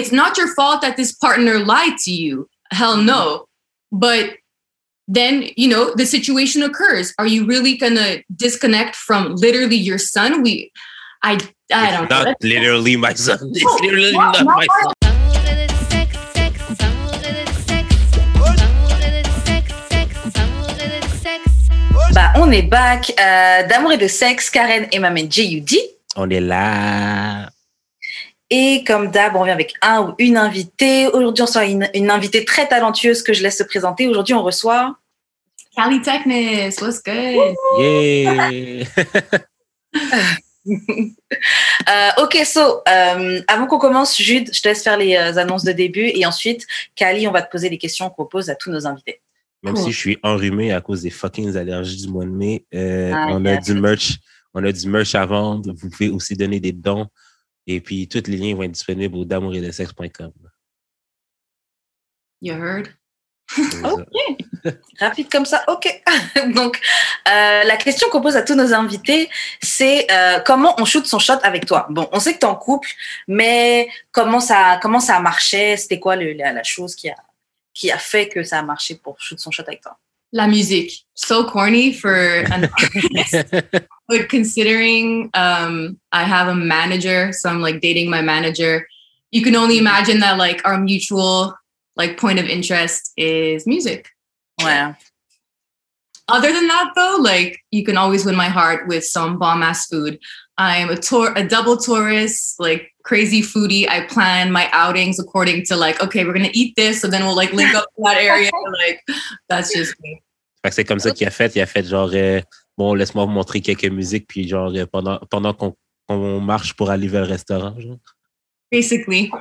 it's not your fault that this partner lied to you. Hell no. But then, you know, the situation occurs. Are you really going to disconnect from literally your son? We, I, I don't not know. literally my son. It's No, literally not- not not my my- son. Bah, on est back. Euh, D'amour et de sexe, Karen et ma main J.U.D. On est là. Et comme d'hab, on revient avec un ou une invitée. Aujourd'hui, on reçoit une, une invitée très talentueuse que je laisse se présenter. Aujourd'hui, on reçoit. Cali Techness, what's good? Yeah. Euh, ok, so, euh, avant qu'on commence, Jude, je te laisse faire les euh, annonces de début et ensuite, Kali, on va te poser les questions qu'on pose à tous nos invités. Même Cool. si je suis enrhumé à cause des fucking allergies du mois de mai, euh, Ah, on a du merch. On a du merch à vendre. Vous pouvez aussi donner des dons. Et puis, tous les liens vont être disponibles au d'amour-et-de-sexe.com. You heard? Ok. Rapide comme ça, ok. Donc, euh, la question qu'on pose à tous nos invités, c'est euh, comment on shoot son shot avec toi? Bon, on sait que tu es en couple, mais comment ça, comment ça a marché? C'était quoi le- la, la chose qui a, qui a fait que ça a marché pour shoot son shot avec toi? La musique. So corny for an artist. but considering um, I have a manager, so I'm like dating my manager, you can only imagine that like our mutual like point of interest is music. Ouais. Other than that, though, like you can always win my heart with some bomb ass food. I'm a tour, a double tourist, like crazy foodie. I plan my outings according to like, okay, we're gonna eat this, so then we'll like link up in that area. Like that's just me. Fait que c'est comme ça qu'il a fait. Il a fait genre, euh, bon, laisse-moi vous montrer quelques musiques, puis genre, euh, pendant, pendant qu'on qu'on marche pour aller vers le restaurant. Genre. Basically.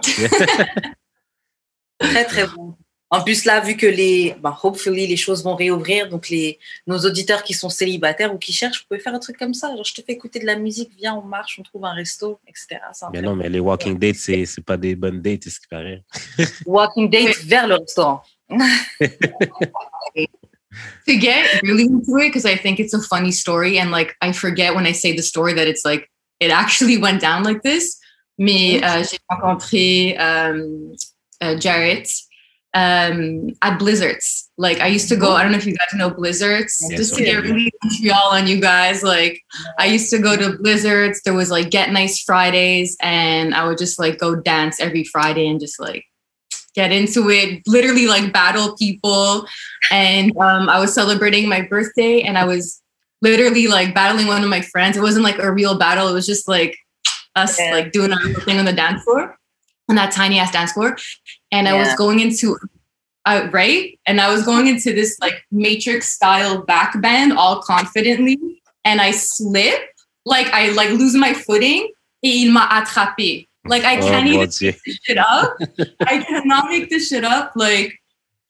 Très, très bon. En plus, là, vu que les, bah, hopefully, les choses vont réouvrir, donc les, nos auditeurs qui sont célibataires ou qui cherchent, vous pouvez faire un truc comme ça. Genre, je te fais écouter de la musique, viens, on marche, on trouve un resto, etc. Un Mais non, mais les walking dates, c'est c'est pas des bonnes dates, c'est ce qui paraît. walking date vers le restaurant. to get really into it because I think it's a funny story and like I forget when I say the story that it's like it actually went down like this. Mais euh, j'ai rencontré um, uh, Jarrett um, at Blizzards. Like I used to go. I don't know if you guys know Blizzards. Yes, just to okay. get really Montreal on you guys. Like I used to go to Blizzards. There was like Get Nice Fridays, and I would just like go dance every Friday and just like get into it. Literally like battle people. And um, I was celebrating my birthday, and I was literally like battling one of my friends. It wasn't like a real battle. It was just like us Yeah. like doing our thing on the dance floor, on that tiny ass dance floor. And I was going into uh, right, and I was going into this like matrix style back bend all confidently, and I slip, like I like lose my footing. Et il m'a attrapé. Like I Oh, can't mon even Dieu. make this shit up. I cannot make this shit up. Like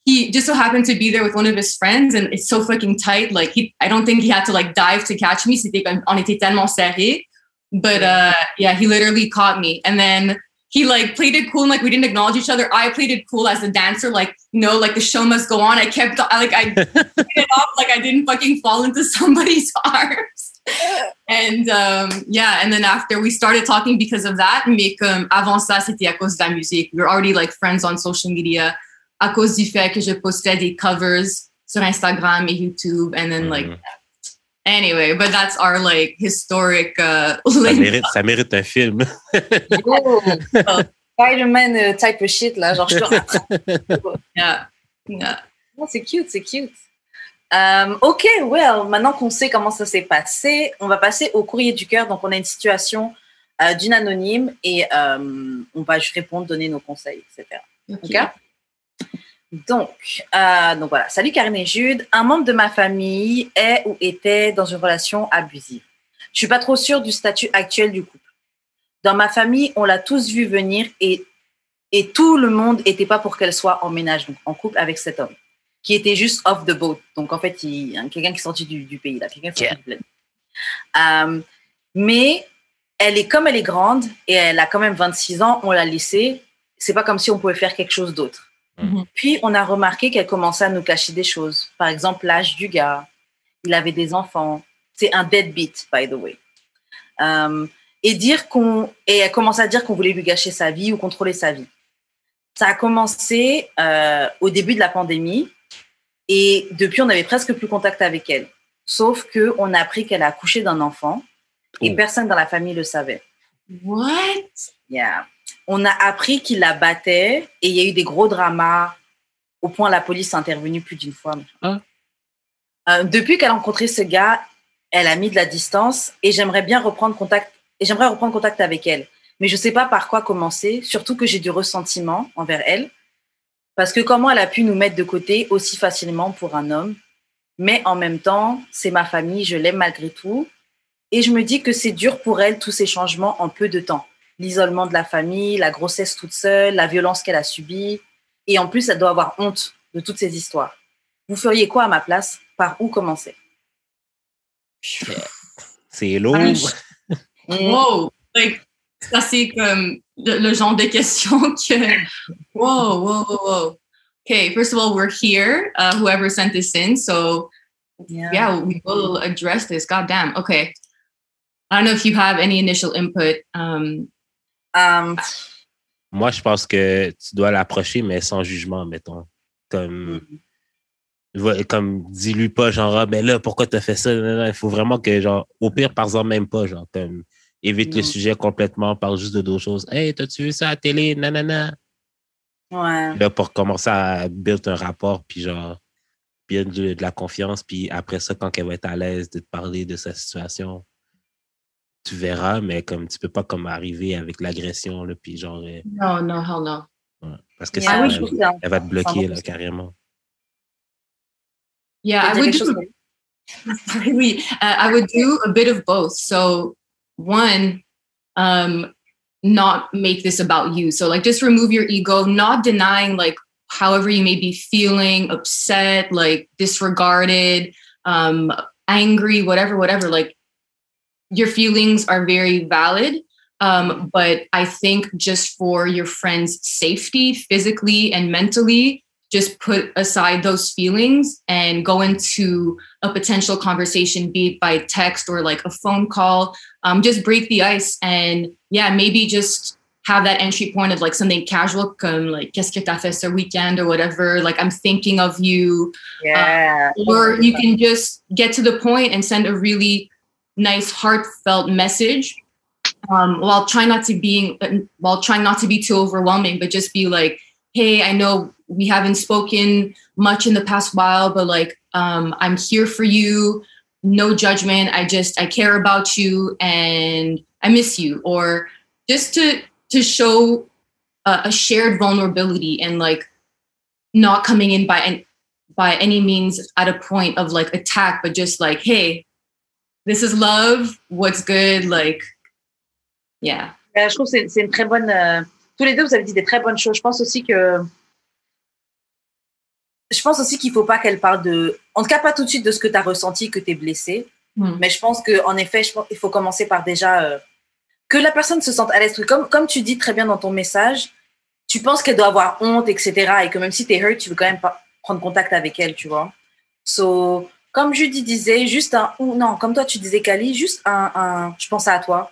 he just so happened to be there with one of his friends, and it's so fucking tight. Like he, I don't think he had to like dive to catch me. C'était comme- on était tellement serré. But uh, yeah, he literally caught me, and then he like played it cool and like we didn't acknowledge each other. I played it cool as a dancer, like no, like the show must go on. I kept I, like I it off like I didn't fucking fall into somebody's arms. And um, yeah, and then after we started talking because of that, mais comme avant ça, c'était à cause de la musique. We were already like friends on social media à cause du fait que je postais des covers sur Instagram et YouTube, and then like Mhm. Anyway, but that's our like historic uh, Ça mérite, ça mérite un film. Oh, Spider-Man euh, type of shit, là. Genre, je te rattrape. Yeah, yeah. Oh, c'est cute, c'est cute. Euh, ok, well, maintenant qu'on sait comment ça s'est passé, on va passer au courrier du cœur. Donc, on a une situation euh, d'une anonyme et euh, on va juste répondre, donner nos conseils, etc. Ok. Ok? Donc, euh, donc voilà. Salut Karine et Jude. Un membre de ma famille est ou était dans une relation abusive. Je suis pas trop sûre du statut actuel du couple. Dans ma famille, on l'a tous vu venir et, et tout le monde était pas pour qu'elle soit en ménage, donc en couple avec cet homme, qui était juste off the boat. Donc en fait, il- quelqu'un qui est sorti du, du pays, là, quelqu'un qui est sorti du bled. Euh, mais elle est comme elle est grande et elle a quand même 26 ans, on l'a laissée. C'est pas comme si on pouvait faire quelque chose d'autre. Mhm. Puis on a remarqué qu'elle commençait à nous cacher des choses. Par exemple, l'âge du gars. Il avait des enfants. C'est un deadbeat, by the way. Euh, et dire qu'on et elle commence à dire qu'on voulait lui gâcher sa vie ou contrôler sa vie. Ça a commencé euh, au début de la pandémie et depuis, on n'avait presque plus contact avec elle. Sauf que on a appris qu'elle a accouché d'un enfant et Oh. personne dans la famille le savait. What? Yeah. On a appris qu'il la battait et il y a eu des gros dramas au point la police est intervenue plus d'une fois. Ah. Euh, depuis qu'elle a rencontré ce gars, elle a mis de la distance et j'aimerais bien reprendre contact et j'aimerais reprendre contact avec elle. Mais je sais pas par quoi commencer, surtout que j'ai du ressentiment envers elle. Parce que comment elle a pu nous mettre de côté aussi facilement pour un homme Mais en même temps, c'est ma famille, je l'aime malgré tout. Et je me dis que c'est dur pour elle, tous ces changements en peu de temps. L'isolement de la famille, la grossesse toute seule, la violence qu'elle a subie. Et en plus, elle doit avoir honte de toutes ces histoires. Vous feriez quoi à ma place? Par où commencer? C'est lourd. Ah, Wow! Like, ça, c'est comme le, le genre de question que. Whoa, whoa, whoa, whoa. Okay, first of all, we're here, uh, whoever sent this in. So, yeah, we will address this. God damn. Okay. I don't know if you have any initial input. Um, Euh, Moi, je pense que tu dois l'approcher, mais sans jugement, mettons. Comme, Va- comme dis-lui pas, genre, ah, ben là, pourquoi t'as fait ça? Non, non, Il faut vraiment que, genre, au pire, par même pas, genre, comme, évite le Mm. sujet complètement, parle juste de d'autres choses. Hey, t'as-tu vu ça à la télé? Nanana. ouais. Là, pour commencer à build un rapport, puis genre, build de, de la confiance, puis après ça, quand elle va être à l'aise de te parler de sa situation, tu verras, mais comme tu peux pas comme arriver avec l'agression, là, puis genre, euh, no, no, hell no. ouais. parce que Yeah, ça, oui, je trouve que c'est un- elle va te bloquer, là, carrément. Yeah, I would do chose comme- Really, uh, I would do a bit of both. So, one, um, not make this about you. So, like, just remove your ego, not denying, like, however you may be feeling, upset, like, disregarded, um, angry, whatever, whatever. Like, your feelings are very valid. Um, but I think just for your friend's safety, physically and mentally, just put aside those feelings and go into a potential conversation, be it by text or like a phone call. Um, just break the ice and yeah, maybe just have that entry point of like something casual, come like qu'est-ce que t'as fait ce weekend or whatever. Like I'm thinking of you, Yeah. or you can just get to the point and send a really nice, heartfelt message. Um, while trying not to being while trying not to be too overwhelming, but just be like, hey, I know we haven't spoken much in the past while, but like um, I'm here for you. No judgment. I just I care about you and I miss you. Or just to to show a, shared vulnerability and like not coming in by an, by any means at a point of like attack, but just like, hey, this is love. What's good? Like, yeah. Euh, je trouve que c'est- une très bonne. euh, tous les deux, vous avez dit des très bonnes choses. Je pense aussi que. Je pense aussi qu'il faut pas qu'elle parle de. En tout cas, pas tout de suite de ce que tu as ressenti, que tu es blessé. Hmm. Mais je pense qu'en effet, je pense, il faut commencer par déjà. euh, que la personne se sente à l'aise. Comme, comme tu dis très bien dans ton message, tu penses qu'elle doit avoir honte, etc. Et que même si tu es hurt, tu veux quand même pas prendre contact avec elle, tu vois. So, comme Judy disait, juste un. Ou non, comme toi, tu disais, Kali, juste un. un je pense à toi.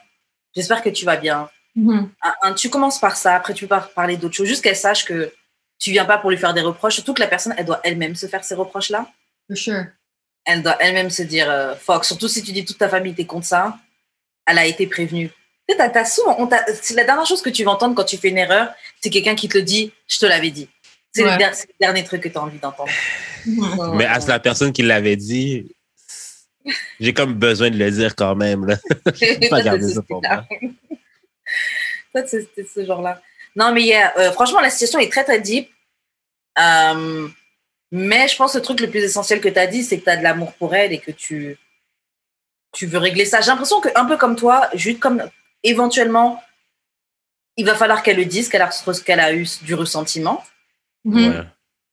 J'espère que tu vas bien Mhm. un- un- tu commences par ça, après tu peux par- parler d'autres choses, juste qu'elle sache que tu viens pas pour lui faire des reproches, surtout que la personne, elle doit elle-même se faire ces reproches-là. For sure. Elle doit elle-même se dire euh, fuck, surtout si tu dis toute ta famille t'es contre ça, elle a été prévenue. Tu sais, t'as- t'as souvent- on t'a- C'est la dernière chose que tu vas entendre quand tu fais une erreur, c'est quelqu'un qui te le dit, je te l'avais dit. C'est le, Ouais. le dernier truc que tu as envie d'entendre. Mais à la personne qui l'avait dit, j'ai comme besoin de le dire quand même, là. Je pas garder ça pour moi. Toi, c'est ce genre-là. Non, mais yeah, euh, franchement, la situation est très, très deep. Euh, mais je pense que le truc le plus essentiel que tu as dit, c'est que tu as de l'amour pour elle et que tu, tu veux régler ça. J'ai l'impression qu'un peu comme toi, juste comme éventuellement, il va falloir qu'elle le dise, qu'elle a, qu'elle a eu du ressentiment. Mhm. Ouais.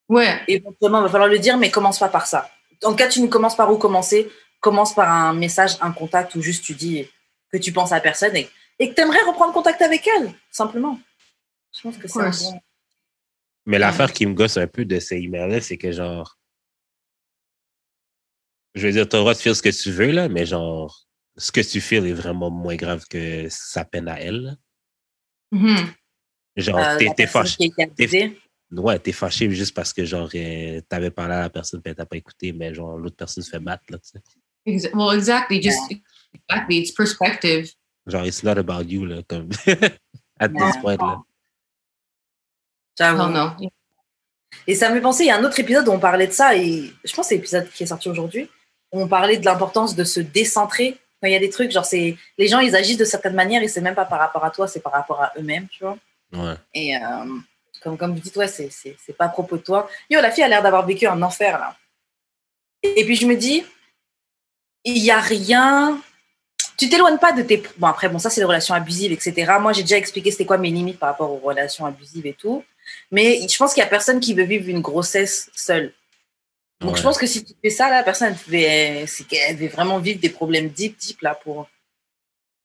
Ouais. Éventuellement, il va falloir le dire, mais commence pas par ça. En tout cas, tu ne commences par où commencer. Commence par un message, un contact où juste tu dis que tu penses à la personne et, et que tu aimerais reprendre contact avec elle, simplement. Je pense que c'est un bon. Mais l'affaire qui me gosse un peu de ces emails-là, c'est que genre. Je veux dire, tu as le droit de faire ce que tu veux, là, mais genre, ce que tu fais est vraiment moins grave que sa peine à elle. Mhm. Genre, euh, t'es t'es Ouais, t'es fâché juste parce que, genre, euh, t'avais parlé à la personne, puis elle t'a pas écouté, mais genre, l'autre personne se fait battre, là, tu sais. Well, exactly. Just exactly. It's perspective. Genre, it's not about you, là, comme, at this point, là. J'avoue. Hell no. Et ça me fait penser, il y a un autre épisode où on parlait de ça, et je pense que c'est l'épisode qui est sorti aujourd'hui, où on parlait de l'importance de se décentrer. Quand il y a des trucs, genre, c'est les gens, ils agissent de certaines manières et c'est même pas par rapport à toi, c'est par rapport à eux-mêmes, tu vois. Ouais. Et euh, comme, comme vous dites, ouais, c'est, c'est, c'est pas à propos de toi. Yo, la fille a l'air d'avoir vécu un enfer, là. Et, puis je me dis, il y a rien. Tu t'éloignes pas de tes. Bon, après, bon, ça, c'est les relations abusives, etc. Moi, j'ai déjà expliqué c'était quoi mes limites par rapport aux relations abusives et tout. Mais je pense qu'il y a personne qui veut vivre une grossesse seule. Donc, Ouais. je pense que si tu fais ça, la personne, elle devait- c'est qu'elle veut vraiment vivre des problèmes deep, deep, là, pour,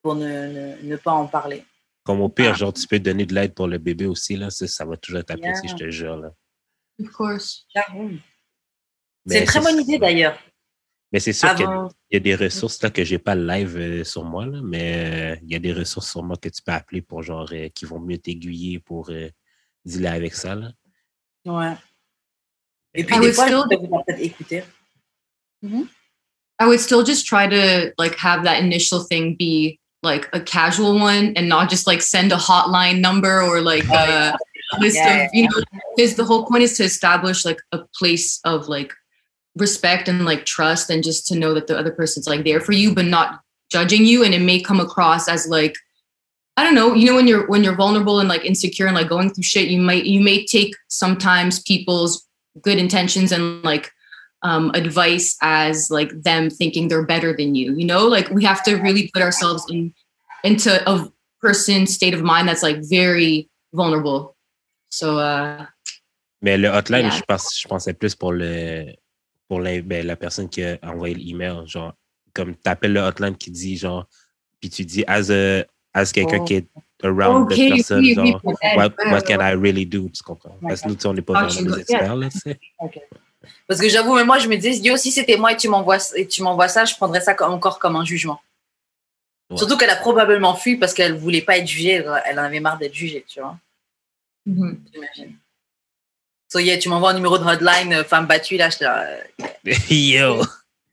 pour ne, ne, ne pas en parler. Comme au pire, Ah. genre, tu peux donner de l'aide pour le bébé aussi, là. Ça, ça va toujours être apprécié, Yeah. je te jure, là. Of course. C'est une très bonne idée, d'ailleurs. Mais c'est sûr qu'il y a- y des ressources là que j'ai pas live euh, sur moi, là, mais euh, il y a des ressources sur moi que tu peux appeler pour genre euh, qui vont mieux t'aiguiller pour euh, dealer avec ça. Là. Ouais. Et puis, I des would fois, still- je peut-être écouter. I would still just try to like have that initial thing be like a casual one and not just like send a hotline number or like Oh, yeah. a list Yeah, of you know because the whole point is to establish like a place of like respect and like trust and just to know that the other person's like there for you but not judging you and it may come across as like I don't know, you know when you're when you're vulnerable and like insecure and like going through shit, you might you may take sometimes people's good intentions and like um, advice as like them thinking they're better than you. You know, like we have to really put ourselves in into a person's state of mind that's like very vulnerable. So uh, Mais le hotline, Yeah. je, pense, je pensais plus pour le pour la, ben, la personne qui a envoyé l'email. Genre, comme tu appelles le hotline qui dit genre, puis tu dis as a as quelqu'un Oh. qui est around Ok, the person, oui, oui, genre, peut-être, what, what can. I really do? Tu comprends? Parce que nous, tu on n'est pas vraiment tu des dois- experts, là, tu sais. Parce que j'avoue, mais moi, je me dis, yo, si c'était moi et tu m'envoies et tu m'envoies ça, je prendrais ça comme- encore comme un jugement. Ouais. Surtout qu'elle a probablement fui parce qu'elle voulait pas être jugée, elle en avait marre d'être jugée, tu vois. mhm. J'imagine. So, yeah, tu m'envoies un numéro de hotline, euh, femme battue, là, je te la- Yo!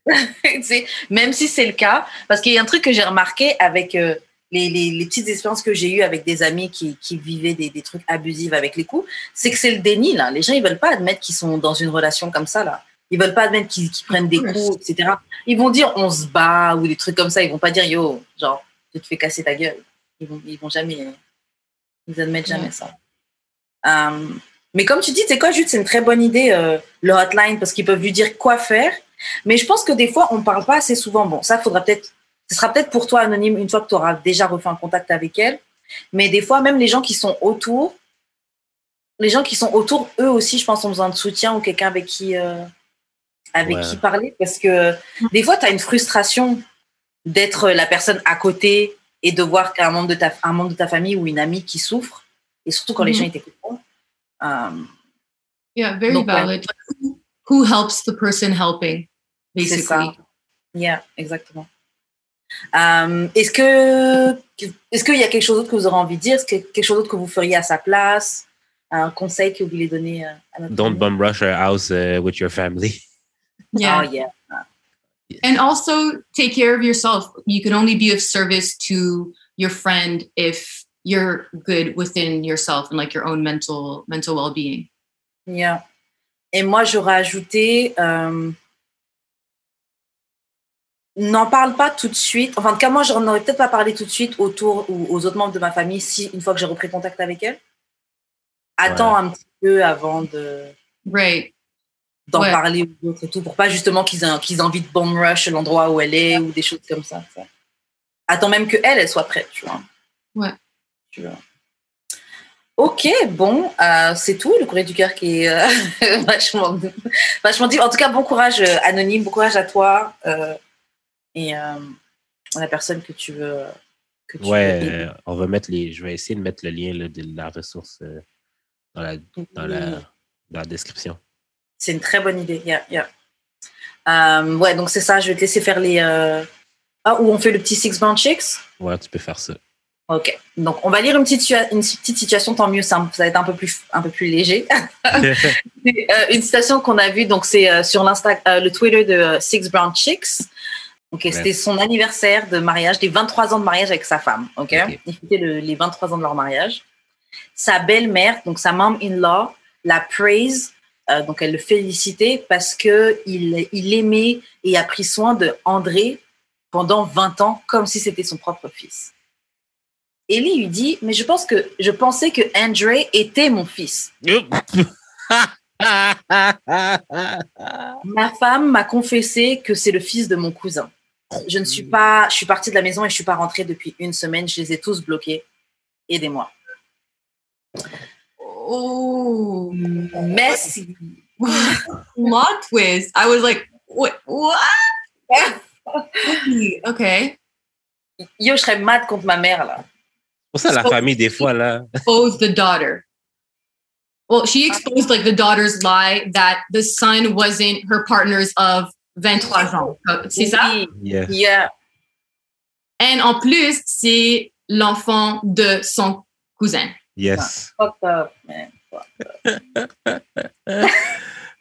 Même si c'est le cas, parce qu'il y a un truc que j'ai remarqué avec euh, les, les- les petites expériences que j'ai eues avec des amis qui, qui vivaient des, des trucs abusifs avec les coups, c'est que c'est le déni, là. Les gens, ils veulent pas admettre qu'ils sont dans une relation comme ça, là. Ils veulent pas admettre qu'ils prennent des coups, etc. Ils vont dire on se bat ou des trucs comme ça. Ils vont pas dire yo, genre, je te fais casser ta gueule. Ils vont, ils vont jamais, ils admettent jamais Ouais. ça. Euh, mais comme tu dis, c'est quoi, Jude, c'est une très bonne idée, euh, le hotline, parce qu'ils peuvent lui dire quoi faire. Mais je pense que des fois, on ne parle pas assez souvent. Bon, ça faudra peut-être, ce sera peut-être pour toi anonyme une fois que tu auras déjà refait un contact avec elle. Mais des fois, même les gens qui sont autour, les gens qui sont autour, eux aussi, je pense, ont besoin de soutien ou quelqu'un avec qui, euh, avec Ouais. qui parler. Parce que des fois, tu as une frustration d'être la personne à côté et de voir qu'un membre de ta, un membre de ta famille ou une amie qui souffre. Et surtout quand les Mhm. gens étaient contents. Euh, yeah, very Donc, valid. Who, helps the person helping, ça. basically? Yeah, exactement. Euh, est-ce que est-ce qu'il y a quelque chose d'autre que vous aurez envie de dire? Est-ce que quelque chose d'autre que vous feriez à sa place? Un conseil que vous voulez donner euh, à notre Don't bum rush our house uh, with your family. Yeah. Oh, yeah. And also take care of yourself. You can only be of service to your friend if you're good within yourself and like your own mental mental well-being. Yeah. Et moi, j'aurais ajouté, euh, n'en parle pas tout de suite. Enfin, en tout cas, moi, j'en aurais peut-être pas parlé tout de suite autour ou aux autres membres de ma famille si une fois que j'ai repris contact avec elle. Attends un petit peu avant de Right. d'en Ouais. parler aux autres et tout, pour pas justement qu'ils aient, qu'ils aient envie de bomb rush l'endroit où elle est ou des choses comme ça. Attends même que elle, elle soit prête, tu vois. Ouais. Tu vois. Ok, bon, euh, c'est tout, le courrier du cœur qui est euh, vachement, vachement dit. En tout cas, bon courage euh, anonyme, bon courage à toi euh, et euh, la personne que tu veux. Que tu Ouais, veux on va mettre les. Je vais essayer de mettre le lien là, de la ressource euh, dans, la, dans, la, dans la description. C'est une très bonne idée. Yeah, yeah. Euh, ouais, donc c'est ça. Je vais te laisser faire les. euh, Ah, où on fait le petit Six Bound Chicks? Ouais, tu peux faire ça. Ok. Donc, on va lire une petite, une petite situation, tant mieux, ça, ça va être un peu plus, un peu plus léger. Euh, une citation qu'on a vue, donc c'est sur l'Insta, le Twitter de Six Brown Chicks. Ok, c'était son anniversaire de mariage, des 23 ans de mariage avec sa femme. Ok, Ok. ils fêtaient le- les 23 ans de leur mariage. Sa belle-mère, donc sa mom-in-law, la praise, euh, donc elle le félicitait parce que il, il aimait et a pris soin de André pendant 20 ans comme si c'était son propre fils. Ellie lui dit, mais je pense que je pensais que André était mon fils. Ma femme m'a confessé que c'est le fils de mon cousin. Je ne suis pas, je suis partie de la maison et je suis pas rentrée depuis une semaine. Je les ai tous bloqués. Aidez-moi. Oh, Merci. plot twist. I was like, what? What? Okay. Yo, je serais mad contre ma mère là. Pour ça, la So- famille, des fois, là. Exposed the daughter. Well, she exposed like the daughter's lie that the son wasn't her partner's of 23 ans. Uh, C'est ça? Oui. Yeah. Yeah. Et en plus, c'est l'enfant de son cousin. Yes. Fucked up, man.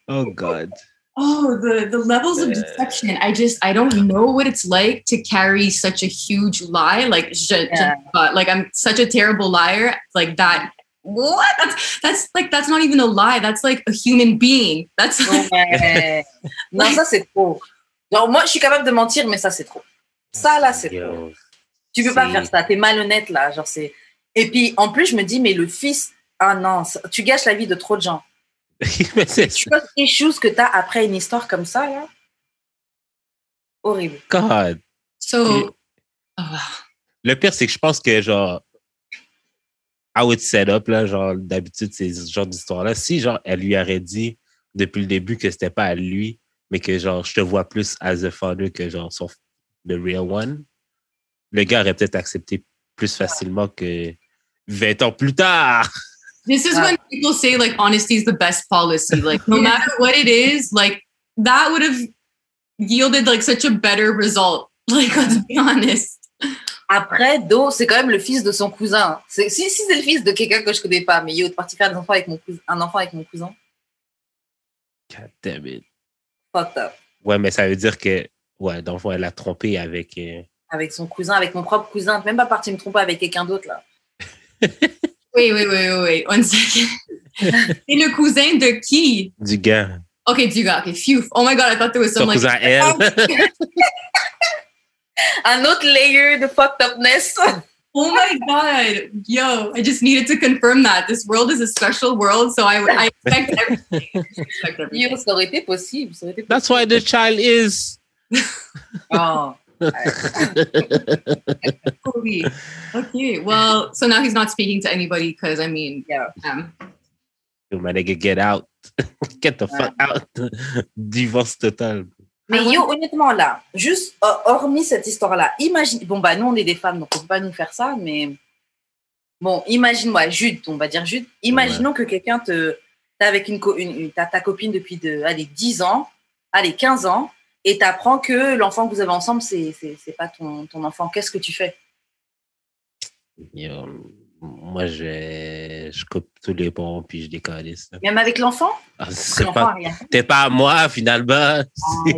Oh, God. Oh, the the levels of deception. I just I don't know what it's like to carry such a huge lie. Like, je, Yeah. je- like I'm such a terrible liar. Like that. What? That's that's like that's not even a lie. That's like a human being. That's Ouais. non, ça c'est trop. Genre, moi, je suis capable de mentir, mais ça c'est trop. Ça là, c'est trop. Tu peux pas faire ça. T'es malhonnête là. Genre, c'est. Et puis, en plus, je me dis, mais le fils, ah non, ça- tu gâches la vie de trop de gens. Mais c'est Tu vois les choses que t'as après une histoire comme ça là. Horrible. God. so. Ah. Le pire, c'est que je pense que, genre, how it's set up, là, genre, d'habitude, ces genres d'histoires-là, si, genre, elle lui aurait dit depuis le début que c'était pas à lui, mais que, genre, je te vois plus as a father que, genre, son, the real one, le gars aurait peut-être accepté plus facilement que 20 ans plus tard. This is Ah. when people say like honesty is the best policy. Like no matter what it is, like that would have yielded like such a better result. Like let's be honest. Après, Do, c'est quand même le fils de son cousin. C'est- Si, si c'est le fils de quelqu'un que je connais pas, mais yo, de partir faire des enfants avec mon cousin, un enfant avec mon cousin, God damn it. fucked up. Ouais, mais ça veut dire que, ouais, dans le fond, elle a trompé avec. euh, Avec son cousin, avec mon propre cousin. Même pas partir me tromper avec quelqu'un d'autre là. Wait, wait, wait, wait, wait. One second. Et le cousin de qui? du gars. Okay, du gars. Okay, phew. Oh my god, I thought there was Son some like cousin, elle. Un autre layer the fucked upness. Oh my god, yo! I just needed to confirm that this world is a special world, so I I expect everything. I expect everything. Yo, ça aurait été possible. Ça aurait été That's why the child is. Oh. Okay, well, so now he's not speaking to anybody because I mean, Yeah. um, Yo, my nigga, get out. get the fuck out. Divorce total. Mais Ah ouais? yo, honnêtement, là, juste euh, hormis cette histoire-là, imagine. Bon, bah, nous, on est des femmes, donc on peut pas nous faire ça, mais. Bon, imagine-moi, Jude, on va dire Jude. Imaginons que quelqu'un te. T'as avec une, co- une, t'as ta copine depuis de, allez, 10 ans, allez, 15 ans, et t'apprends que l'enfant que vous avez ensemble, c'est, c'est, c'est pas ton, ton enfant. Qu'est-ce que tu fais? Yo, moi, je, je coupe tous les ponts puis je décalisse. Même avec l'enfant? Ah, C'est pas, t'es pas à moi, finalement. Ah.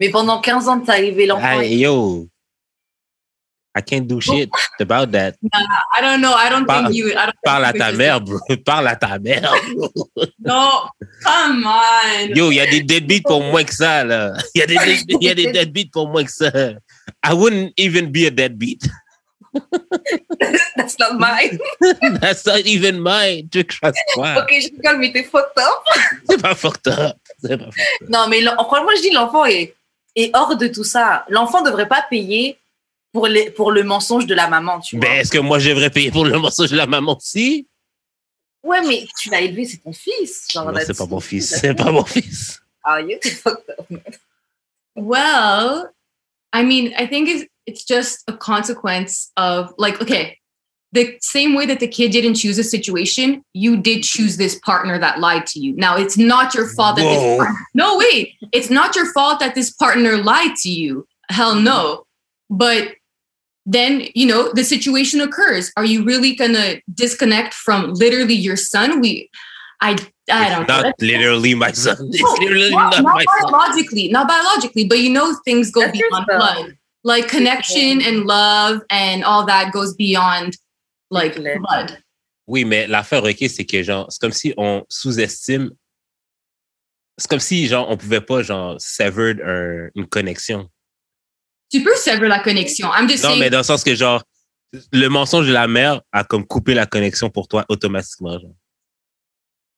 Mais pendant 15 ans, t'as élevé l'enfant. Hey, yo. I can't do shit about that. I don't know. I don't think you. I don't Parle à ta mère, bro. Parle à ta mère. bro. No, come on. Yo, il y a des deadbeats pour moins que ça, là. Il y a des, dead- y a des deadbeats pour moins que ça. I wouldn't even be a deadbeat. That's not mine. That's not even mine. Tu pas. ok, je rigole, mais t'es fucked up. C'est pas fucked up. C'est pas fucked up. Non, mais franchement, je dis l'enfant est, est hors de tout ça. L'enfant ne devrait pas payer pour, les, pour le mensonge de la maman, tu vois. Ben, est-ce que moi, je devrais payer pour le mensonge de la maman aussi? Ouais, mais tu l'as élevé, c'est ton fils. Genre, Non, là, c'est pas mon fils. C'est pas mon fils. Ah, yo, t'es fucked up. Well, I mean, I think it's, it's just a consequence of like, okay, the same way that the kid didn't choose a situation, you did choose this partner that lied to you. Now, it's not your fault that Whoa. this partner, no, wait, it's not your fault that this partner lied to you. Hell no. But then you know the situation occurs. Are you really gonna disconnect from literally your son? We, I, I don't Not know. literally my son. It's No, literally not, not not my son. biologically, not biologically, but you know things go That's beyond blood. Like connection and love and all that goes beyond like blood. Oui, mais l'affaire, OK, c'est que, genre, c'est comme si on sous-estime. C'est comme si, genre, on pouvait pas, genre, sever un- une connexion. Tu peux sever la connexion. I'm just Non, saying. mais dans le sens que, genre, le mensonge de la mère a comme coupé la connexion pour toi automatiquement, genre.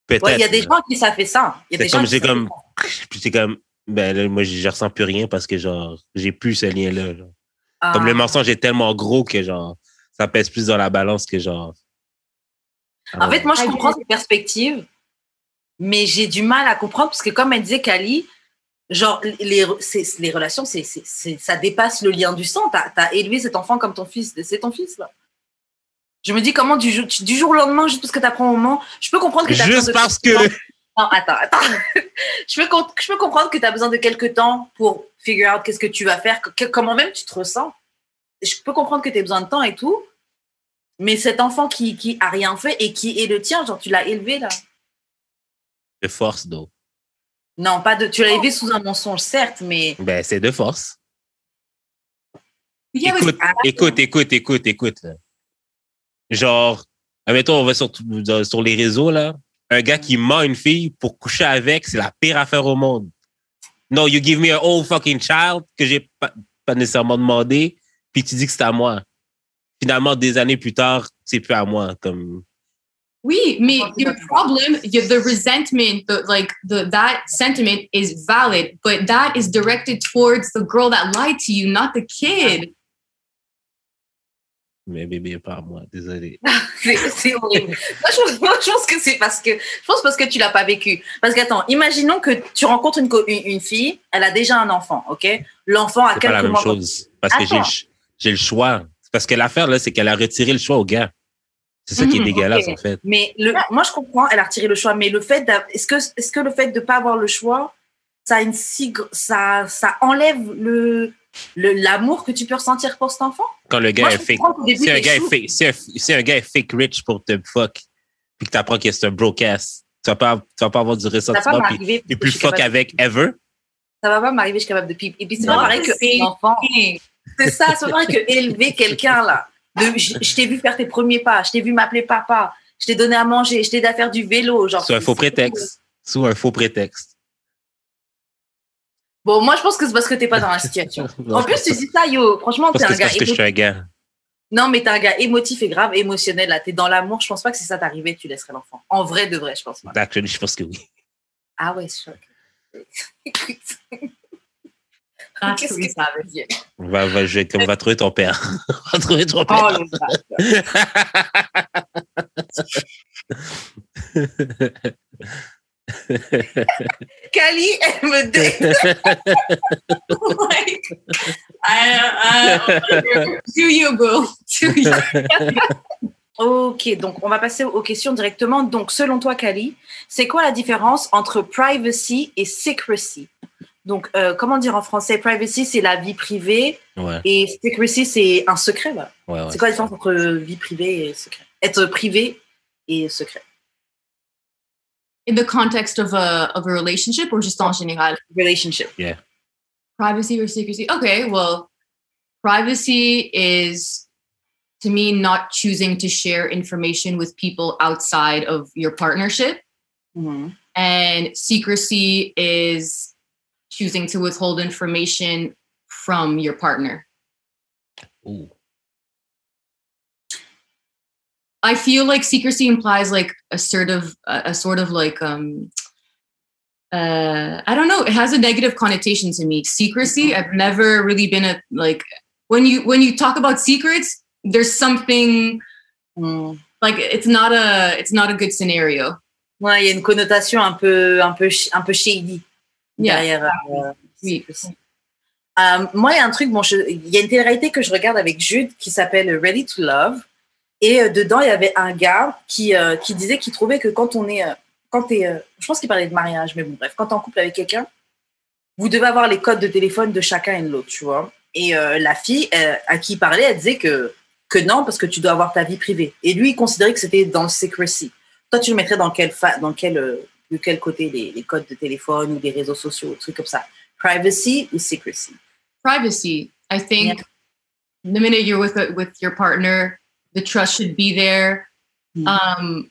Peut-être. Ouais, il y a des gens qui ça fait ça. Il y a C'est des gens comme, qui j'ai comme, ça. puis c'est comme, ben là, moi, je ressens plus rien parce que, genre, j'ai plus ce lien-là. Ah. Comme le mensonge est tellement gros que, genre, ça pèse plus dans la balance que, genre. En fait, moi, je Ah, comprends je- cette perspective, mais j'ai du mal à comprendre parce que, comme elle disait, Kali, genre, les, c'est- les relations, c'est, ça dépasse le lien du sang. T'as, as élevé cet enfant comme ton fils. C'est ton fils, là. Je me dis, comment du jour, du jour au lendemain, juste parce que tu apprends au moment, je peux comprendre que besoin Juste parce que. Non, attends, attends. je, peux, je peux comprendre que tu as besoin de quelques temps pour figure out qu'est-ce que tu vas faire, que- comment même tu te ressens. Je peux comprendre que tu as besoin de temps et tout, mais cet enfant qui, qui a rien fait et qui est le tien, genre tu l'as élevé là. De force, donc. Non, pas de. Tu l'as élevé sous un mensonge, certes, mais. Ben, c'est de force. Écoute, écoute, écoute, écoute, écoute. Genre, admettons, on va sur, sur les réseaux, là. Un gars qui ment une fille pour coucher avec, c'est la pire affaire au monde. No, you give me an old fucking child que j'ai pas, pas nécessairement demandé, puis tu dis que c'est à moi. Finalement, des années plus tard, c'est plus à moi. Comme, Oui, mais your problem, your, the resentment, the like the that sentiment is valid, but that is directed towards the girl that lied to you, not the kid. Mais bébé, pas moi, désolé. C'est horrible. moi, je, moi, je pense que c'est parce que je pense parce que tu l'as pas vécu. Parce qu'attends, imaginons que tu rencontres une, co- une, une fille, elle a déjà un enfant, ok? L'enfant a C'est pas quelques la même mois. chose. Parce que j'ai le Attends. ch- j'ai le choix. Parce que l'affaire, là, c'est qu'elle a retiré le choix au gars. C'est ça qui est Mhm, dégueulasse, en fait. Mais le, moi, je comprends, elle a retiré le choix. Mais le fait, est-ce que, est-ce que le fait de pas avoir le choix, ça a une si, ça, ça enlève le, l'amour que tu peux ressentir pour cet enfant? Quand le gars Moi, est fake. Si un, gars est fake, si, un, si un gars est fake rich pour te fuck, puis que t'apprends que c'est un broadcast, tu vas pas, tu vas pas avoir du Ça va pas ressentiment, puis je suis fuck avec ever? Ça va pas m'arriver, je suis capable de pipe. Et puis, c'est pas pareil que c'est- l'enfant. C'est ça, c'est pas pareil que élever quelqu'un, là. De, je je t'ai vu faire tes premiers pas, je t'ai vu m'appeler papa, je t'ai donné à manger, je t'ai aidé à faire du vélo. Genre, Sous un faux prétexte. Sous un faux prétexte. Bon, moi, je pense que c'est parce que t'es pas dans la situation. En plus, tu dis ça, yo. Franchement, t'es un gars parce que je suis émotif. un gars. Non, mais t'es un gars émotif et grave, émotionnel, là. T'es dans l'amour. Je pense pas que si ça t'arrivait, tu laisserais l'enfant. En vrai, de vrai, je pense pas. Actually, je pense que oui. Ah ouais, c'est sûr. That's Qu'est-ce que savage. dire? On va, va, je vais- on va trouver ton père. on va trouver ton père. Oh, le Kali, elle me like, I, I, do you, boo? Do you? Ok, donc on va passer aux questions directement. Donc, selon toi, Kali, c'est quoi la différence entre privacy et secrecy? Donc, euh, comment dire en français? Privacy, c'est la vie privée Ouais, et secrecy, c'est un secret. là. ouais, ouais. c'est quoi la différence entre vie privée et secret? Être privé et secret. In the context of a of a relationship or just en général? Relationship. Yeah. Privacy or secrecy? Okay, well, privacy is to me not choosing to share information with people outside of your partnership. Mhm. And secrecy is choosing to withhold information from your partner. Ouh. I feel like secrecy implies like a sort of a, a sort of like um uh I don't know, it has a negative connotation to me. Secrecy, I've never really been a like when you when you talk about secrets, there's something Mhm. like it's not a it's not a good scenario. Ouais, il y a une connotation un peu, un peu, sh- un peu shady Yeah. derrière. euh, Oui. Euh, moi, il y a un truc, bon, je- il y a une télé-réalité que je regarde avec Jude qui s'appelle Ready to Love. Et euh, dedans, il y avait un gars qui, euh, qui disait qu'il trouvait que quand on est. euh, quand t'es, euh, je pense qu'il parlait de mariage, mais bon, bref, quand t'es en couple avec quelqu'un, vous devez avoir les codes de téléphone de chacun et de l'autre, tu vois. Et euh, la fille à qui il parlait, elle disait que, que non, parce que tu dois avoir ta vie privée. Et lui, il considérait que c'était dans le secrecy. Toi, tu le mettrais dans quel, fa- dans quel, de quel côté les, les codes de téléphone ou des réseaux sociaux, des trucs comme ça? Privacy ou secrecy? Privacy. I think the minute you're with with your partner, the trust should be there. Mm. Um,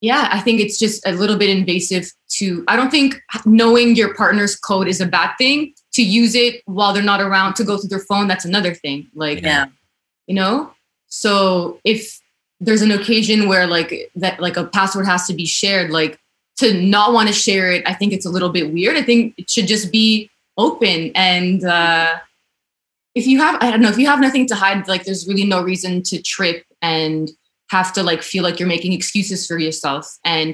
yeah, I think it's just a little bit invasive to. I don't think knowing your partner's code is a bad thing. To use it while they're not around to go through their phone, that's another thing. Like, Yeah. you know. So if there's an occasion where like that, like a password has to be shared, like to not want to share it, I think it's a little bit weird. I think it should just be open and. uh if you have i don't know if you have nothing to hide like there's really no reason to trip and have to like feel like you're making excuses for yourself and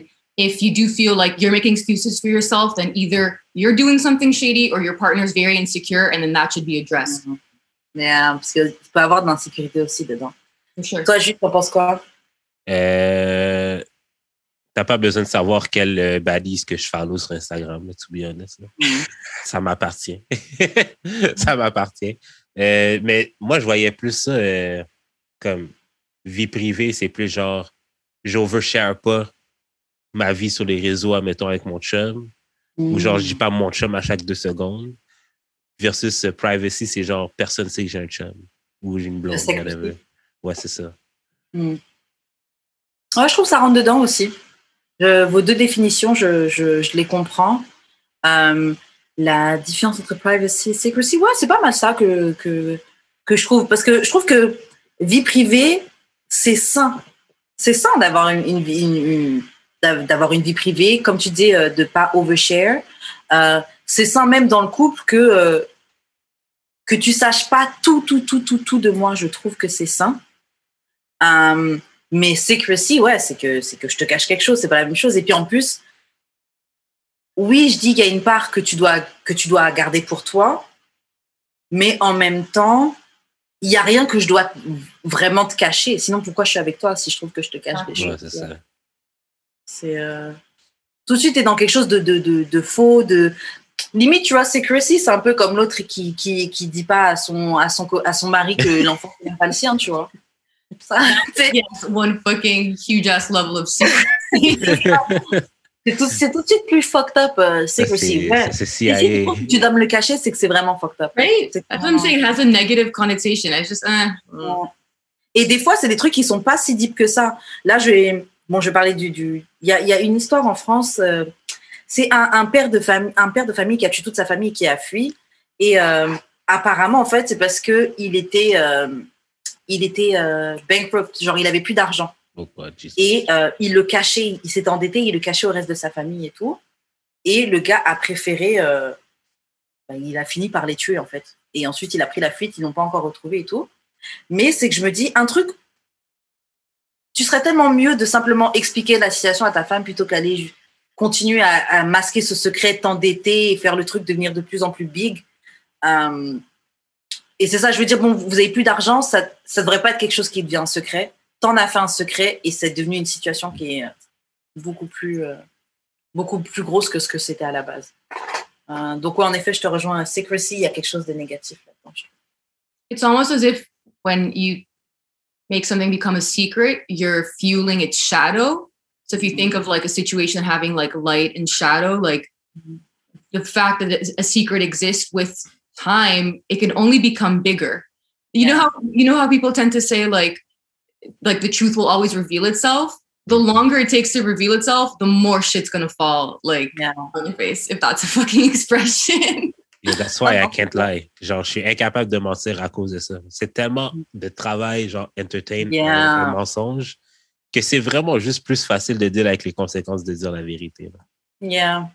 if you do feel like you're making excuses for yourself then either you're doing something shady or your partner's very insecure and then that should be addressed Mhm. Yeah, parce qu'il peut y avoir de l'insécurité aussi dedans. sure Toi, Jules, t'en penses quoi Euh, T'as pas besoin de savoir quelle euh, balise que je follow sur Instagram, là, to be honest. là. Mhm. Ça m'appartient. ça m'appartient. Euh, mais moi, je voyais plus ça euh, comme vie privée, c'est plus genre, j'overshare pas ma vie sur les réseaux, admettons, avec mon chum. Ou genre, je dis pas mon chum à chaque deux secondes. Versus euh, privacy, c'est genre, personne sait que j'ai un chum. Ou j'ai une blonde, whatever. Ouais, c'est ça. Ouais, je trouve que ça rentre dedans aussi. Je- vos deux définitions, je, je, je les comprends. Euh, la différence entre privacy et secrecy, ouais, c'est pas mal ça que, que, que je trouve. Parce que je trouve que vie privée, c'est sain. C'est sain d'avoir une, d'avoir une vie privée, comme tu dis, euh, de pas overshare. Euh, c'est sain même dans le couple que, euh, que tu saches pas tout, tout, tout, tout, tout de moi. Je trouve que c'est sain. Mais secrecy, ouais, c'est que, c'est que je te cache quelque chose, c'est pas la même chose. Et puis en plus, oui, je dis qu'il y a une part que tu dois, que tu dois garder pour toi, mais en même temps, il n'y a rien que je dois vraiment te cacher. Sinon, pourquoi je suis avec toi si je trouve que je te cache Ah. des Ouais, choses c'est ça. C'est euh, tout de suite, tu es dans quelque chose de, de, de, de faux, de limite, tu vois, secrecy, c'est un peu comme l'autre qui, qui, qui dit pas à son, à son, à son mari que l'enfant n'est pas le sien, tu vois? Ça, c'est- yes one fucking huge ass level of secrecy C'est tout, c'est tout de suite plus fucked up, euh, secrecy. c'est c'est Et CIA. si tu dois me le cacher, c'est que c'est vraiment fucked up. right? C'est that's what i'm saying it has a negative connotation it's just uh. Et des fois, c'est des trucs qui sont pas si deep que ça. Là, je vais, bon, je vais parler du, du, il y a, il y a une histoire en France. euh, c'est un, un père de famille, un père de famille qui a tué toute sa famille et qui a fui. Et euh, apparemment, en fait, c'est parce que il était, euh, il était euh, bankrupt, genre il avait plus d'argent. Et euh, il le cachait, il s'était endetté, il le cachait au reste de sa famille et tout. Et le gars a préféré, euh, ben, il a fini par les tuer en fait. Et ensuite, il a pris la fuite, ils l'ont pas encore retrouvé et tout. Mais c'est que je me dis, un truc, tu serais tellement mieux de simplement expliquer la situation à ta femme plutôt qu'aller continuer à, masquer ce secret, t'endetter et faire le truc devenir de plus en plus big. Euh, et c'est ça, je veux dire, bon, vous avez plus d'argent, ça ça devrait pas être quelque chose qui devient un secret. T'en as fait un secret et c'est devenu une situation qui est euh, beaucoup plus, euh, beaucoup plus grosse que ce que c'était à la base. Euh, donc, ouais, en effet, je te rejoins. Secrecy, il y a quelque chose de négatif là-dedans. it's almost as if when you make something become a secret, you're fueling its shadow. So if you think of like a situation having like light and shadow, like the fact that a secret exists with time, it can only become bigger. You know Yeah. how you know how people tend to say like like the truth will always reveal itself. The longer it takes to reveal itself, the more shit's gonna fall like Yeah. on your face, if that's a fucking expression. Yeah, that's why I can't lie. Genre, je suis incapable de mentir à cause de ça. C'est tellement de travail, genre, entertain Yeah. un, un mensonge, que c'est vraiment juste plus facile de dire avec les conséquences de dire la vérité. là. Yeah.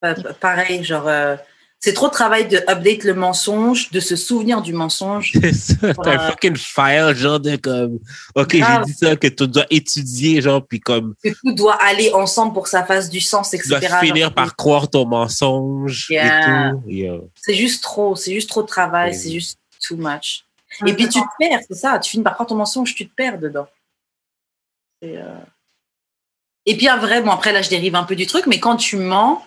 Pa- pa- pareil, genre, euh, c'est trop de travail de update le mensonge, de se souvenir du mensonge. C'est ça. T'as un Ouais. fucking file, genre, de comme, OK, j'ai dit ça, que tu dois étudier, genre, puis comme, Que tout doit aller ensemble pour que ça fasse du sens, tu etc. dois finir Genre, par croire ton mensonge Yeah. et tout. C'est juste trop, c'est juste trop de travail, Oui. c'est juste too much. Et puis tu te perds, c'est ça. Tu finis par croire ton mensonge, tu te perds dedans. C'est, euh, Et puis, ah, vrai, bon, après, là, je dérive un peu du truc, mais quand tu mens,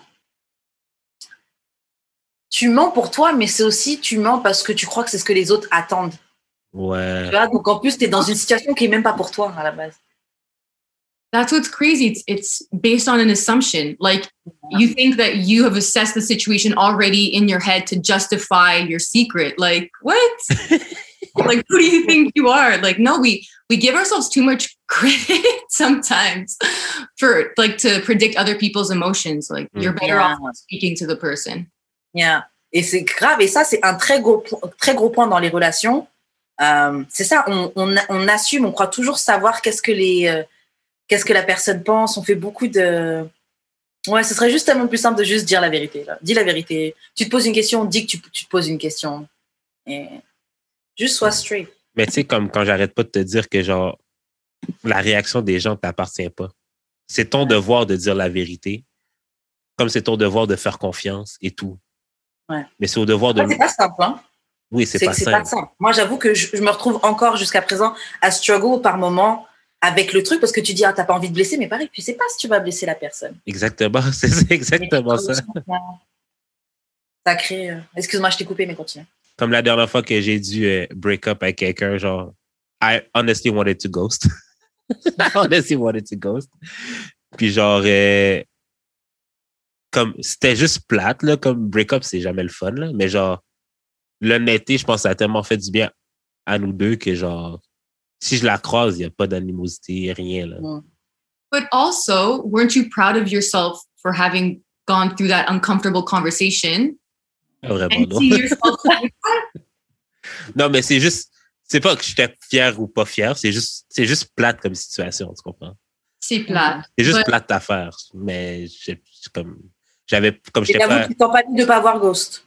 tu mens pour toi, mais c'est aussi tu mens parce que tu crois que c'est ce que les autres attendent. Ouais. Tu vois, donc en plus, tu es dans une situation qui est même pas pour toi à la base. That's what's crazy. It's, it's based on an assumption. Like you think that you have assessed the situation already in your head to justify your secret. Like what? like who do you think you are? Like no, we we give ourselves too much credit sometimes for like to predict other people's emotions. Like you're better Yeah. off speaking to the person. Yeah. Et c'est grave. Et ça, c'est un très gros, très gros point dans les relations. Euh, c'est ça, on, on, on assume, on croit toujours savoir qu'est-ce que les, euh, qu'est-ce que la personne pense. On fait beaucoup de. Ouais, ce serait juste tellement plus simple de juste dire la vérité. Là. Dis la vérité. Tu te poses une question, dis que tu, tu te poses une question. Et juste sois straight. Mais tu sais, comme quand j'arrête pas de te dire que genre la réaction des gens ne t'appartient pas. C'est ton devoir de dire la vérité, comme c'est ton devoir de faire confiance et tout. Ouais. Mais c'est au devoir de. C'est pas simple, hein. Oui, c'est pas simple. pas simple. Moi, j'avoue que je, je me retrouve encore jusqu'à présent à struggle par moment avec le truc parce que tu dis, ah, t'as pas envie de blesser, mais pareil, tu sais pas si tu vas blesser la personne. Exactement, c'est c'est exactement ça. Ça crée. euh, Excuse-moi, je t'ai coupé, mais continue. Comme la dernière fois que j'ai dû euh, break up avec quelqu'un, genre, I honestly wanted to ghost. I honestly wanted to ghost. Puis genre, euh, comme, c'était juste plate, là, comme break up, c'est jamais le fun, là, mais genre, l'honnêteté, je pense, ça a tellement fait du bien à nous deux que genre, si je la croise, il n'y a pas d'animosité, rien, là. But also, weren't you proud of yourself for having gone through that uncomfortable conversation? Pas Vraiment, and non. see yourself like Non, mais c'est juste, c'est pas que j'étais fier ou pas fier, c'est juste, c'est juste plate comme situation, tu comprends? c'est plat. C'est juste plate à faire, mais j'ai- j'ai comme, j'avais, comme j'étais pas, tu t'en pas dit de pas avoir ghost.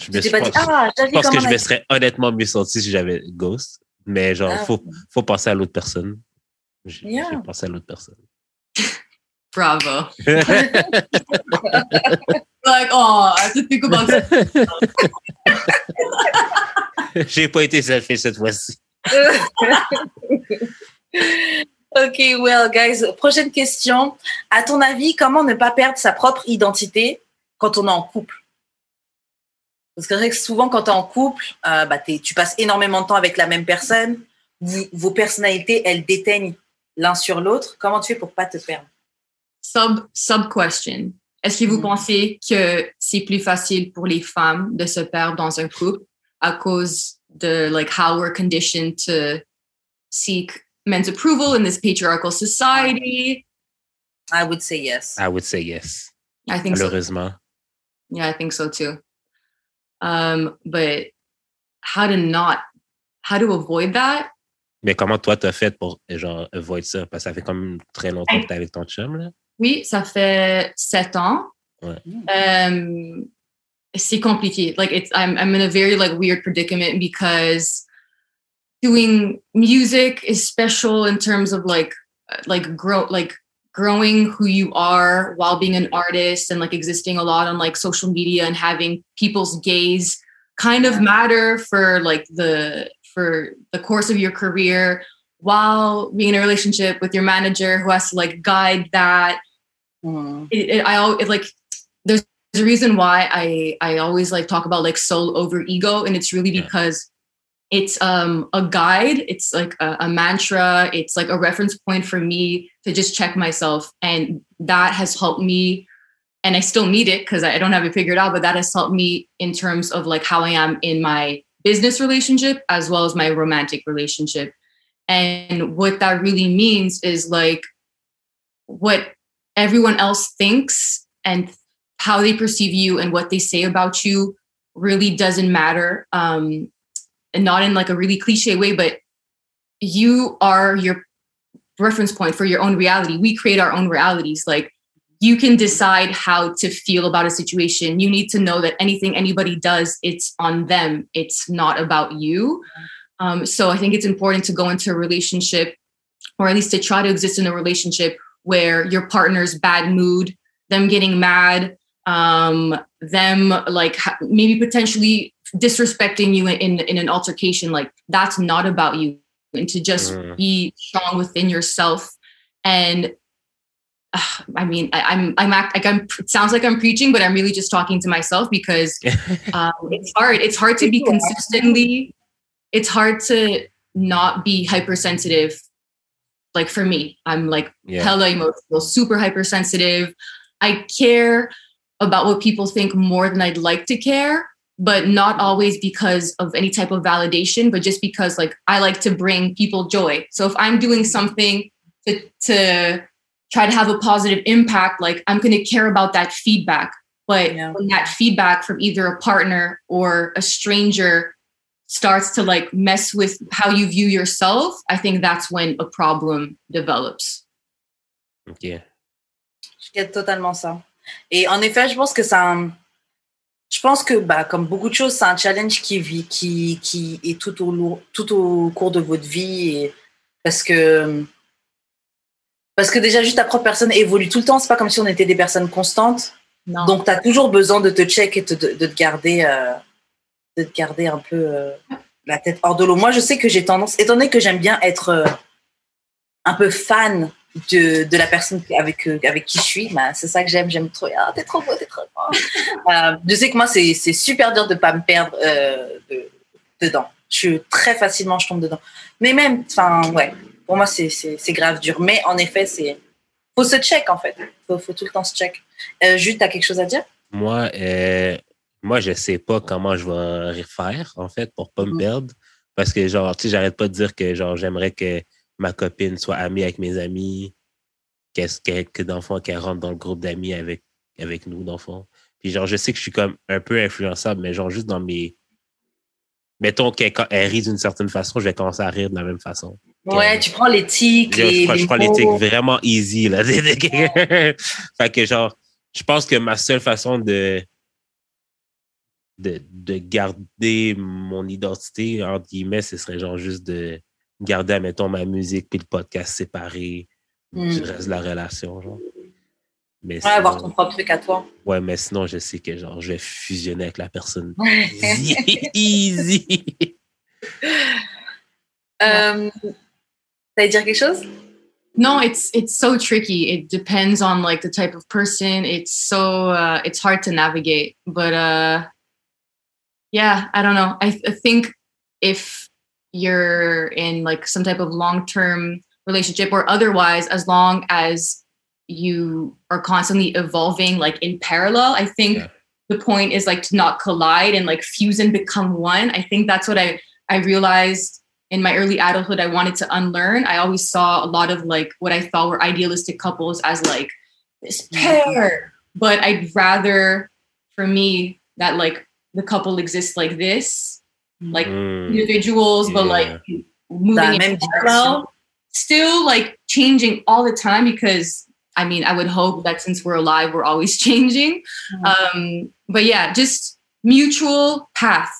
je me suis pas dit, ah, je pense que je me serais honnêtement mieux senti si j'avais Ghost. Mais genre, Ah. faut, faut penser à l'autre personne. J'ai Yeah. pensé à l'autre personne. Bravo. Like, oh, I have to think about that. J'ai pas été selfish cette fois-ci. Ok, well, guys, prochaine question. À ton avis, comment ne pas perdre sa propre identité quand on est en couple? Parce que c'est vrai que souvent, quand tu es en couple, euh, bah, tu passes énormément de temps avec la même personne. Vous- vos personnalités, elles déteignent l'un sur l'autre. Comment tu fais pour pas te perdre? Sub, sub question. Est-ce que vous Mhm. pensez que c'est plus facile pour les femmes de se perdre dans un couple à cause de like how we're conditioned to seek men's approval in this patriarchal society? I would say yes. I would say yes. I think so. Yeah, I think so too. Um, but how to not, how to avoid that? Mais comment toi t'as fait pour genre avoid ça? Parce que ça fait comme très longtemps que t'es avec ton chum, là. Oui, ça fait sept ans. Ouais. Um, c'est compliqué. Like it's, I'm, I'm in a very like weird predicament because doing music is special in terms of like, like grow, like growing who you are while being an artist and like existing a lot on like social media and having people's gaze kind of matter for like the for the course of your career while being in a relationship with your manager who has to like guide that Mhm. it, it, I al- it, like there's a reason why I I always like talk about like soul over ego, and it's really Yeah. because it's um a guide. It's like a, a mantra. It's like a reference point for me to just check myself, and that has helped me. And I still need it because I don't have it figured out, but that has helped me in terms of like how I am in my business relationship as well as my romantic relationship. And what that really means is like what everyone else thinks and how they perceive you and what they say about you really doesn't matter um and not in like a really cliche way but you are your reference point for your own reality. We create our own realities. Like you can decide how to feel about a situation. You need to know that anything anybody does it's on them. It's not about you. Um, so i think it's important to go into a relationship or at least to try to exist in a relationship where your partner's bad mood, them getting mad, um, them like maybe potentially disrespecting you in, in an altercation, like that's not about you. And to just Mm. be strong within yourself and uh, I mean, I, I'm, I'm, act, like I'm, it sounds like I'm preaching, but I'm really just talking to myself because um, it's hard. It's hard to be consistently, it's hard to not be hypersensitive. Like for me, I'm like Yeah. hella emotional, super hypersensitive. I care about what people think more than I'd like to care, but not always because of any type of validation, but just because like I like to bring people joy. So if I'm doing something to to try to have a positive impact, like I'm going to care about that feedback. But Yeah. when that feedback from either a partner or a stranger starts to like mess with how you view yourself, I think that's when a problem develops. OK. Je get totalement ça. Et en effet, je pense que c'est un. Je pense que, bah, comme beaucoup de choses, c'est un challenge qui vit, qui, qui est tout au, lourd- tout au cours de votre vie. Et parce que. Parce que déjà, juste ta propre personne évolue tout le temps. C'est pas comme si on était des personnes constantes. Non. Donc, tu as toujours besoin de te check et te- de, de te garder, euh, de te garder un peu euh, la tête hors de l'eau. Moi, je sais que j'ai tendance, étant donné que j'aime bien être euh, un peu fan de, de la personne avec, euh, avec qui je suis, bah, c'est ça que j'aime. J'aime trop. Ah, t'es trop beau, t'es trop beau. Euh, je sais que moi, c'est c'est super dur de pas me perdre euh, de- dedans. Je suis très facilement, je tombe dedans. Mais même, enfin, ouais, pour moi, c'est grave dur. Mais en effet, c'est. Faut se check, en fait. Faut, faut tout le temps se check. Euh, Jude, t'as quelque chose à dire? Moi, euh, moi, je sais pas comment je vais refaire, en fait, pour pas me Mhm. perdre. Parce que, genre, tu sais, j'arrête pas de dire que, genre, j'aimerais que ma copine soit amie avec mes amis, qu'est-ce que, que fond, qu'elle rentre dans le groupe d'amis avec, avec nous, fond. Puis, genre, je sais que je suis comme un peu influençable, mais genre, juste dans mes. Mettons qu'elle elle rit d'une certaine façon, je vais commencer à rire de la même façon. Ouais, tu prends tics, Je, les, je prends, je tics vraiment easy, là. fait que, genre, je pense que ma seule façon de, de, de garder mon identité, entre guillemets, ce serait genre juste de garder, admettons, ma musique puis le podcast séparé du reste de la relation, genre. Mais Ouais, avoir sinon- ton propre truc à toi. ouais, mais sinon, je sais que, genre, je vais fusionner avec la personne. Easy. Euh, T'allais dire quelque chose? no it's it's so tricky it depends on like the type of person it's so uh it's hard to navigate but uh yeah i don't know i, I think if you're in like some type of long-term relationship or otherwise as long as you are constantly evolving like in parallel i think Yeah. the point is like to not collide and like fuse and become one i think that's what i i realized in my early adulthood, I wanted to unlearn. I always saw a lot of like what I thought were idealistic couples as like this mm-hmm. pair, but I'd rather, for me, that like the couple exists like this, like Hmm. individuals, but like moving in parallel, still like changing all the time because I mean, I would hope that since we're alive, we're always changing. Um, but yeah, just mutual path,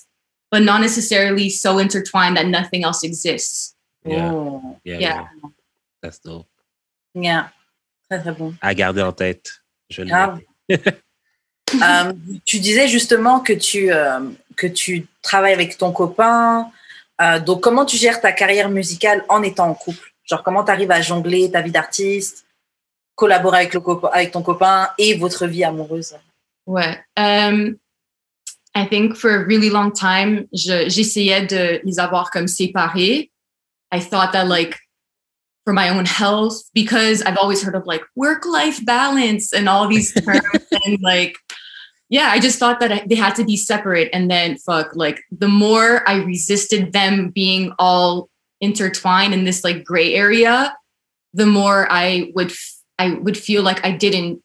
but not necessarily so intertwined that nothing else exists. Yeah, Oh, yeah, Yeah. yeah. That's dope. yeah. Très, très bon. À garder en tête. Je le Grave. Euh, tu disais justement que tu, euh, que tu travailles avec ton copain. Euh, donc, comment tu gères ta carrière musicale en étant en couple? Genre, comment tu arrives à jongler ta vie d'artiste, collaborer avec, le copa- avec ton copain et votre vie amoureuse? Ouais. Um, I think for a really long time, je- j'essayais de les avoir comme séparés. I thought that like for my own health, because I've always heard of like work-life balance and all these terms and like, yeah, I just thought that they had to be separate. And then fuck, like the more I resisted them being all intertwined in this like gray area, the more I would f- I would feel like I didn't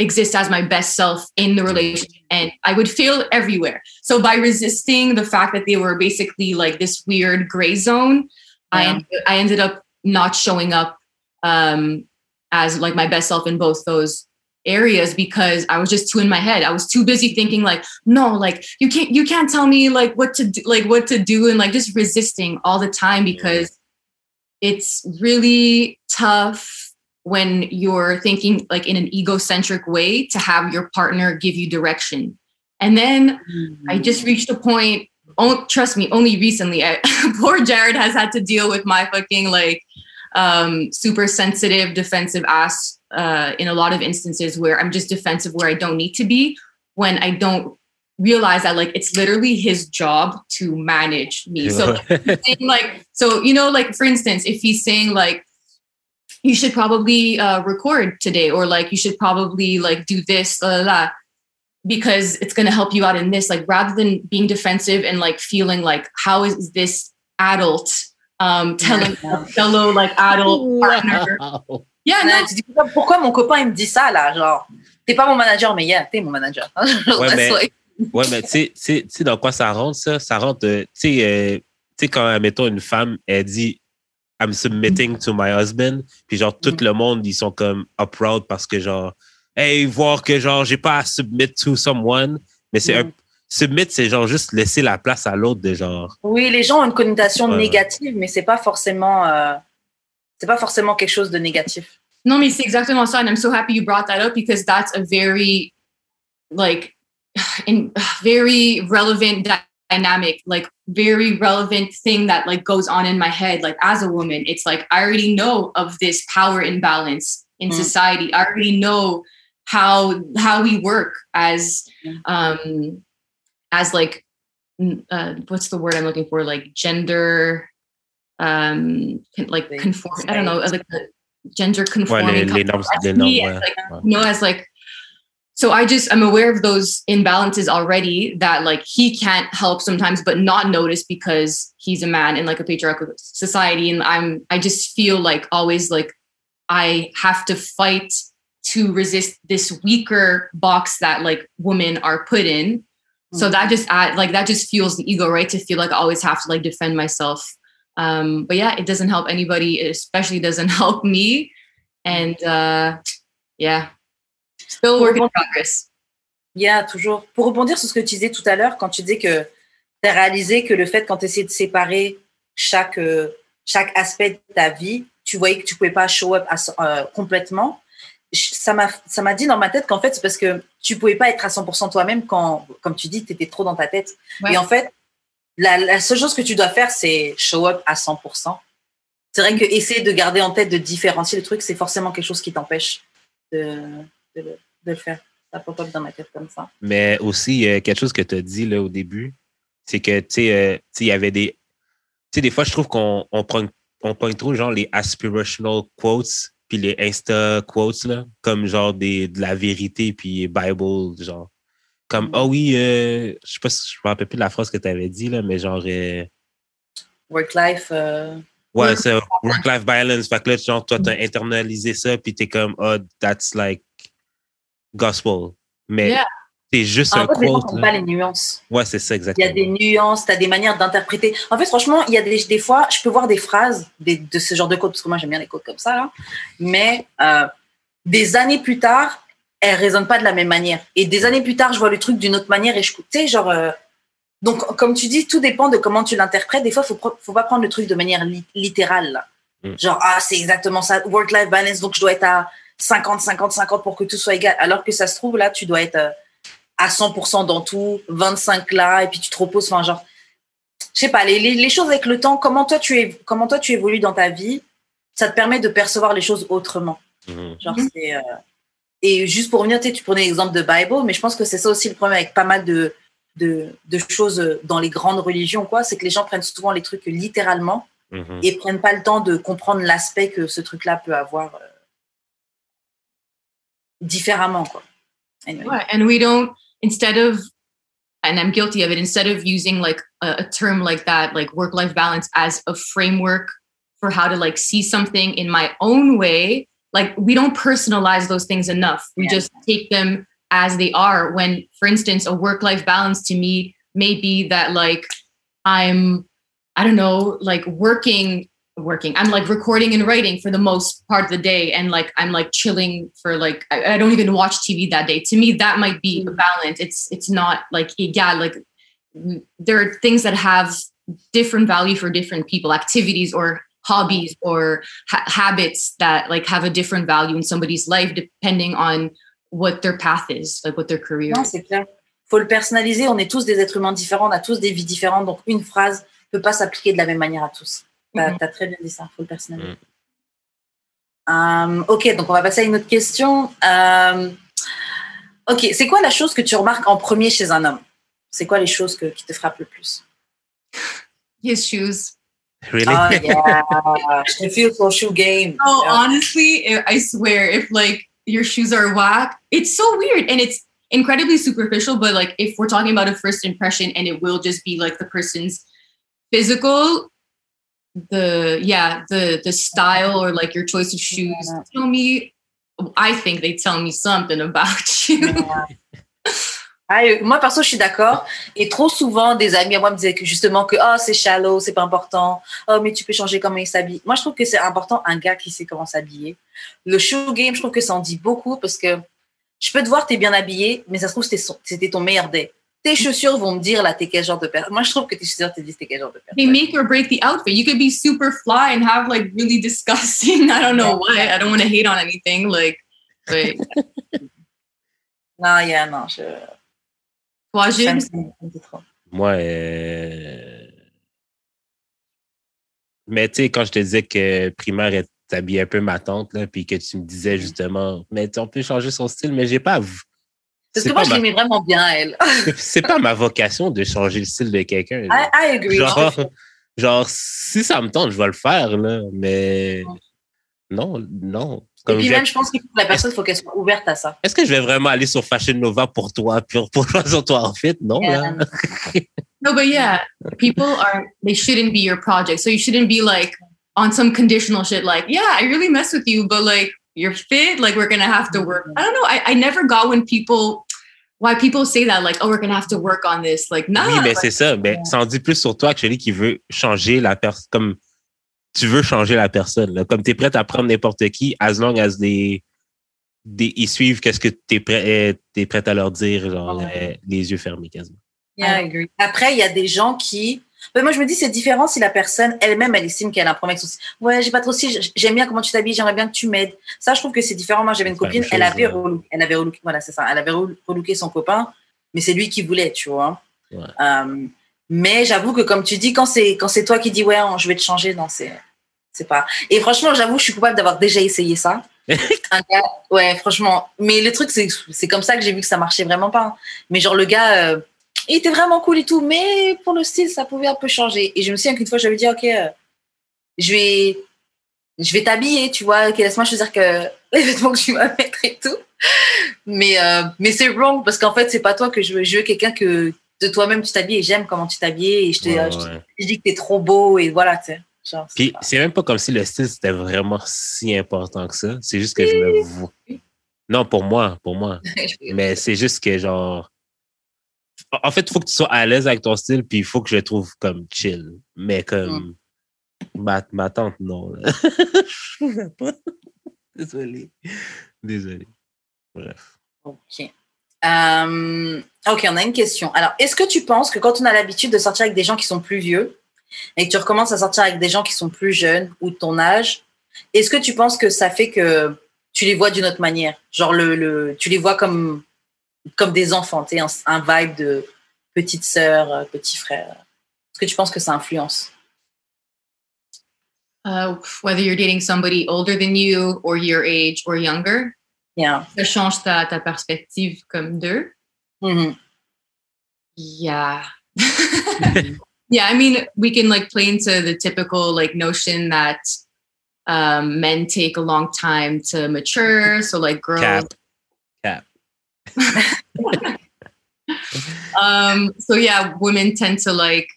exist as my best self in the relationship and I would feel everywhere. So by resisting the fact that they were basically like this weird gray zone, I Yeah. ended, I ended up not showing up um, as like my best self in both those areas because I was just too in my head. I was too busy thinking like, no, like you can't you can't tell me like what to do, like what to do and like just resisting all the time because it's really tough when you're thinking like in an egocentric way to have your partner give you direction. And then I just reached a point. Oh, trust me, only recently. I, poor Jared has had to deal with my fucking like um, super sensitive, defensive ass uh, in a lot of instances where I'm just defensive where I don't need to be when I don't realize that like it's literally his job to manage me. So like so you know like for instance if he's saying like you should probably uh, record today or like you should probably like do this blah, blah, blah, because it's going to help you out in this like rather than being defensive and like feeling like how is this adult um telling a fellow like adult partner Yeah no Tu dis, pourquoi mon copain il me dit ça là genre? T'es pas mon manager mais yeah t'es mon manager Ouais, mais- Ouais, mais tu sais- dans quoi ça rentre, ça? Ça rentre, euh, tu sais, euh, tu sais, quand, mettons, une femme, elle dit I'm submitting to my husband, puis genre, tout Mm. le monde, ils sont comme up proud parce que genre, hey, voir que genre, j'ai pas à submit to someone, mais c'est Mm. un. Submit, c'est genre juste laisser la place à l'autre de genre. oui les gens ont une connotation négative mais c'est pas forcément euh, c'est pas forcément quelque chose de négatif No, mais c'est exactement ça. And I'm so happy you brought that up because that's a very, like, in very relevant dynamic, like very relevant thing that like goes on in my head. Like as a woman, it's like I already know of this power imbalance in Mm. society. I already know how how we work as um as like uh, what's the word I'm looking for? Like gender um con- like conform I don't know like gender conforming les, les normes, as les me, normes, like, you know, as like, so I just, I'm aware of those imbalances already that like he can't help sometimes, but not notice because he's a man in like a patriarchal society. And I'm, I just feel like always like I have to fight to resist this weaker box that like women are put in. So that just add, like that just fuels the ego, right? To feel like I always have to like defend myself. Um, but yeah, it doesn't help anybody. It especially doesn't help me. And uh, yeah, still work in progress. Yeah, toujours. Pour rebondir sur ce que tu disais tout à l'heure, quand tu disais que tu as réalisé que le fait, quand tu essayais de séparer chaque, euh, chaque aspect de ta vie, tu voyais que tu pouvais pas show up à euh, complètement. Ça m'a ça m'a dit dans ma tête qu'en fait, c'est parce que tu pouvais pas être à 100% toi-même quand, comme tu dis, tu étais trop dans ta tête. Ouais. Et en fait, la, seule chose que tu dois faire, c'est show up à 100%. C'est vrai que essayer de garder en tête, de différencier le truc, c'est forcément quelque chose qui t'empêche de, de, le- faire. Ça pop up dans ma tête comme ça. Mais aussi, quelque chose que tu as dit là, au début, c'est que, tu sais, euh, tu sais, il y avait des. Tu sais, des fois, je trouve qu'on on prend, on prend trop, genre, les aspirational quotes, puis les Insta quotes, là, comme genre des, de la vérité, puis Bible, genre. Comme, Mm. ah oui, euh, je sais pas si je me rappelle plus de la phrase que tu avais dit, là, mais genre. euh, Work-life. euh, Ouais, Work- c'est work-life balance. Fait que là, genre, toi, t'as internalisé ça, puis t'es comme, oh, that's like gospel. Mais Yeah. c'est juste En un fait, quote. pas les nuances. Ouais, c'est ça, Il y exactement. a des nuances, tu as des manières d'interpréter. En fait, franchement, il y a des, des fois, je peux voir des phrases des- de ce genre de codes, parce que moi, j'aime bien les codes comme ça, là. mais euh, des années plus tard, elles résonnent pas de la même manière. Et des années plus tard, je vois le truc d'une autre manière et je, sais, genre, euh, donc, comme tu dis, tout dépend de comment tu l'interprètes. Des fois, faut, faut pas prendre le truc de manière li- littérale, là. Mm. Genre, ah, c'est exactement ça, work-life balance, donc je dois être à 50, 50, 50 pour que tout soit égal. Alors que ça se trouve, là, tu dois être euh, à 100% dans tout, 25 là, et puis tu te reposes, enfin, genre, je sais pas, les, les, les choses avec le temps, comment toi, tu es, comment toi tu évolues dans ta vie, ça te permet de percevoir les choses autrement. Mhm. Genre, c'est, euh, Et juste pour revenir, tu sais, tu prenais l'exemple de Bible, mais je pense que c'est ça aussi le problème avec pas mal de, de, de choses dans les grandes religions, quoi. C'est que les gens prennent souvent les trucs littéralement Mhm. et prennent pas le temps de comprendre l'aspect que ce truc-là peut avoir euh, différemment, quoi. Anyway. Right. And we don't, instead of, and I'm guilty of it, instead of using like a, a term like that, like work life balance as a framework for how to like see something in my own way, like we don't personalize those things enough. We Yeah. just take them as they are. When, for instance, a work life balance to me may be that like I'm, I don't know, like working working i'm like recording and writing for the most part of the day and like i'm like chilling for like i, I don't even watch tv that day to me that might be a balance it's it's not like yeah like mm, there are things that have different value for different people activities or hobbies or ha- habits that like have a different value in somebody's life depending on what their path is like what their career Non, is. c'est clair. faut le personnaliser. On est tous des êtres humains différents, on a tous des vies différentes. Donc, une phrase ne peut pas s'appliquer de la même manière à tous. Tu as, Mhm. très bien dit ça. faut le personnaliser. Mhm. Euh, ok, donc on va passer à une autre question. Euh, ok, c'est quoi la chose que tu remarques en premier chez un homme? C'est quoi les choses que, qui te frappent le plus? His shoes. Really? Oh yeah, je te feel for shoe game. Oh, Yeah. honestly, I- I swear, if like your shoes are whack, it's so weird and it's incredibly superficial. But like, if we're talking about a first impression, and it will just be like the person's physical, the yeah, the the style or like your choice of shoes Yeah. tell me. I think they tell me something about you. Ah, moi, perso, je suis d'accord. Et trop souvent, des amis à moi me disaient que justement que oh, c'est shallow, c'est pas important. Oh, mais tu peux changer comment il s'habille. Moi, je trouve que c'est important un gars qui sait comment s'habiller. Le shoe game, je trouve que ça en dit beaucoup parce que je peux te voir, t'es bien habillé, mais ça se trouve, c'était ton meilleur day. Tes chaussures vont me dire là, t'es quel genre de personne. Moi, je trouve que tes chaussures te disent t'es quel genre de they personne. make or break the outfit. You could be super fly and have like really disgusting. I don't know what. I don't want to hate on anything. Like, but Non, yeah, non, je. Trop. Moi, euh... mais tu sais, quand je te disais que primaire est habillée un peu ma tante, là, puis que tu me disais justement, mais on peut changer son style, mais j'ai pas. Parce c'est que moi, je ma- l'aimais vraiment bien, elle. C'est pas ma vocation de changer le style de quelqu'un. I, I agree. Genre, genre, si ça me tente, je vais le faire, là, mais non, non. Et Comme puis je- même, je pense que la personne, il faut qu'elle soit ouverte à ça. Est-ce que je vais vraiment aller sur Fashion Nova pour toi, pour, pour choisir ton outfit? Non, là. No, but yeah, people are they shouldn't be your project. So you shouldn't be like on some conditional shit like, yeah, I really mess with you, but like you're fit, like we're gonna have to work. I don't know. I, I never got when people why people say that, like, oh, we're gonna have to work on this. Like, nah. Oui, mais like, c'est ça. Mais ça en dit plus sur toi que celui qui veut changer la personne. Comme tu veux changer la personne. là. Comme tu es prête à prendre n'importe qui, as long as des, des, ils suivent qu'est-ce que tu es, prêt, es prête à leur dire, genre euh, les yeux fermés quasiment. Yeah, I agree. Après, il y a des gens qui. Mais moi, je me dis, c'est différent si la personne elle-même, elle estime qu'elle a un problème avec son. Ouais, j'ai pas trop si j'aime bien comment tu t'habilles, j'aimerais bien que tu m'aides. Ça, je trouve que c'est différent. Moi, j'avais une copine, elle avait, ouais. relooké, elle avait relooké, voilà, c'est ça, elle avait re- relooké son copain, mais c'est lui qui voulait, tu vois. Ouais. Euh, mais j'avoue que, comme tu dis, quand c'est quand c'est toi qui dis, ouais, je vais te changer, non, c'est c'est pas. Et franchement, j'avoue, je suis coupable d'avoir déjà essayé ça. Un gars, ouais, franchement. Mais le truc, c'est c'est comme ça que j'ai vu que ça marchait vraiment pas. hein. Mais genre, le gars, euh, il était vraiment cool et tout, mais pour le style, ça pouvait un peu changer. Et je me souviens qu'une fois, j'avais dit, OK, euh, je vais, je vais t'habiller, tu vois, ok, laisse-moi choisir que les vêtements que tu vas mettre et tout. Mais, euh, mais c'est wrong parce qu'en fait, c'est pas toi que je veux. Je veux quelqu'un que de toi-même tu t'habilles et j'aime comment tu t'habilles et je, te, Ouais, je, te- ouais. je dis que t'es trop beau et voilà, tu sais. Genre, Puis pas- c'est même pas comme si le style c'était vraiment si important que ça. C'est juste que je me vois. Non, pour moi, pour moi. Mais c'est juste que genre. En fait, il faut que tu sois à l'aise avec ton style, puis il faut que je le trouve comme chill. Mais comme. Ma, ma tante, non. je pouvais pas. Désolé. Désolé. Bref. Ok. Euh, ok, on a une question. Alors, est-ce que tu penses que quand on a l'habitude de sortir avec des gens qui sont plus vieux et que tu recommences à sortir avec des gens qui sont plus jeunes ou de ton âge, est-ce que tu penses que ça fait que tu les vois d'une autre manière? Genre, le, le, tu les vois comme, comme des enfants, un, vibe de petite sœur, euh, petit frère. Est-ce que tu penses que ça influence? Uh, whether you're dating somebody older than you or your age or younger, Yeah. ça change ta, ta perspective comme d'eux. Mhm. Yeah. yeah, I mean, we can like play into the typical like notion that um, men take a long time to mature. So like girls, Cap. Cap. um, so yeah, women tend to like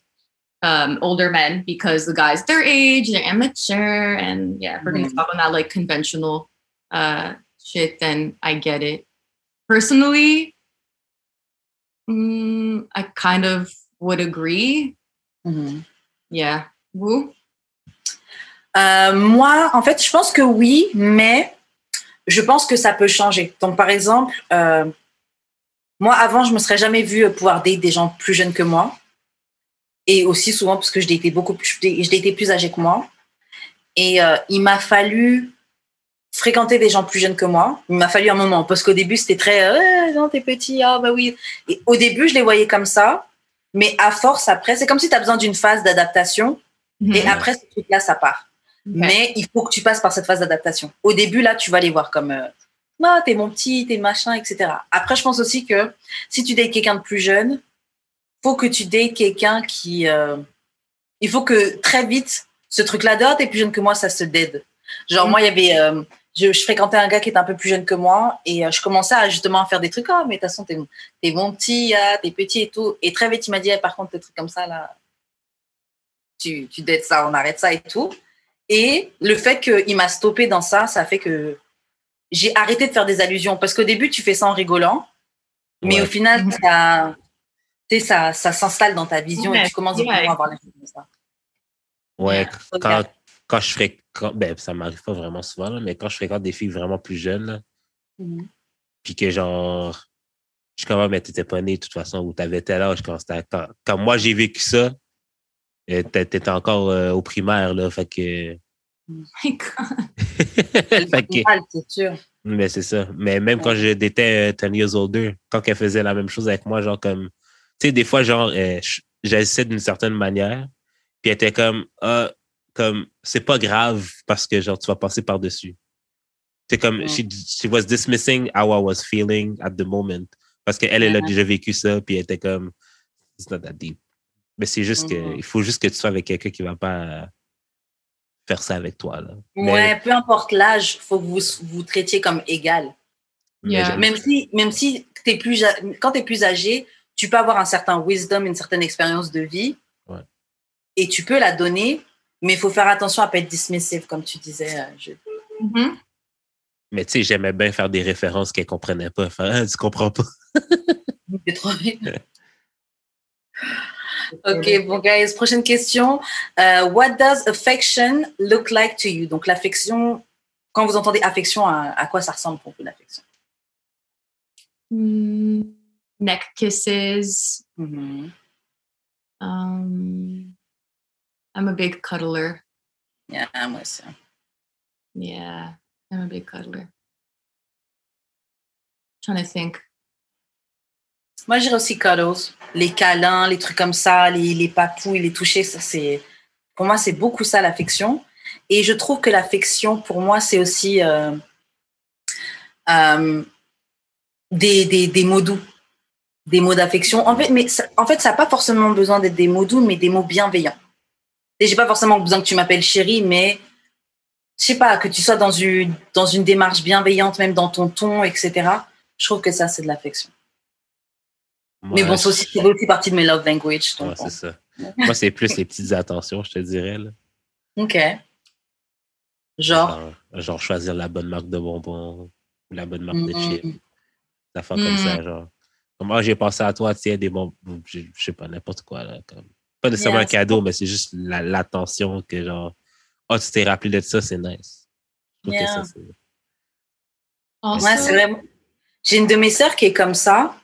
um, older men because the guys their age, they're immature, and yeah, we're gonna Mhm. talk on that like conventional uh, shit, then I get it. Personally, mm, I kind of would agree. Mhm. Yeah. Woo? Euh, moi, en fait, je pense que oui, mais je pense que ça peut changer. Donc, par exemple, euh, moi, avant, je me serais jamais vue pouvoir date des gens plus jeunes que moi. Et aussi souvent parce que je datais beaucoup plus, je datais plus âgé que moi. Et euh, il m'a fallu fréquenter des gens plus jeunes que moi. Il m'a fallu un moment parce qu'au début, c'était très euh, non, t'es petit, ah bah oui. Et au début, je les voyais comme ça. Mais à force, après, c'est comme si tu as besoin d'une phase d'adaptation. Et Mhm. après, ce truc-là, ça part. Mais il faut que tu passes par cette phase d'adaptation. Au début, là, tu vas les voir comme euh, ah, t'es mon petit, t'es machin, etc. Après, je pense aussi que si tu dates quelqu'un de plus jeune, faut que tu dates quelqu'un qui. euh, il faut que très vite, ce truc-là, de Ah, t'es plus jeune que moi, ça se dead. Genre, Mm. moi, il y avait. euh, je, je fréquentais un gars qui était un peu plus jeune que moi et euh, je commençais à justement à faire des trucs. Ah, mais de toute façon, t'es, mon- t'es mon petit, ah, t'es petit et tout. Et très vite, il m'a dit, Eh, par contre, des trucs comme ça, là, tu, tu dates ça, on arrête ça et tout. Et le fait qu'il m'a stoppé dans ça, ça fait que j'ai arrêté de faire des allusions. Parce qu'au début, tu fais ça en rigolant, mais Ouais. au final, Mhm. ça, ça, ça s'installe dans ta vision et tu commences ouais. vraiment à avoir l'impression de ça. Ouais, quand, quand je fréquente, ben, ça m'arrive pas vraiment souvent, là, mais quand je fréquente des filles vraiment plus jeunes, là, Mhm. puis que genre, je suis comme, Ah, mais t'étais pas né de toute façon, ou t'avais tel âge quand c'était, quand, quand moi j'ai vécu ça, euh, t'é- t'étais encore euh, au primaire, là, fait que, My God. fait que, Mal, c'est sûr. mais c'est ça. Mais même quand j'étais 10 years older, quand elle faisait la même chose avec moi, genre comme, tu sais, des fois, genre, euh, j'agissais d'une certaine manière, puis elle était comme, ah, comme, c'est pas grave parce que, genre, tu vas passer par-dessus. C'est comme, Ouais. she, she was dismissing how I was feeling at the moment. Parce qu'elle, elle a déjà vécu ça, puis elle était comme, it's not that deep. Mais c'est juste que, il faut juste que tu sois avec quelqu'un qui va pas faire ça avec toi, là. Mais- Ouais, peu importe l'âge, faut que vous vous traitiez comme égal. Yeah. Même si, même si t'es plus, quand tu es plus âgé, tu peux avoir un certain wisdom, une certaine expérience de vie. Ouais. Et tu peux la donner, mais il faut faire attention à pas être dismissive, comme tu disais. euh, Mhm. Mais tu sais, j'aimais bien faire des références qu'elle comprenait pas. Faire, ah, tu comprends pas. Trop. Ok, bon, guys, prochaine question. Euh, what does affection look like to you? Donc, l'affection, quand vous entendez affection, à, à quoi ça ressemble pour vous, l'affection? Mm, neck kisses. Mhm. Um, I'm a big cuddler. Yeah, moi aussi. Yeah, I'm a big cuddler. trying to think. Moi, j'irais aussi cuddles. Les câlins, les trucs comme ça, les, les papouilles, les toucher, ça, c'est. Pour moi, c'est beaucoup ça, l'affection. Et je trouve que l'affection, pour moi, c'est aussi euh, euh, des, des, des mots doux, des mots d'affection. En fait, mais ça, en fait, ça n'a pas forcément besoin d'être des mots doux, mais des mots bienveillants. Et j'ai pas forcément besoin que tu m'appelles chérie, mais je sais pas, que tu sois dans une, dans une démarche bienveillante, même dans ton ton, etc. Je trouve que ça, c'est de l'affection. Mais bon, ça aussi, c'est aussi partie de mes love language. Ouais, c'est ça. Moi, c'est plus les petites attentions, je te dirais. Là. Ok. Genre? Genre, genre choisir la bonne marque de bonbons ou la bonne marque de Mhm. chips. Des affaires comme Mhm. ça, genre. Comme, ah, j'ai pensé à toi, tiens, des bons, je, je sais pas, n'importe quoi, là. Comme, pas nécessairement Yeah, un cadeau, mais c'est juste la- l'attention que, genre, ah, tu t'es rappelé de ça, c'est nice. Je trouve que Yeah. ça, c'est- Also, Ouais, c'est vraiment. J'ai une de mes sœurs qui est comme ça.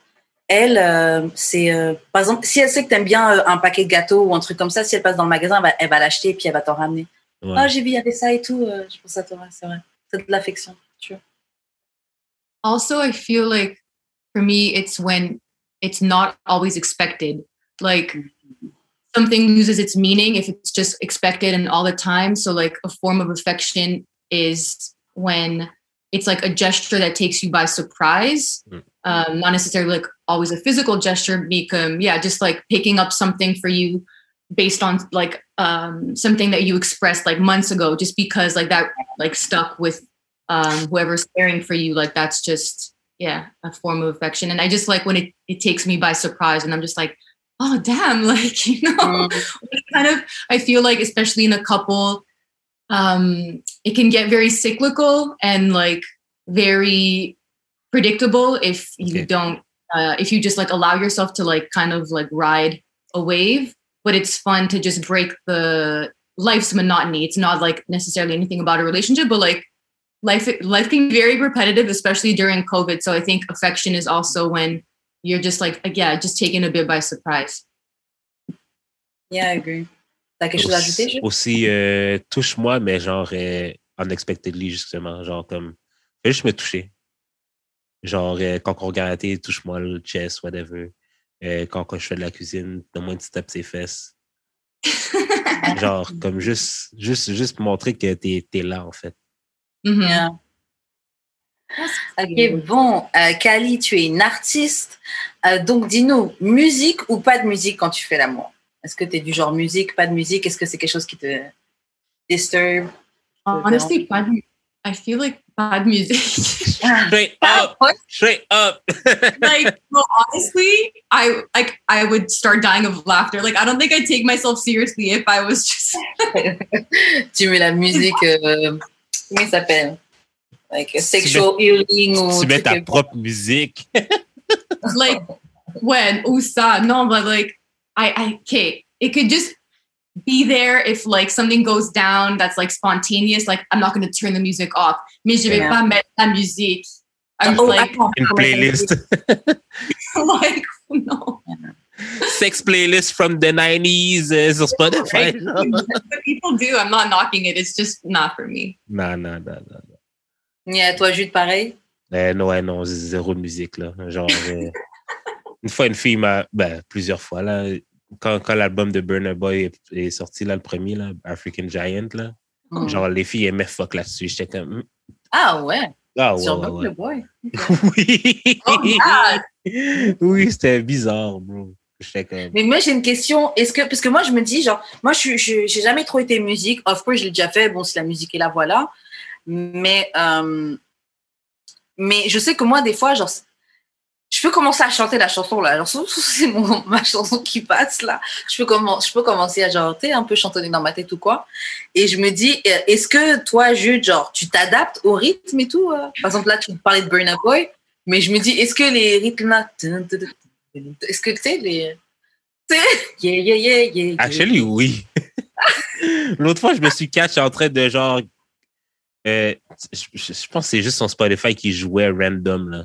Elle, euh, c'est. euh, par exemple, si elle sait que tu aimes bien euh, un paquet de gâteaux ou un truc comme ça, si elle passe dans le magasin, elle va, l'acheter et puis elle va t'en ramener. ouais. Ah, j'ai vu, il y avait ça et tout. euh, je pense à toi, c'est vrai. C'est de l'affection. tu vois. also i feel like for me it's when it's not always expected like something loses its meaning if it's just expected and all the time. So like a form of affection is when it's like a gesture that takes you by surprise Mm. um, not necessarily like always a physical gesture become yeah just like picking up something for you based on like um, something that you expressed like months ago just because like that like stuck with um, whoever's caring for you. Like that's just yeah a form of affection. And i just like when it, it takes me by surprise and i'm just like oh damn like you know Mm. kind of i feel like especially in a couple um it can get very cyclical and like very predictable if you Okay. don't uh if you just like allow yourself to like kind of like ride a wave but it's fun to just break the life's monotony it's not like necessarily anything about a relationship but like life life can be very repetitive especially during covid so i think affection is also when you're just like yeah just taken a bit by surprise Yeah, I agree. T'as quelque chose à ajouter, aussi, euh, touche-moi, mais genre euh, unexpectedly, justement. Genre comme, fais juste me toucher. Genre, euh, quand on regarde la télé, touche-moi le chest, whatever. Euh, quand, quand je fais de la cuisine, donne-moi une petite tape ses fesses. Genre, comme juste, juste, juste montrer que t'es es là, en fait. Mhm. Yeah. Ok, bon, euh, Kali, tu es une artiste. Euh, donc, dis-nous, musique ou pas de musique quand tu fais l'amour? Est-ce que tu es du genre musique, pas de musique? Est-ce que c'est quelque chose qui te disturbe? Honestly, bad, mu- I feel like bad music. Straight up! Straight up! like, well, honestly, I like I would start dying of laughter. Like, I don't think I'd take myself seriously if I was just tu mets la musique, euh, comment il s'appelle? Like a sexual healing ou tu mets ta comme- propre musique. like when usa no, but like I I okay, it could just be there if like something goes down that's like spontaneous. Like, I'm not going to turn the music off. Mais je vais Yeah. pas mettre la musique. I'm Oh, like, attends, Une playlist. like no. Sex playlist from the 90s euh, sur Spotify. But people do. I'm not knocking it. It's just not for me. non, non, non, non. Yeah, toi, Jude, pareil? Euh, non, ouais, non, zéro musique, là. Genre, euh, une fois, une fille m'a. Ben, plusieurs fois, là. Quand, quand l'album de Burner Boy est, est sorti, là, le premier, là, African Giant, là, Hmm. genre, les filles aimaient fuck là-dessus. J'étais comme. hmm, Ah ouais, Ah, ouais, sur ouais, ouais. Boy? Oui! Oh, God. oui, c'était bizarre, bro. Comme. Mais moi, j'ai une question. Est-ce que, parce que moi, je me dis, genre, moi, je j'ai jamais trop été musique. Of course, je l'ai déjà fait. Bon, si la musique est là, voilà. Mais, euh, mais je sais que moi, des fois, genre, je peux commencer à chanter la chanson là. Genre, c'est mon- ma chanson qui passe là. Je peux, je peux commencer à genre, un peu chantonner dans ma tête ou quoi. Et je me dis, euh, est-ce que toi, Jude, genre, tu t'adaptes au rythme et tout euh? Par exemple, là, tu parlais de Burna Boy. Mais je me dis, est-ce que les rythmes là, est-ce que tu sais, les. Tu yeah, yeah, yeah, yeah. Actually, oui. L'autre fois, je me suis catch en train de genre. Euh, je, pense que c'est juste son Spotify qui jouait random. là.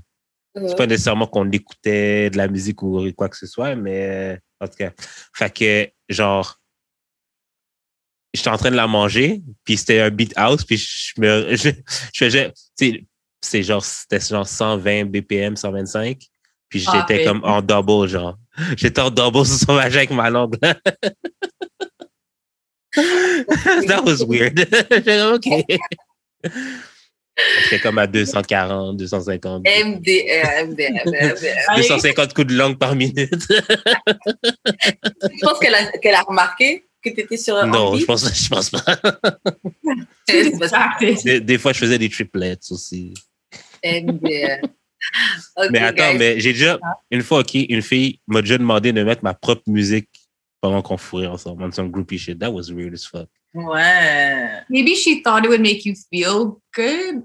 C'est pas nécessairement qu'on écoutait de la musique ou quoi que ce soit, mais euh, en tout cas. Fait que, genre, j'étais en train de la manger, puis c'était un beat house, puis je me. Je, je faisais. c'est genre, c'était genre 120 BPM, 125. Puis Ah, j'étais comme en double, genre. J'étais en double sur son vagin avec ma langue. That was weird. OK. J'étais comme à 240, 250. MDR, MDR, MDR. 250 coups de langue par minute. Je pense qu'elle a, remarqué que tu étais sur un non, je pense, je pense pas. C'est. Des, des fois, je faisais des triplets aussi. MDR. Mais attends, guys. mais j'ai déjà, une fois, OK, une fille m'a déjà demandé de mettre ma propre musique pendant qu'on fourrait ensemble, on some groupie shit. That was weird as fuck. Ouais. Maybe she thought it would make you feel good.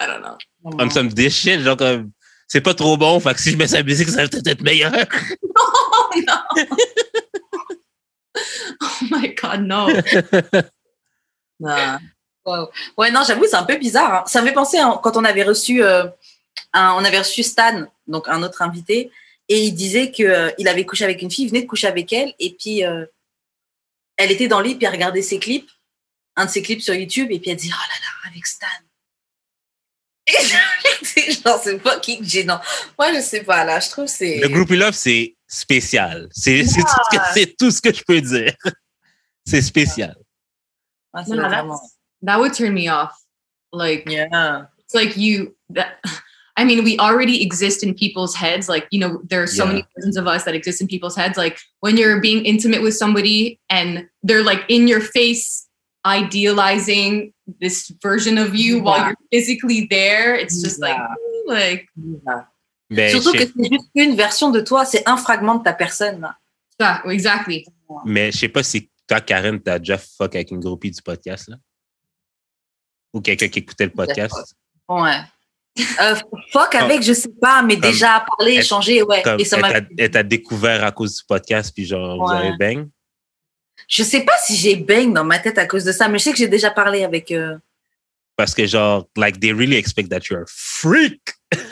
I don't know. On some this shit, genre comme, c'est pas trop bon, fait que si je mets sa musique, ça va peut-être être meilleur. Oh no. oh my god, no. Ah. Wow. Ouais, non, j'avoue, c'est un peu bizarre. hein. Ça me fait penser hein, quand on avait reçu, euh, un- on avait reçu Stan, donc un autre invité, et il disait que euh, il avait couché avec une fille, il venait de coucher avec elle, et puis euh, elle était dans le lit, puis elle regardait ses clips, un de ses clips sur YouTube, et puis elle dit oh là là, avec Stan. Et c'est genre, c'est fucking gênant. Moi, je sais pas, là, je trouve que c'est. Le groupie love, c'est spécial. C'est c'est tout, ce que- c'est tout ce que je peux dire. C'est spécial. Ouais, c'est No, vraiment- that's, that would turn me off. Like Yeah. it's like you that I mean, we already exist in people's heads. Like, you know, there are so Yeah. many versions of us that exist in people's heads. Like when you're being intimate with somebody and they're like in your face idealizing this version of you while you're physically there, it's just like Yeah. ooh, like Mais, Surtout que c'est juste une version de toi, c'est un fragment de ta personne. là. that, exactly. mais je sais pas si toi, Karen, t'as déjà fuck avec une groupie du podcast, là? Ou quelqu'un qui écoutait le podcast? Ouais. Euh, fuck avec, je sais pas, mais Comme- déjà parler, échanger, ouais. Comme Et ça m'a. elle t'a découvert à cause du podcast, puis genre, vous Ouais. avez bang? Je sais pas si j'ai bang dans ma tête à cause de ça, mais je sais que j'ai déjà parlé avec. euh, Parce que genre, like, they really expect that you're a freak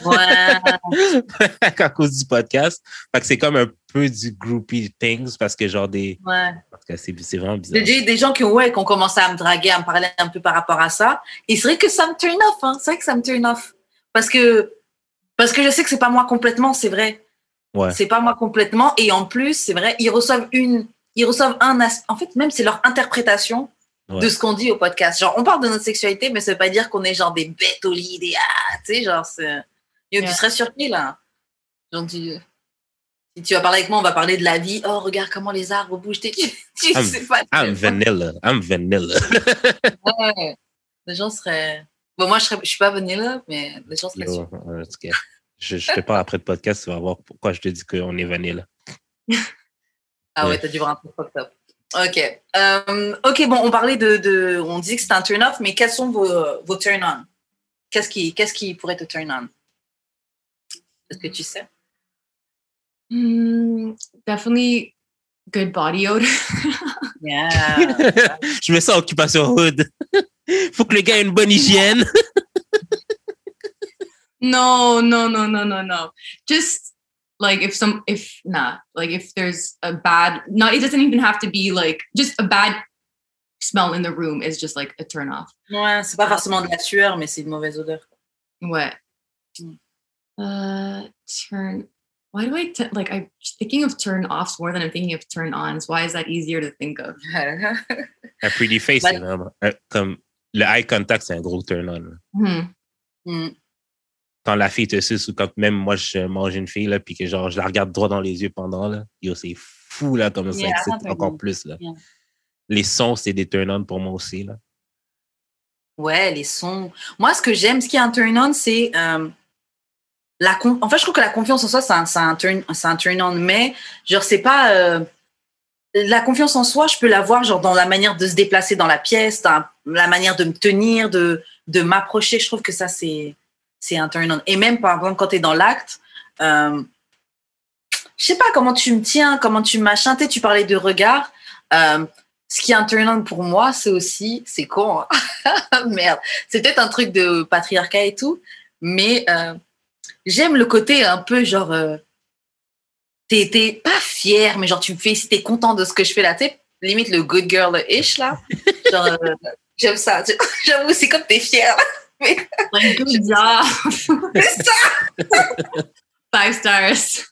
Ouais. à cause du podcast. Fait que c'est comme un peu du groupie things, parce que genre, des... ouais. C'est vraiment J'ai bizarre. eu des gens qui, ont- ouais, qui ont commencé à me draguer, à me parler un peu par rapport à ça. Et c'est vrai que ça me turn off, hein. C'est vrai que ça me turn off. Parce que, parce que je sais que c'est pas moi complètement, c'est vrai. Ouais. C'est pas moi complètement. Et en plus, c'est vrai, ils reçoivent une, ils reçoivent un as- En fait, même c'est leur interprétation Ouais. de ce qu'on dit au podcast. Genre, on parle de notre sexualité, mais ça veut pas dire qu'on est genre des bêtes au lit, des ah, tu sais, genre, c'est. Yo, Ouais. Tu serais surpris là. Genre, tu... Si tu vas parler avec moi, on va parler de la vie. Oh, regarde comment les arbres bougent. Tu, tu I'm- sais pas. I'm vanilla. I'm vanilla. Ouais. Les gens seraient. Bon, moi, je, je suis pas vanilla, mais les gens seraient sûrs. en tout cas, je, je te parle après le podcast, tu vas voir pourquoi je te dis qu'on est vanilla. Ah ouais, Ouais. t'as dû voir un truc fucked up. Ok. Euh, ok, bon, on parlait de, de. On dit que c'est un turn-off, mais quels sont vos, vos turn-on? Qu'est-ce qui, qu'est-ce qui pourrait te turn on Est-ce que tu sais? Hmm, definitely good body odor. Yeah. je me sens occupation hood. Faut que le gars ait une bonne hygiène. no, no, no, no, no, no. Just like if some, if nah, like if there's a bad, not, it doesn't even have to be like just a bad smell in the room is just like a turn off. ouais, c'est pas forcément de la sueur, mais c'est une mauvaise odeur. What? Mm. Uh, turn. Why do I t- like? I'm thinking of turn offs more than I'm thinking of turn ons. Why is that easier to think of? Un pretty face, Ouais. c'est vraiment. Comme le eye contact, c'est un gros turn on. Hmm. Hmm. Quand la fille te suce ou quand même moi je mange une fille là, puis que genre je la regarde droit dans les yeux pendant là, yo c'est fou là comme ça excite encore plus là. Yeah. Les sons c'est des turn on pour moi aussi là. Ouais, les sons. Moi, ce que j'aime, ce qui est un turn-on, c'est euh, la con- En fait, je trouve que la confiance en soi, c'est un, un turn, turn-on, mais genre, c'est pas. euh, La confiance en soi, je peux l'avoir genre dans la manière de se déplacer dans la pièce, dans la manière de me tenir, de, de m'approcher. Je trouve que ça, c'est c'est un turn-on. Et même, par exemple, quand tu es dans l'acte, euh, je sais pas comment tu me tiens, comment tu. Tu sais, tu parlais de regard. Euh, ce qui est un turn-on pour moi, c'est aussi, c'est con, hein. merde, c'est peut-être un truc de patriarcat et tout, mais euh, j'aime le côté un peu genre, euh, t'es t'es pas fier, mais genre tu me fais, si t'es content de ce que je fais là, tu sais, limite le good girl-ish là, genre, j'aime ça, j'avoue, c'est comme t'es fier, Like good job. c'est ça, Five stars.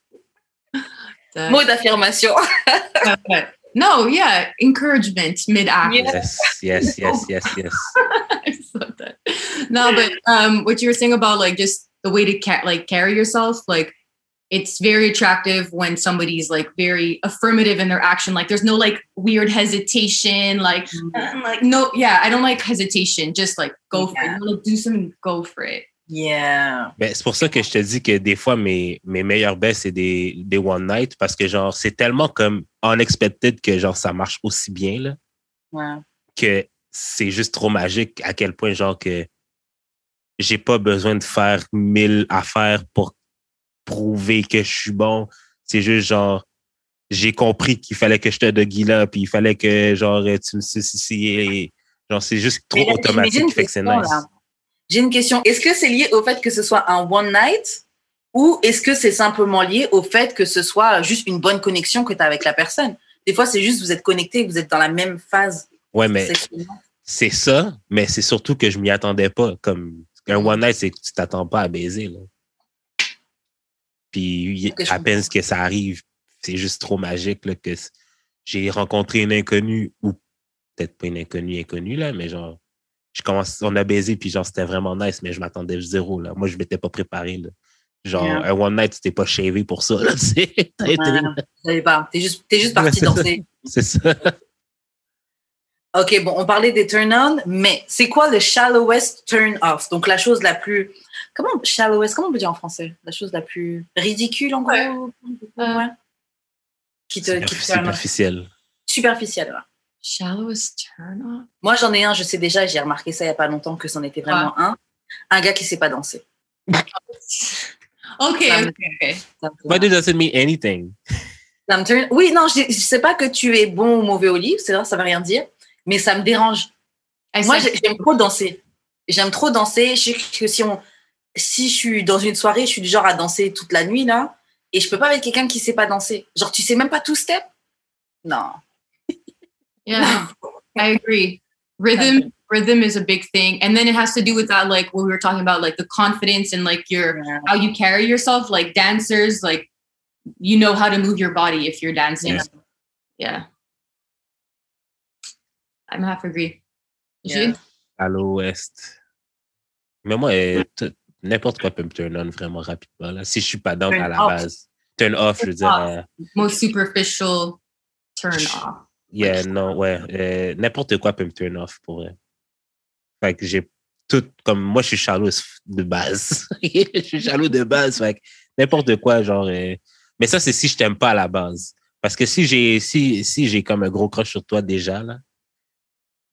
Duh. mot d'affirmation. Okay. No, yeah, encouragement mid act. Yes, yes, yes, yes, yes. I love that. No, but um, what you were saying about like just the way to ca- like carry yourself, like it's very attractive when somebody's like very affirmative in their action. Like there's no like weird hesitation. Like I'm like no, yeah, I don't like hesitation. Just like go for Yeah. it. You wanna do something, go for it. Yeah. Ben, c'est pour ça que je te dis que des fois, mes, mes meilleures baisses, c'est des, des one night parce que genre, c'est tellement comme unexpected que genre, ça marche aussi bien, là, Ouais. que c'est juste trop magique à quel point, genre, que j'ai pas besoin de faire mille affaires pour prouver que je suis bon. C'est juste genre, j'ai compris qu'il fallait que je te de là, puis il fallait que, genre, tu me ici et, genre, c'est juste trop là, automatique j'ai une qui fait que c'est question, nice. J'ai une question. Est-ce que c'est lié au fait que ce soit un one night ou est-ce que c'est simplement lié au fait que ce soit juste une bonne connexion que tu as avec la personne? Des fois, c'est juste vous êtes connectés, vous êtes dans la même phase. Ouais, mais c'est ça, mais c'est surtout que je m'y attendais pas. Comme un one night, c'est que tu t'attends pas à baiser. Là. Puis à peine que ça arrive, c'est juste trop magique là, que j'ai rencontré une inconnue ou peut-être pas une inconnue inconnue là, mais genre je commence, on a baisé puis genre c'était vraiment nice, mais je m'attendais zéro là. Moi je m'étais pas préparé là. Genre Yeah. un one night, tu t'es pas shavé pour ça là. Ouais, savais pas. T'es juste, t'es juste parti danser. c'est ça. Ok, bon, on parlait des turn-on, mais c'est quoi le shallowest turn-off? Donc la chose la plus. Comment shallowest Comment on peut dire en français? La chose la plus ridicule en gros? Ouais. Ouais. Qui te, qui te Superfi- turn off. Superficiel. Superficielle. ouais. Shallowest turn off. Moi, j'en ai un, je sais déjà, j'ai remarqué ça il n'y a pas longtemps que c'en était vraiment un. Un gars qui sait pas danser. Okay, Ça me- okay. Ça me, But it doesn't mean anything. ça me turn- Oui, non, je, je sais pas que tu es bon ou mauvais au livre, c'est vrai, ça veut rien dire, mais ça me dérange. I Moi, j'aime trop danser. J'aime trop danser. Je sais que si, on, si je suis dans une soirée, je suis du genre à danser toute la nuit, là, et je peux pas avec quelqu'un qui sait pas danser. Genre, tu sais même pas tout step? Non. Yeah, I agree. Rhythm, rhythm is a big thing, and then it has to do with that, like what we were talking about, like the confidence and like your how you carry yourself. Like dancers, like you know how to move your body if you're dancing. Yeah, I'm half agree. Yeah. À l'ouest. Mais moi, euh, n'importe quoi peut me turn on vraiment rapidement. Là. Si je suis pas dans Turn à la off. base. Turn off, je veux dire. euh, Most superficial turn off. yeah, non, ouais. euh, n'importe quoi peut me turn off pour vrai. Fait que j'ai tout. Comme moi, je suis shallow de base. je suis shallow de base. Fait que n'importe quoi, genre. euh, mais ça, c'est si je t'aime pas à la base. Parce que si j'ai si, si j'ai comme un gros crush sur toi déjà, là,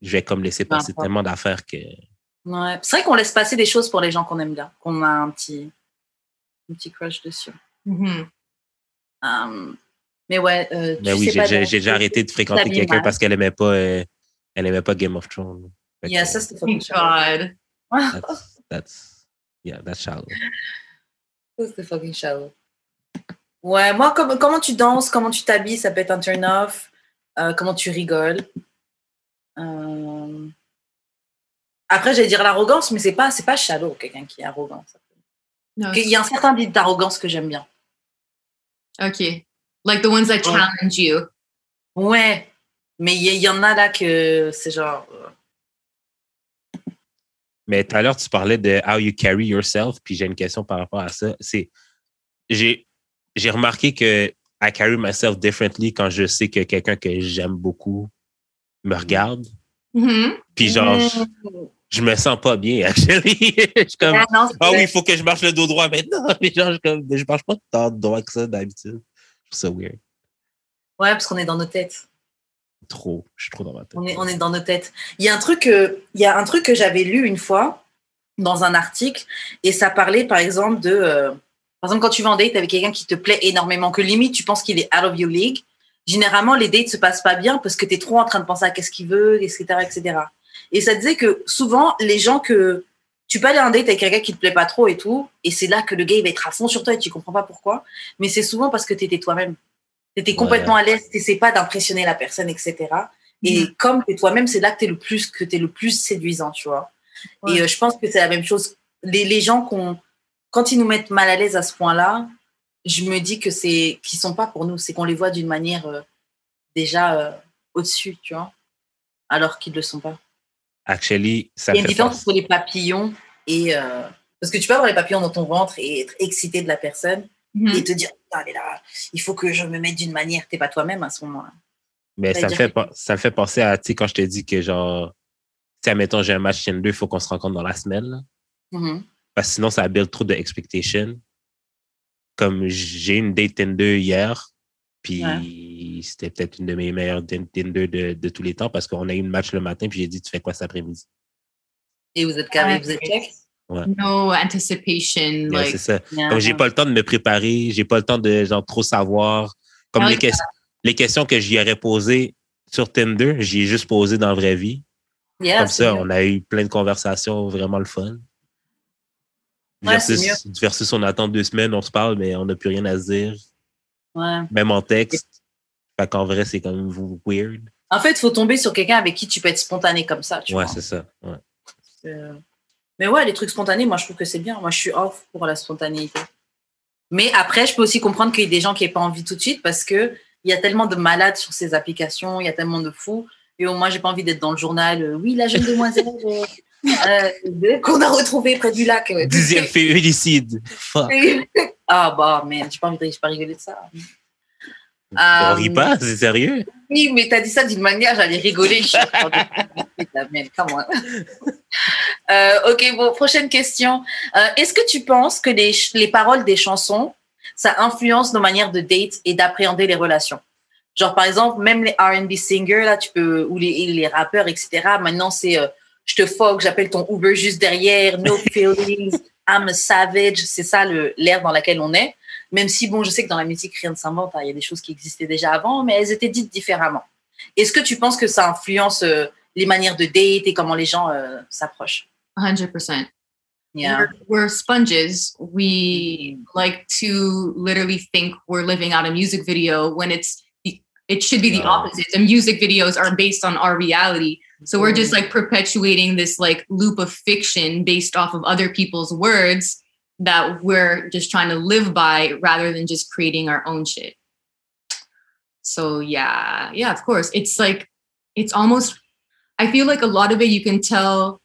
je vais comme laisser passer tellement d'affaires que. Ouais. C'est vrai qu'on laisse passer des choses pour les gens qu'on aime bien, qu'on a un petit, un petit crush dessus. Mhm. Um, mais ouais, euh, tu Mais oui, sais j'ai déjà arrêté de fréquenter quelqu'un parce qu'elle aimait pas euh, elle aimait pas Game of Thrones. Fait Yeah, ça c'était fucking shallow. God. that's, that's yeah, that's shallow. Ça, c'était fucking shallow. Ouais, moi, comme- comment tu danses, comment tu t'habilles, ça peut être un turn off. Euh, comment tu rigoles. Euh, Après, j'allais dire l'arrogance, mais c'est pas, c'est pas shallow, quelqu'un qui est arrogant. No, Il y a un certain type d'arrogance que j'aime bien. okay. Like the ones that Ouais. challenge you. Ouais, mais il y, en a là que c'est genre. euh, Mais tout à l'heure, tu parlais de how you carry yourself, puis j'ai une question par rapport à ça. C'est, j'ai, j'ai remarqué que I carry myself differently quand je sais que quelqu'un que j'aime beaucoup me regarde. Mhm. Puis genre, je, Mm. Je me sens pas bien, actually. je suis comme, Ah, non, ah oui, il faut que je marche le dos droit maintenant. Mais genre, je, comme, je marche pas tant droit que ça d'habitude. Je trouve ça weird. Ouais, parce qu'on est dans nos têtes. Trop. Je suis trop dans ma tête. On est, on est dans nos têtes. Il y a un truc, que- il y a un truc que j'avais lu une fois dans un article et ça parlait par exemple de, euh, par exemple quand tu vas en date avec quelqu'un qui te plaît énormément, que limite tu penses qu'il est out of your league. Généralement les dates se passent pas bien parce que tu es trop en train de penser à qu'est-ce qu'il veut, etc., etc. Et ça disait que souvent les gens que tu peux aller en date avec quelqu'un qui te plaît pas trop et tout, et c'est là que le gars il va être à fond sur toi et tu comprends pas pourquoi. Mais c'est souvent parce que tu étais toi-même. Tu étais complètement à l'aise, tu pas d'impressionner la personne, etc. Et Mhm. comme tu es toi-même, c'est là que tu es le plus que tu le plus séduisant, tu vois. Ouais. Et euh, je pense que c'est la même chose. Les, les gens qu'on quand ils nous mettent mal à l'aise à ce point-là, je me dis que c'est qu'ils sont pas pour nous, c'est qu'on les voit d'une manière euh, déjà euh, au-dessus, tu vois, alors qu'ils le sont pas. Actually, ça Il y a une différence entre les papillons et euh, parce que tu peux avoir les papillons dans ton ventre et être excité de la personne Mhm. et te dire Putain, elle est là, il faut que je me mette d'une manière, t'es pas toi-même à ce moment-là. Mais Ça me, fait, que- ça me fait penser à, tu sais, quand je te dis que genre, tu sais, admettons, j'ai un match Tinder, il faut qu'on se rencontre dans la semaine. Mhm. Parce que sinon, ça build trop de expectations. Comme j'ai une date Tinder hier, puis c'était peut-être une de mes meilleures Tinder de, de tous les temps parce qu'on a eu une match le matin, puis j'ai dit, tu fais quoi cet après-midi? Et vous êtes carré, Ouais. vous êtes check. No anticipation. Like c'est ça. Yeah. Comme j'ai pas le temps de me préparer, j'ai pas le temps de genre trop savoir. Comme Ah les, les questions que j'y aurais posées sur Tinder, j'y ai juste posé dans la vraie vie. Yeah, Comme ça, mieux. on a eu plein de conversations vraiment le fun. Ouais, Versus, versus on attend deux semaines, on se parle, mais on n'a plus rien à se dire. Ouais. Même en texte. Fait qu'en vrai, c'est quand même weird. En fait, il faut tomber sur quelqu'un avec qui tu peux être spontané comme ça. Tu ouais, c'est ça. Ouais. Euh, Mais ouais, les trucs spontanés, moi, je trouve que c'est bien. Moi, je suis off pour la spontanéité. Mais après, je peux aussi comprendre qu'il y ait des gens qui n'aient pas envie tout de suite parce que il y a tellement de malades sur ces applications, il y a tellement de fous. Et moi, j'ai pas envie d'être dans le journal. euh, oui, la jeune demoiselle euh, qu'on a retrouvée près du lac. Dixième féminicide. Fuck. ah bah, merde, j'ai pas envie de j'ai pas rigolé de ça. On Euh, rit pas, c'est sérieux? Oui, mais t'as dit ça d'une manière, j'allais rigoler. Je suis en train de- la merde, come on. Euh, ok, bon, prochaine question. Euh, Est-ce que tu penses que les, les paroles des chansons, ça influence nos manières de date et d'appréhender les relations? Genre, par exemple, même les R&B singers, là, tu peux, ou les, les rappeurs, etc., maintenant, c'est euh, je te fuck, j'appelle ton Uber juste derrière, no feelings, I'm a savage. C'est ça l'ère dans laquelle on est. Même si, bon, je sais que dans la musique, rien ne s'invente. hein. Il y a des choses qui existaient déjà avant, mais elles étaient dites différemment. Est-ce que tu penses que ça influence euh, les manières de date et comment les gens euh, s'approchent? 100%. Yeah. We're, we're sponges. We like to literally think we're living out a music video when it's it should be the opposite. The music videos are based on our reality. So we're just like perpetuating this like loop of fiction based off of other people's words that we're just trying to live by rather than just creating our own shit. So yeah, yeah, of course. It's like it's almost I feel like a lot of it you can tell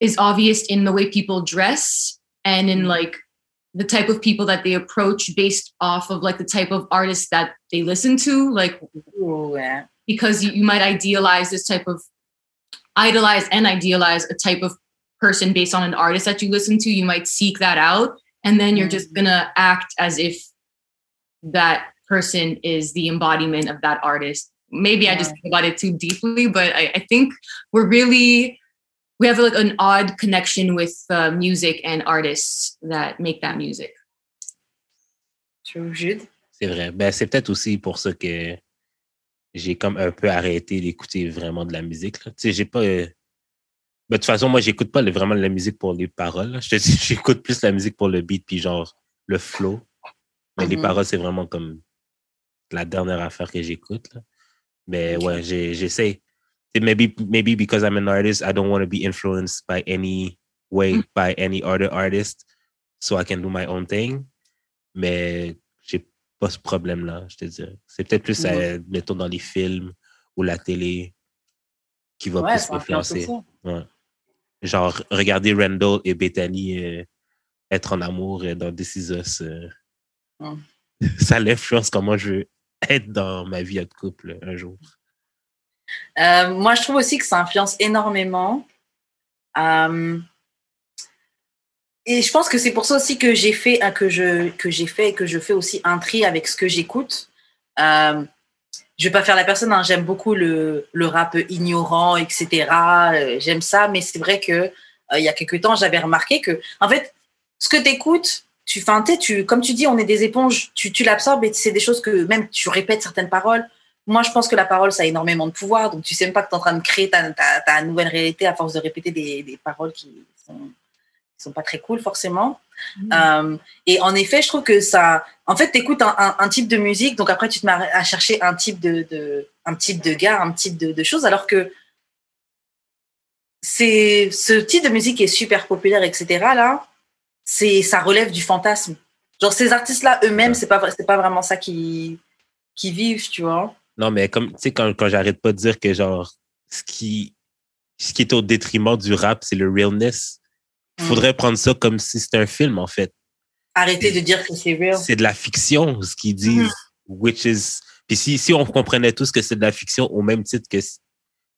is obvious in the way people dress and in mm-hmm. like the type of people that they approach based off of like the type of artists that they listen to like Ooh, yeah. Because you, you might idealize this type of idolize and idealize a type of person based on an artist that you listen to you might seek that out and then you're just gonna act as if that person is the embodiment of that artist maybe i just Yeah. think about it too deeply but I, I think we're really we have like an odd connection with uh, music and artists that make that music True, Jude. C'est vrai. Ben, c'est peut-être aussi pour ça que j'ai comme un peu arrêté d'écouter vraiment de la musique. là. Tu sais, j'ai pas. euh, ben, de toute façon, moi, j'écoute pas vraiment de la musique pour les paroles. là. Je te dis, j'écoute plus la musique pour le beat puis genre le flow. Mais les Mhm. paroles, c'est vraiment comme la dernière affaire que j'écoute. Mais Ok. ouais, j'essaie. Maybe maybe because I'm an artist, I don't want to be influenced by any way Mm. by any other artist, so I can do my own thing. Mais pas ce problème-là, je te dirais. C'est peut-être plus, Ouais. euh, mettons, dans les films ou la télé qui va Ouais, plus m'influencer. Ouais. Genre, regarder Randall et Bethany euh, être en amour euh, dans This Is Us, euh, ça l'influence comment je veux être dans ma vie de couple un jour. Moi, je trouve aussi que ça influence énormément. Et je pense que c'est pour ça aussi que j'ai fait, que je, que j'ai fait que je fais aussi un tri avec ce que j'écoute. Euh, je vais pas faire la personne, hein, j'aime beaucoup le, le rap ignorant, etc. Euh, j'aime ça, mais c'est vrai que euh, il y a quelques temps, j'avais remarqué que, en fait, ce que tu écoutes, tu, tu comme tu dis, on est des éponges, tu, tu l'absorbes et c'est des choses que même tu répètes certaines paroles. Moi, je pense que la parole, ça a énormément de pouvoir. Donc, tu sais même pas que tu es en train de créer ta, ta, ta nouvelle réalité à force de répéter des, des paroles qui sont, sont pas très cool, forcément. Euh, et en effet, je trouve que ça. En fait, tu écoutes un, un, un type de musique, donc après, tu te mets à chercher un type de, de, un type de gars, un type de, de choses, alors que c'est ce type de musique qui est super populaire, etc. Là, c'est ça relève du fantasme. Genre ces artistes-là eux-mêmes, c'est pas c'est pas vraiment ça qui qui vivent, tu vois. Non, mais comme, tu sais, quand, quand j'arrête pas de dire que, genre, ce qui, ce qui est au détriment du rap, c'est le realness, il Mm. faudrait prendre ça comme si c'était un film, en fait. Arrêtez de dire que c'est real. C'est de la fiction, ce qu'ils disent, Mm. which is. Puis si, si on comprenait tous que c'est de la fiction au même titre que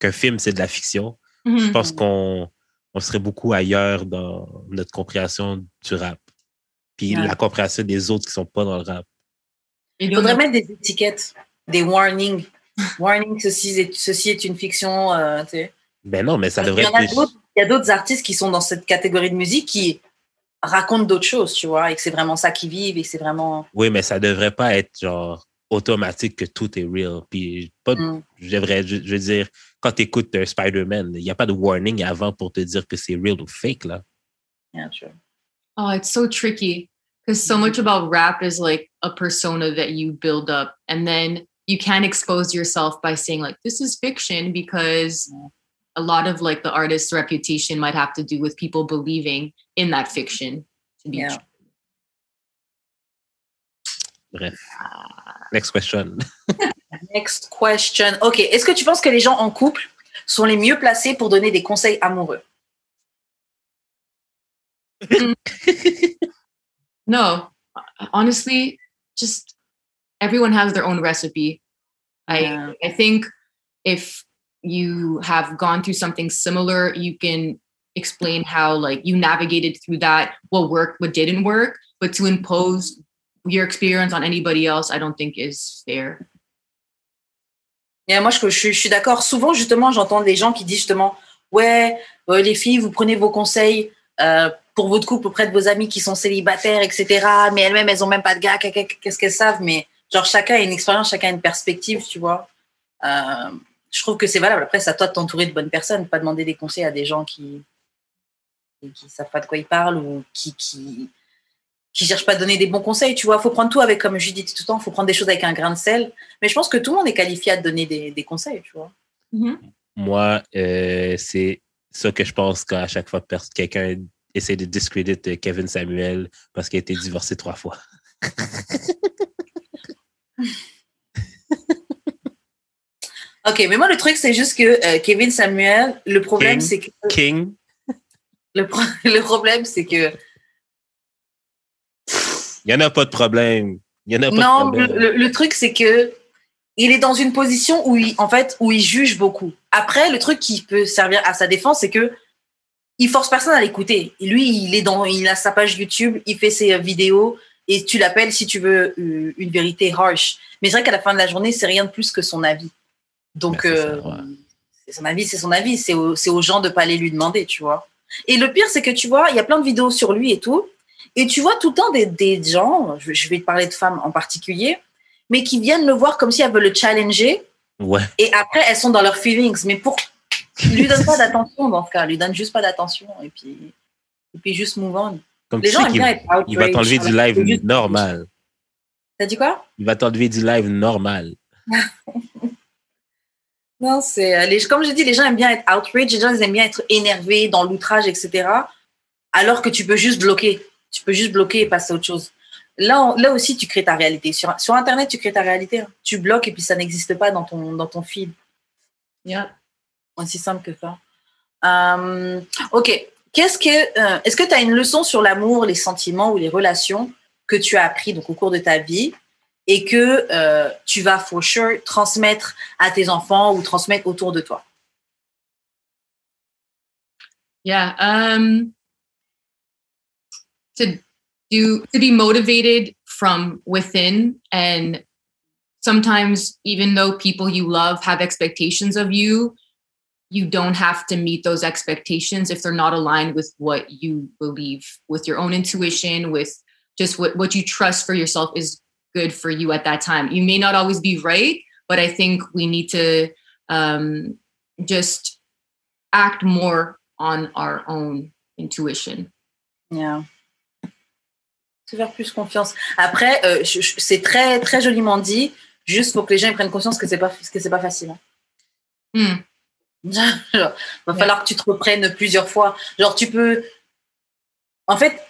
qu'un film, c'est de la fiction, je Mhm. pense qu'on on serait beaucoup ailleurs dans notre compréhension du rap. Puis Ouais. la compréhension des autres qui sont pas dans le rap. Il faudrait mettre des étiquettes, des warnings. Warning, ceci est, ceci est une fiction. euh, tu sais. Ben non, mais ça devrait être. d'autres- Il y a d'autres artistes qui sont dans cette catégorie de musique qui racontent d'autres choses, tu vois, et que c'est vraiment ça qu'ils vivent et que c'est vraiment. Oui, mais ça devrait pas être genre automatique que tout est real. Puis pas, Mm. je, devrais, je, je veux dire, quand tu écoutes Spider-Man, il n'y a pas de warning avant pour te dire que c'est real ou fake, là. Yeah, vois. Oh, it's so tricky because so much about rap is like a persona that you build up, and then you can't expose yourself by saying like this is fiction because a lot of like the artist's reputation might have to do with people believing in that fiction to be Yeah. true. Bref. Next question. Next question. OK. Est-ce que tu penses que les gens en couple sont les mieux placés pour donner des conseils amoureux? Mm. No, honestly, just everyone has their own recipe. I Yeah. I think if you have gone through something similar, you can explain how like you navigated through that, what worked, what didn't work. But to impose your experience on anybody else, I don't think is fair. Et moi, je, je, je suis d'accord. Souvent, justement, j'entends des gens qui disent justement Ouais, euh, les filles, vous prenez vos conseils euh, pour votre couple auprès de vos amis qui sont célibataires, etc. Mais elles-mêmes, elles ont même pas de gars. Qu'est-ce qu'elles savent? Mais genre, chacun a une expérience, chacun a une perspective, tu vois. Euh, je trouve que c'est valable. Après, c'est à toi de t'entourer de bonnes personnes, pas demander des conseils à des gens qui qui savent pas de quoi ils parlent ou qui qui qui cherchent pas à donner des bons conseils, tu vois. Faut prendre tout avec, comme je dis tout le temps, faut prendre des choses avec un grain de sel. Mais je pense que tout le monde est qualifié à donner des, des conseils, tu vois. Moi, euh, c'est ça que je pense qu'à chaque fois que quelqu'un essaie de discréditer Kevin Samuel parce qu'il a été divorcé trois fois. Ok, mais moi, le truc, c'est juste que euh, Kevin Samuel, le problème, c'est que. King. Le, pro- le problème, c'est que. Il n'y en a pas de problème. Il y en a pas Non, de problème. le- le truc, c'est que. Il est dans une position où il, en fait, où il juge beaucoup. Après, le truc qui peut servir à sa défense, c'est que il force personne à l'écouter. Lui, il est dans, il a sa page YouTube, il fait ses euh, vidéos et tu l'appelles si tu veux euh, une vérité harsh. Mais c'est vrai qu'à la fin de la journée, c'est rien de plus que son avis. Donc, Ben, c'est ça, euh, c'est son avis, c'est son avis. C'est aux, c'est aux gens de pas aller lui demander, tu vois. Et le pire, c'est que tu vois, il y a plein de vidéos sur lui et tout. Et tu vois tout le temps des, des gens, je, je vais te parler de femmes en particulier, mais qui viennent le voir comme si elles veulent le challenger. Ouais. Et après, elles sont dans leurs feelings. Mais pour. Lui donne pas d'attention dans ce cas. Lui donne juste pas d'attention. Et puis. Et puis juste move on. Comme Les tu gens sais aiment bien être il va t'enlever du live normal. T'as dit quoi? Il va t'enlever du live normal. Non, c'est. euh, Les, comme je dis, les gens aiment bien être outraged. Les gens aiment bien être énervés dans l'outrage, etc. Alors que tu peux juste bloquer. Tu peux juste bloquer et passer à autre chose. Là, aussi, tu crées ta réalité. Sur, sur Internet, tu crées ta réalité. hein. Tu bloques et puis ça n'existe pas dans ton, dans ton feed. Yeah. Aussi simple que ça. Euh, ok. Qu'est-ce que, euh, est-ce que tu as une leçon sur l'amour, les sentiments ou les relations que tu as appris donc au cours de ta vie et que euh, tu vas for sure transmettre à tes enfants ou transmettre autour de toi? Yeah. Um, to do to be motivated from within and sometimes even though people you love have expectations of you, you don't have to meet those expectations if they're not aligned with what you believe, with your own intuition, with just what, what you trust for yourself is good for you at that time. You may not always be right, but I think we need to um, just act more on our own intuition. Yeah. Se faire plus confiance. Après, euh, c'est très très joliment dit. Juste pour que les gens prennent conscience que c'est pas que c'est pas facile. Hmm. Genre, va falloir que tu te reprennes plusieurs fois. Genre, tu peux. En fait,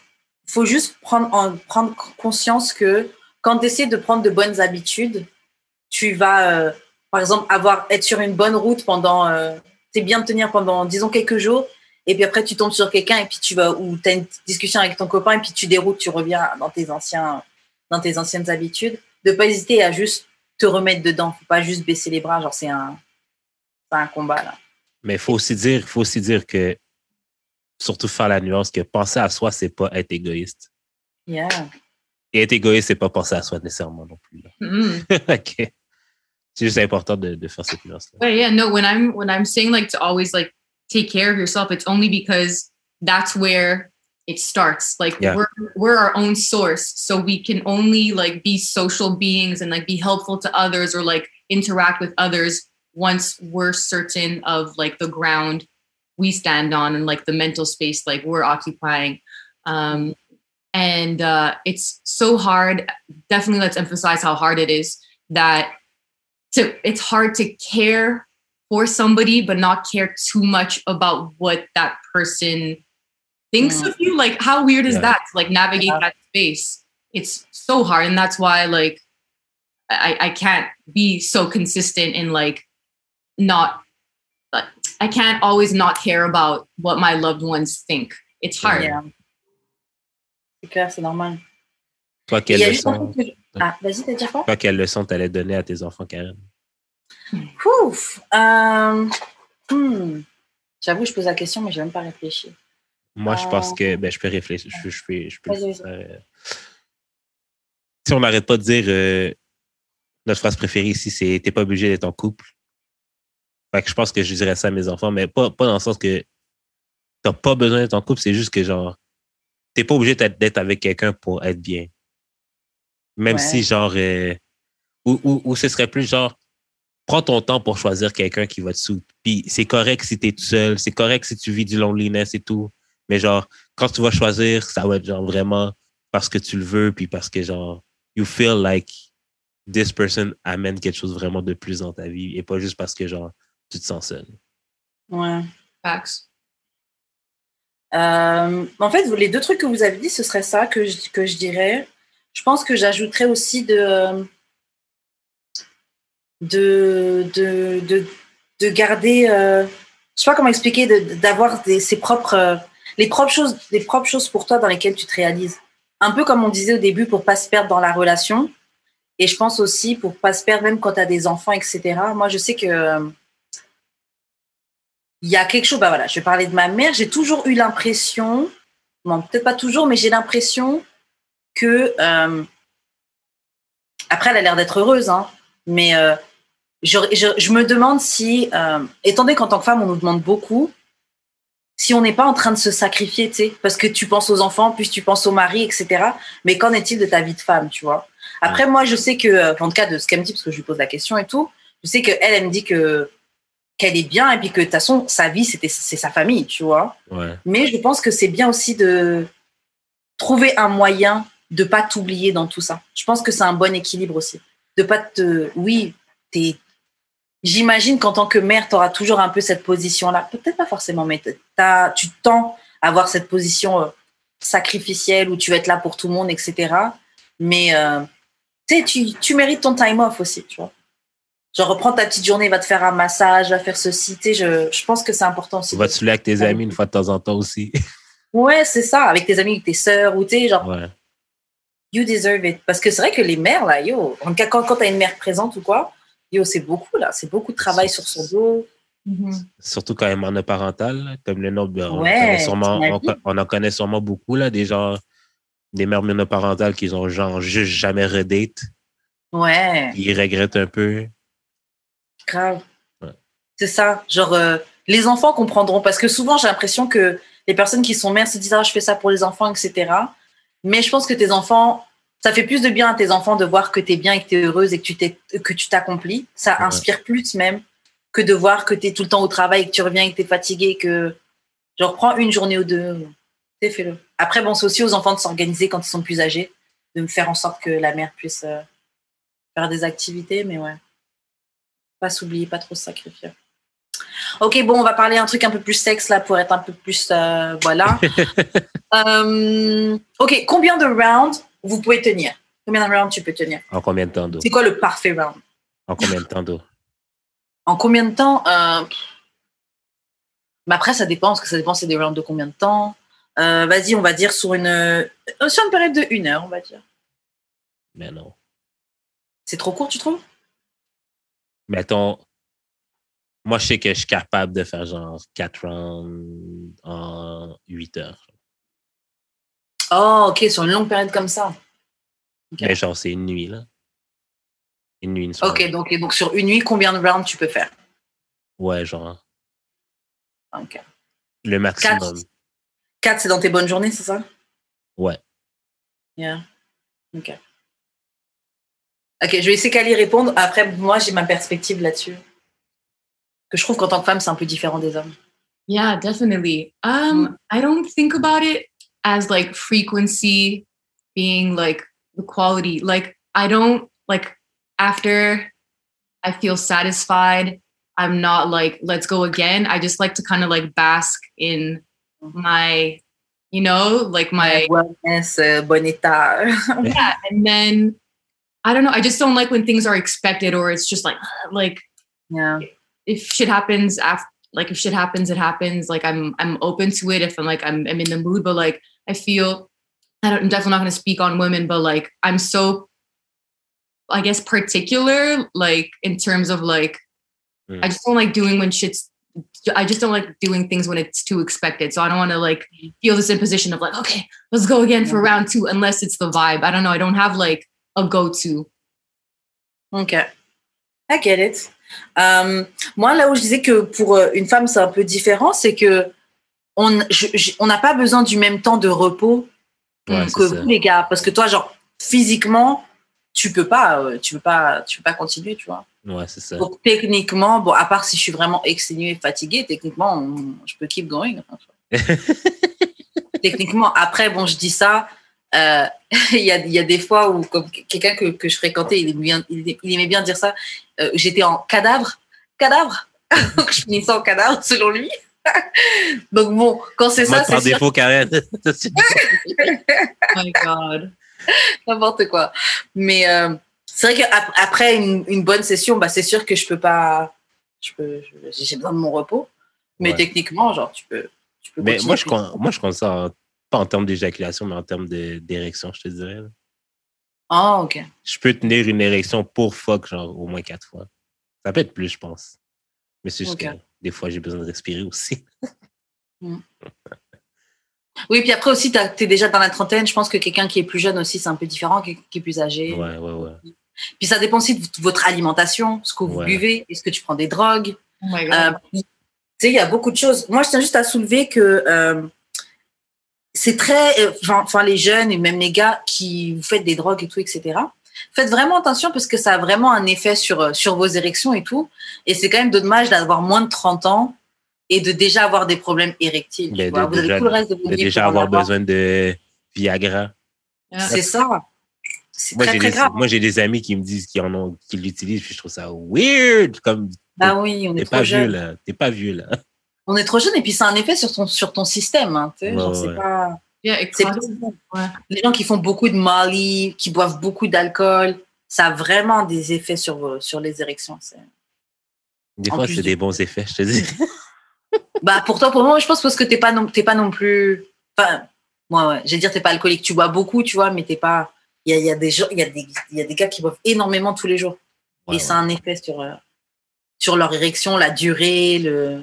faut juste prendre, en- prendre conscience que quand tu essaies de prendre de bonnes habitudes, tu vas, euh, par exemple, avoir, être sur une bonne route pendant. Euh, tu bien de tenir pendant, disons, quelques jours. Et puis après, tu tombes sur quelqu'un et puis tu vas. Ou tu as une discussion avec ton copain et puis tu déroutes, tu reviens dans tes, anciens, dans tes anciennes habitudes. De pas hésiter à juste te remettre dedans. Faut pas juste baisser les bras. Genre, c'est un, c'est un combat, là. Mais il faut aussi dire, faut aussi dire que, surtout faire la nuance, que penser à soi, c'est pas être égoïste. Yeah. Et être égoïste, c'est pas penser à soi nécessairement non plus. Mm. OK. C'est juste important de, de faire cette nuance-là. But yeah, no, when I'm when I'm saying like to always like take care of yourself, it's only because that's where it starts. Like Yeah. we're we're our own source. So we can only like be social beings and like be helpful to others or like interact with others once we're certain of like the ground we stand on and like the mental space like we're occupying. Um and uh it's so hard. Definitely let's emphasize how hard it is that to it's hard to care for somebody but not care too much about what that person thinks Mm. of you like how weird is Yeah. that to like navigate Yeah. that space it's so hard and that's why like i i can't be so consistent in like not like i can't always not care about what my loved ones think it's hard Yeah. C'est clair, c'est normal. Toi, quelle leçon, truc que je- Ah, vas-y, t'as dit quoi? toi, quelle leçon t'allais donner à tes enfants, Karen? Ouf! Euh, hmm. J'avoue, je pose la question, mais je n'ai même pas réfléchi. Moi, je pense Euh, que ben, je peux réfléchir. Je, je peux, je peux euh. Si on n'arrête pas de dire euh, notre phrase préférée ici, c'est T'es pas obligé d'être en couple. Fait que je pense que je dirais ça à mes enfants, mais pas, pas dans le sens que t'as pas besoin d'être en couple, c'est juste que genre, t'es pas obligé d'être avec quelqu'un pour être bien. Même Ouais. si genre, euh, ou, ou, ou ce serait plus genre, prends ton temps pour choisir quelqu'un qui va te soutenir. Puis c'est correct si t'es tout seul, c'est correct si tu vis du loneliness et tout. Mais genre, quand tu vas choisir, ça va être genre vraiment parce que tu le veux, puis parce que genre, you feel like this person amène quelque chose vraiment de plus dans ta vie et pas juste parce que genre, tu te sens seul. Ouais. facts Euh, en fait, les deux trucs que vous avez dit, ce serait ça que je, que je dirais. Je pense que j'ajouterais aussi de, de, de, de, de garder, euh, je sais pas comment expliquer, d'avoir propres, euh, les propres choses, les propres choses pour toi dans lesquelles tu te réalises. Un peu comme on disait au début pour pas se perdre dans la relation. Et je pense aussi pour pas se perdre même quand tu as des enfants, etc. Moi, je sais que il y a quelque chose. Bah voilà, je vais parler de ma mère. J'ai toujours eu l'impression, non peut-être pas toujours, mais j'ai l'impression que euh, après, elle a l'air d'être heureuse, hein, mais euh, je, je, je me demande si, euh, étant donné qu'en tant que femme, on nous demande beaucoup, si on n'est pas en train de se sacrifier, tu sais, parce que tu penses aux enfants, puis tu penses au mari, etc. Mais qu'en est-il de ta vie de femme, tu vois? Après, moi, je sais que, en tout cas, de ce qu'elle me dit, parce que je lui pose la question et tout, je sais qu'elle, elle me dit que qu'elle est bien et puis que de toute façon, sa vie, c'était c'est sa famille, tu vois. Ouais. Mais je pense que c'est bien aussi de trouver un moyen de pas t'oublier dans tout ça. Je pense que c'est un bon équilibre aussi. De pas te. Oui, t'es. J'imagine qu'en tant que mère, tu auras toujours un peu cette position-là. Peut-être pas forcément, mais t'as- tu tends à avoir cette position euh, sacrificielle où tu vas être là pour tout le monde, etc. Mais euh, tu sais, tu, tu mérites ton time off aussi, tu vois. Genre, reprends ta petite journée, va te faire un massage, va faire ceci. Tu sais, je, je pense que c'est important aussi. Tu vas te saouler avec tes amis une fois de temps en temps aussi. Ouais, c'est ça, avec tes amis, avec tes sœurs, ou tu sais, genre, Ouais. you deserve it. Parce que c'est vrai que les mères, là, yo, en tout cas, quand, quand t'as une mère présente ou quoi, yo, c'est beaucoup, là, c'est beaucoup de travail sur son dos. Mhm. Surtout quand elle est monoparentale, comme le nombre, on, Ouais, sûrement, on, on en connaît sûrement beaucoup, là, des gens, des mères monoparentales qui ont genre juste jamais redate, Ouais, qui regrettent un peu. Grave. Ouais. C'est ça, genre, euh, les enfants comprendront, parce que souvent, j'ai l'impression que les personnes qui sont mères se disent, ah, je fais ça pour les enfants, etc. Mais je pense que tes enfants, ça fait plus de bien à tes enfants de voir que tu es bien et que tu es heureuse et que tu t'es- que tu t'accomplis. Ça Ouais. inspire plus même que de voir que tu es tout le temps au travail et que tu reviens et que tu es fatigué, que genre prends une journée ou deux, fais-le. Après, bon, c'est aussi aux enfants de s'organiser quand ils sont plus âgés, de me faire en sorte que la mère puisse euh, faire des activités, mais ouais. Pas s'oublier, pas trop se sacrifier. Ok, bon, on va parler un truc un peu plus sexe là pour être un peu plus. euh, voilà. Euh, ok, combien de rounds vous pouvez tenir? Combien de rounds tu peux tenir? En combien de temps d'eau? C'est quoi le parfait round? En combien de temps d'eau? En combien de temps euh, Mais après, ça dépend, parce que ça dépend, c'est des rounds de combien de temps. Vas-y, on va dire sur une, sur une période de une heure, on va dire. Mais non. C'est trop court, tu trouves? Mettons, moi, je sais que je suis capable de faire genre 4 rounds en 8 heures. Oh, ok, sur une longue période comme ça. Mais genre, c'est une nuit, là. Une nuit, une soirée. Ok, donc, et donc sur une nuit, combien de rounds tu peux faire? Ouais, genre, Ok. le maximum. Quatre. 4, c'est dans tes bonnes journées, c'est ça? Ouais. Yeah. Ok. Ok, je vais laisser Kali répondre. Après, moi, j'ai ma perspective là-dessus. Que je trouve qu'en tant que femme, c'est un peu différent des hommes. Yeah, definitely. Um, I don't think about it as like frequency being like the quality. Like I don't like after I feel satisfied, I'm not like let's go again. I just like to kind of like bask in my you know, like my Wellness, euh, bon état. yeah, and then I don't know, I just don't like when things are expected or it's just like like Yeah. if shit happens after like if shit happens it happens. Like i'm i'm open to it if i'm like i'm, I'm in the mood but like i feel I don't, i'm definitely not going to speak on women but like i'm so i guess particular like in terms of like Mm. i just don't like doing when shit's i just don't like doing things when it's too expected. So i don't want to like feel this imposition of like okay let's go again for round two unless it's the vibe. I don't know. I don't have like a go-to Ok. I get it. Euh, moi, là où je disais que pour euh, une femme, c'est un peu différent, c'est que on n'a pas besoin du même temps de repos Ouais, que ça. vous, les gars. Parce que toi, genre, physiquement, tu peux pas, euh, tu peux pas, tu peux pas continuer, tu vois. Ouais, c'est ça. Donc, techniquement, bon, à part si je suis vraiment exténuée et fatiguée, techniquement, on- je peux keep going. enfin, techniquement, après, bon, je dis ça, euh, il y, a, il y a des fois où, comme quelqu'un que, que je fréquentais, il aimait bien, il, il aimait bien dire ça, euh, j'étais en cadavre, cadavre, donc je finissais en cadavre selon lui. donc bon, quand c'est ça, par défaut, Karen. oh my god n'importe quoi. Mais euh, C'est vrai qu'après une, une bonne session, bah, c'est sûr que je peux pas. je peux- je- J'ai besoin de mon repos. Mais Ouais. techniquement, genre, tu peux. Tu peux Mais moi, je compte, moi, je compte ça en- pas en termes d'éjaculation, mais en termes de- d'érection, je te dirais. là. Ah, ok. Je peux tenir une érection pour fuck, genre, au moins quatre fois. Ça peut être plus, je pense. Mais c'est juste Ok. que des fois, j'ai besoin de respirer aussi. Oui, puis après aussi, tu es déjà dans la trentaine. Je pense que quelqu'un qui est plus jeune aussi, c'est un peu différent, qui est plus âgé. Ouais, ouais, ouais. Puis ça dépend aussi de votre alimentation, ce que vous Ouais. buvez, est-ce que tu prends des drogues? Oh my Euh, God. tu sais, il y a beaucoup de choses. Moi, je tiens juste à soulever que euh, c'est très. euh, Enfin, les jeunes et même les gars qui vous faites des drogues et tout, etc. Faites vraiment attention parce que ça a vraiment un effet sur, euh, sur vos érections et tout. Et c'est quand même dommage d'avoir moins de 30 ans et de déjà avoir des problèmes érectiles. vois. de- vous avez déjà- tout le reste de vos De vies déjà avoir avoir. besoin de Viagra. C'est ça. Moi, très, j'ai très des, grave. moi, j'ai des amis qui me disent qu'ils en ont, qu'ils l'utilisent, puis je trouve ça weird. Comme, Ah oui, on est pas vieux, jeune. là. T'es pas vieux, là. On est trop jeune et puis ça a un effet sur ton, sur ton système. hein, tu sais, Ouais, genre, ouais, pas. Yeah, ouais. Les gens qui font beaucoup de Molly, qui boivent beaucoup d'alcool, ça a vraiment des effets sur, vos- sur les érections. c'est- Des En fois, c'est du- des bons effets, je te dis. Bah, pour toi, pour moi, je pense parce que t'es pas non, t'es pas non plus. Enfin, moi, ouais, j'allais dire, t'es pas alcoolique. Tu bois beaucoup, tu vois, mais t'es pas. Il y a, il y, a des gens- il y, a des- il y a des gars qui boivent énormément tous les jours. Ouais, et ça a un effet sur, euh, sur leur érection, la durée. Le...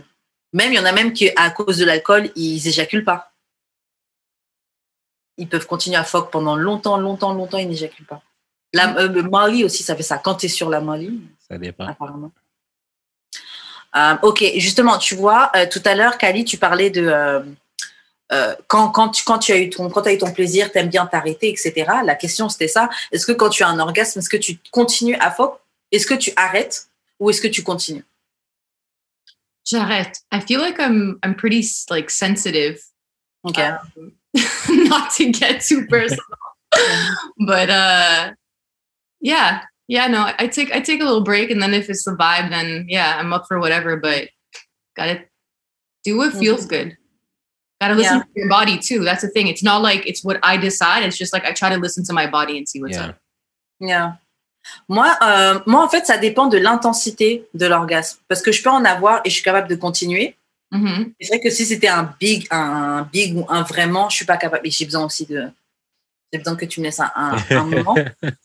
Même, il y en a même qui, à cause de l'alcool, ils éjaculent pas. Ils peuvent continuer à fuck pendant longtemps, longtemps, longtemps, ils n'éjaculent pas. La euh, aussi, ça fait ça. Quand tu es sur la Molly, Ça dépend. apparemment. Euh, ok, justement, tu vois, euh, tout à l'heure, Kali, tu parlais de quand, quand, tu, quand tu as eu ton, quand as eu ton plaisir, t'aimes bien t'arrêter, etc. La question, c'était ça. Est-ce que quand tu as un orgasme, est-ce que tu continues à fuck Est-ce que tu arrêtes ou est-ce que tu continues? J'arrête. I feel like I'm I'm pretty like sensitive. Ok. Um, not to get too personal, but uh, yeah, yeah. No, I take I take a little break, and then if it's the vibe, then yeah, I'm up for whatever. But gotta do what feels good. Gotta listen Yeah. to your body too. That's the thing. It's not like it's what I decide. It's just like I try to listen to my body and see what's Yeah. up. Yeah. Moi, euh, moi, en fait, ça dépend de l'intensité de l'orgasme. Parce que je peux en avoir et je suis capable de continuer. hmm C'est vrai que si c'était un big, un big ou un vraiment, je suis pas capable. Et j'ai besoin aussi de. J'ai besoin que tu me laisses un, un, un moment.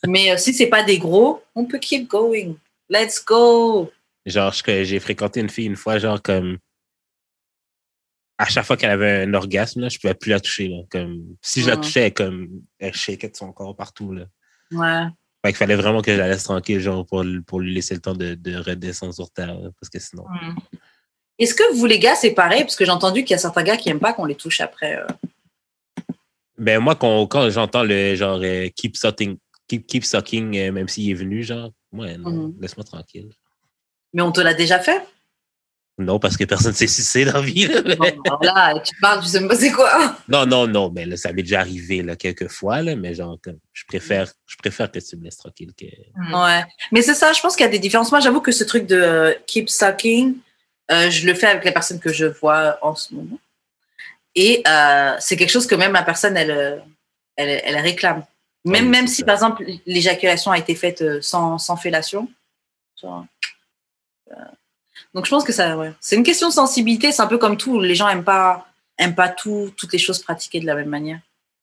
Mais euh, si c'est pas des gros, on peut keep going. Let's go. Genre, j'ai fréquenté une fille une fois, genre, comme. À chaque fois qu'elle avait un orgasme, là, je pouvais plus la toucher. Là, comme, si je la Mhm. touchais, elle, comme, elle shakeait de son corps partout. Là. Ouais. Fait qu'il fallait vraiment que je la laisse tranquille, genre, pour, pour lui laisser le temps de, de redescendre sur terre. là, parce que sinon. Est-ce que vous, les gars, c'est pareil? Parce que j'ai entendu qu'il y a certains gars qui aiment pas qu'on les touche après. euh. Ben, moi, quand, quand j'entends le genre euh, keep sucking, keep, keep sucking, euh, même s'il est venu, genre, ouais, non, Mhm. laisse-moi tranquille. Mais on te l'a déjà fait? Non, parce que personne ne s'est sucé dans la vie. là, mais- Bon, alors là, tu parles, tu sais même pas c'est quoi. Non, non, non, mais là, ça m'est déjà arrivé là, quelques fois, là, mais genre, comme, je préfère, je préfère que tu me laisses tranquille. Que... Ouais. Mais c'est ça, je pense qu'il y a des différences. Moi, j'avoue que ce truc de euh, keep sucking, euh, je le fais avec les personnes que je vois en ce moment. Et euh, c'est quelque chose que même la personne, elle, elle, elle réclame. Même, oui, même c'est si, ça. par exemple, l'éjaculation a été faite sans, sans fellation. Genre, Donc, je pense que ça, ouais. c'est une question de sensibilité. C'est un peu comme tout. Les gens aiment pas, aiment pas tout, toutes les choses pratiquées de la même manière.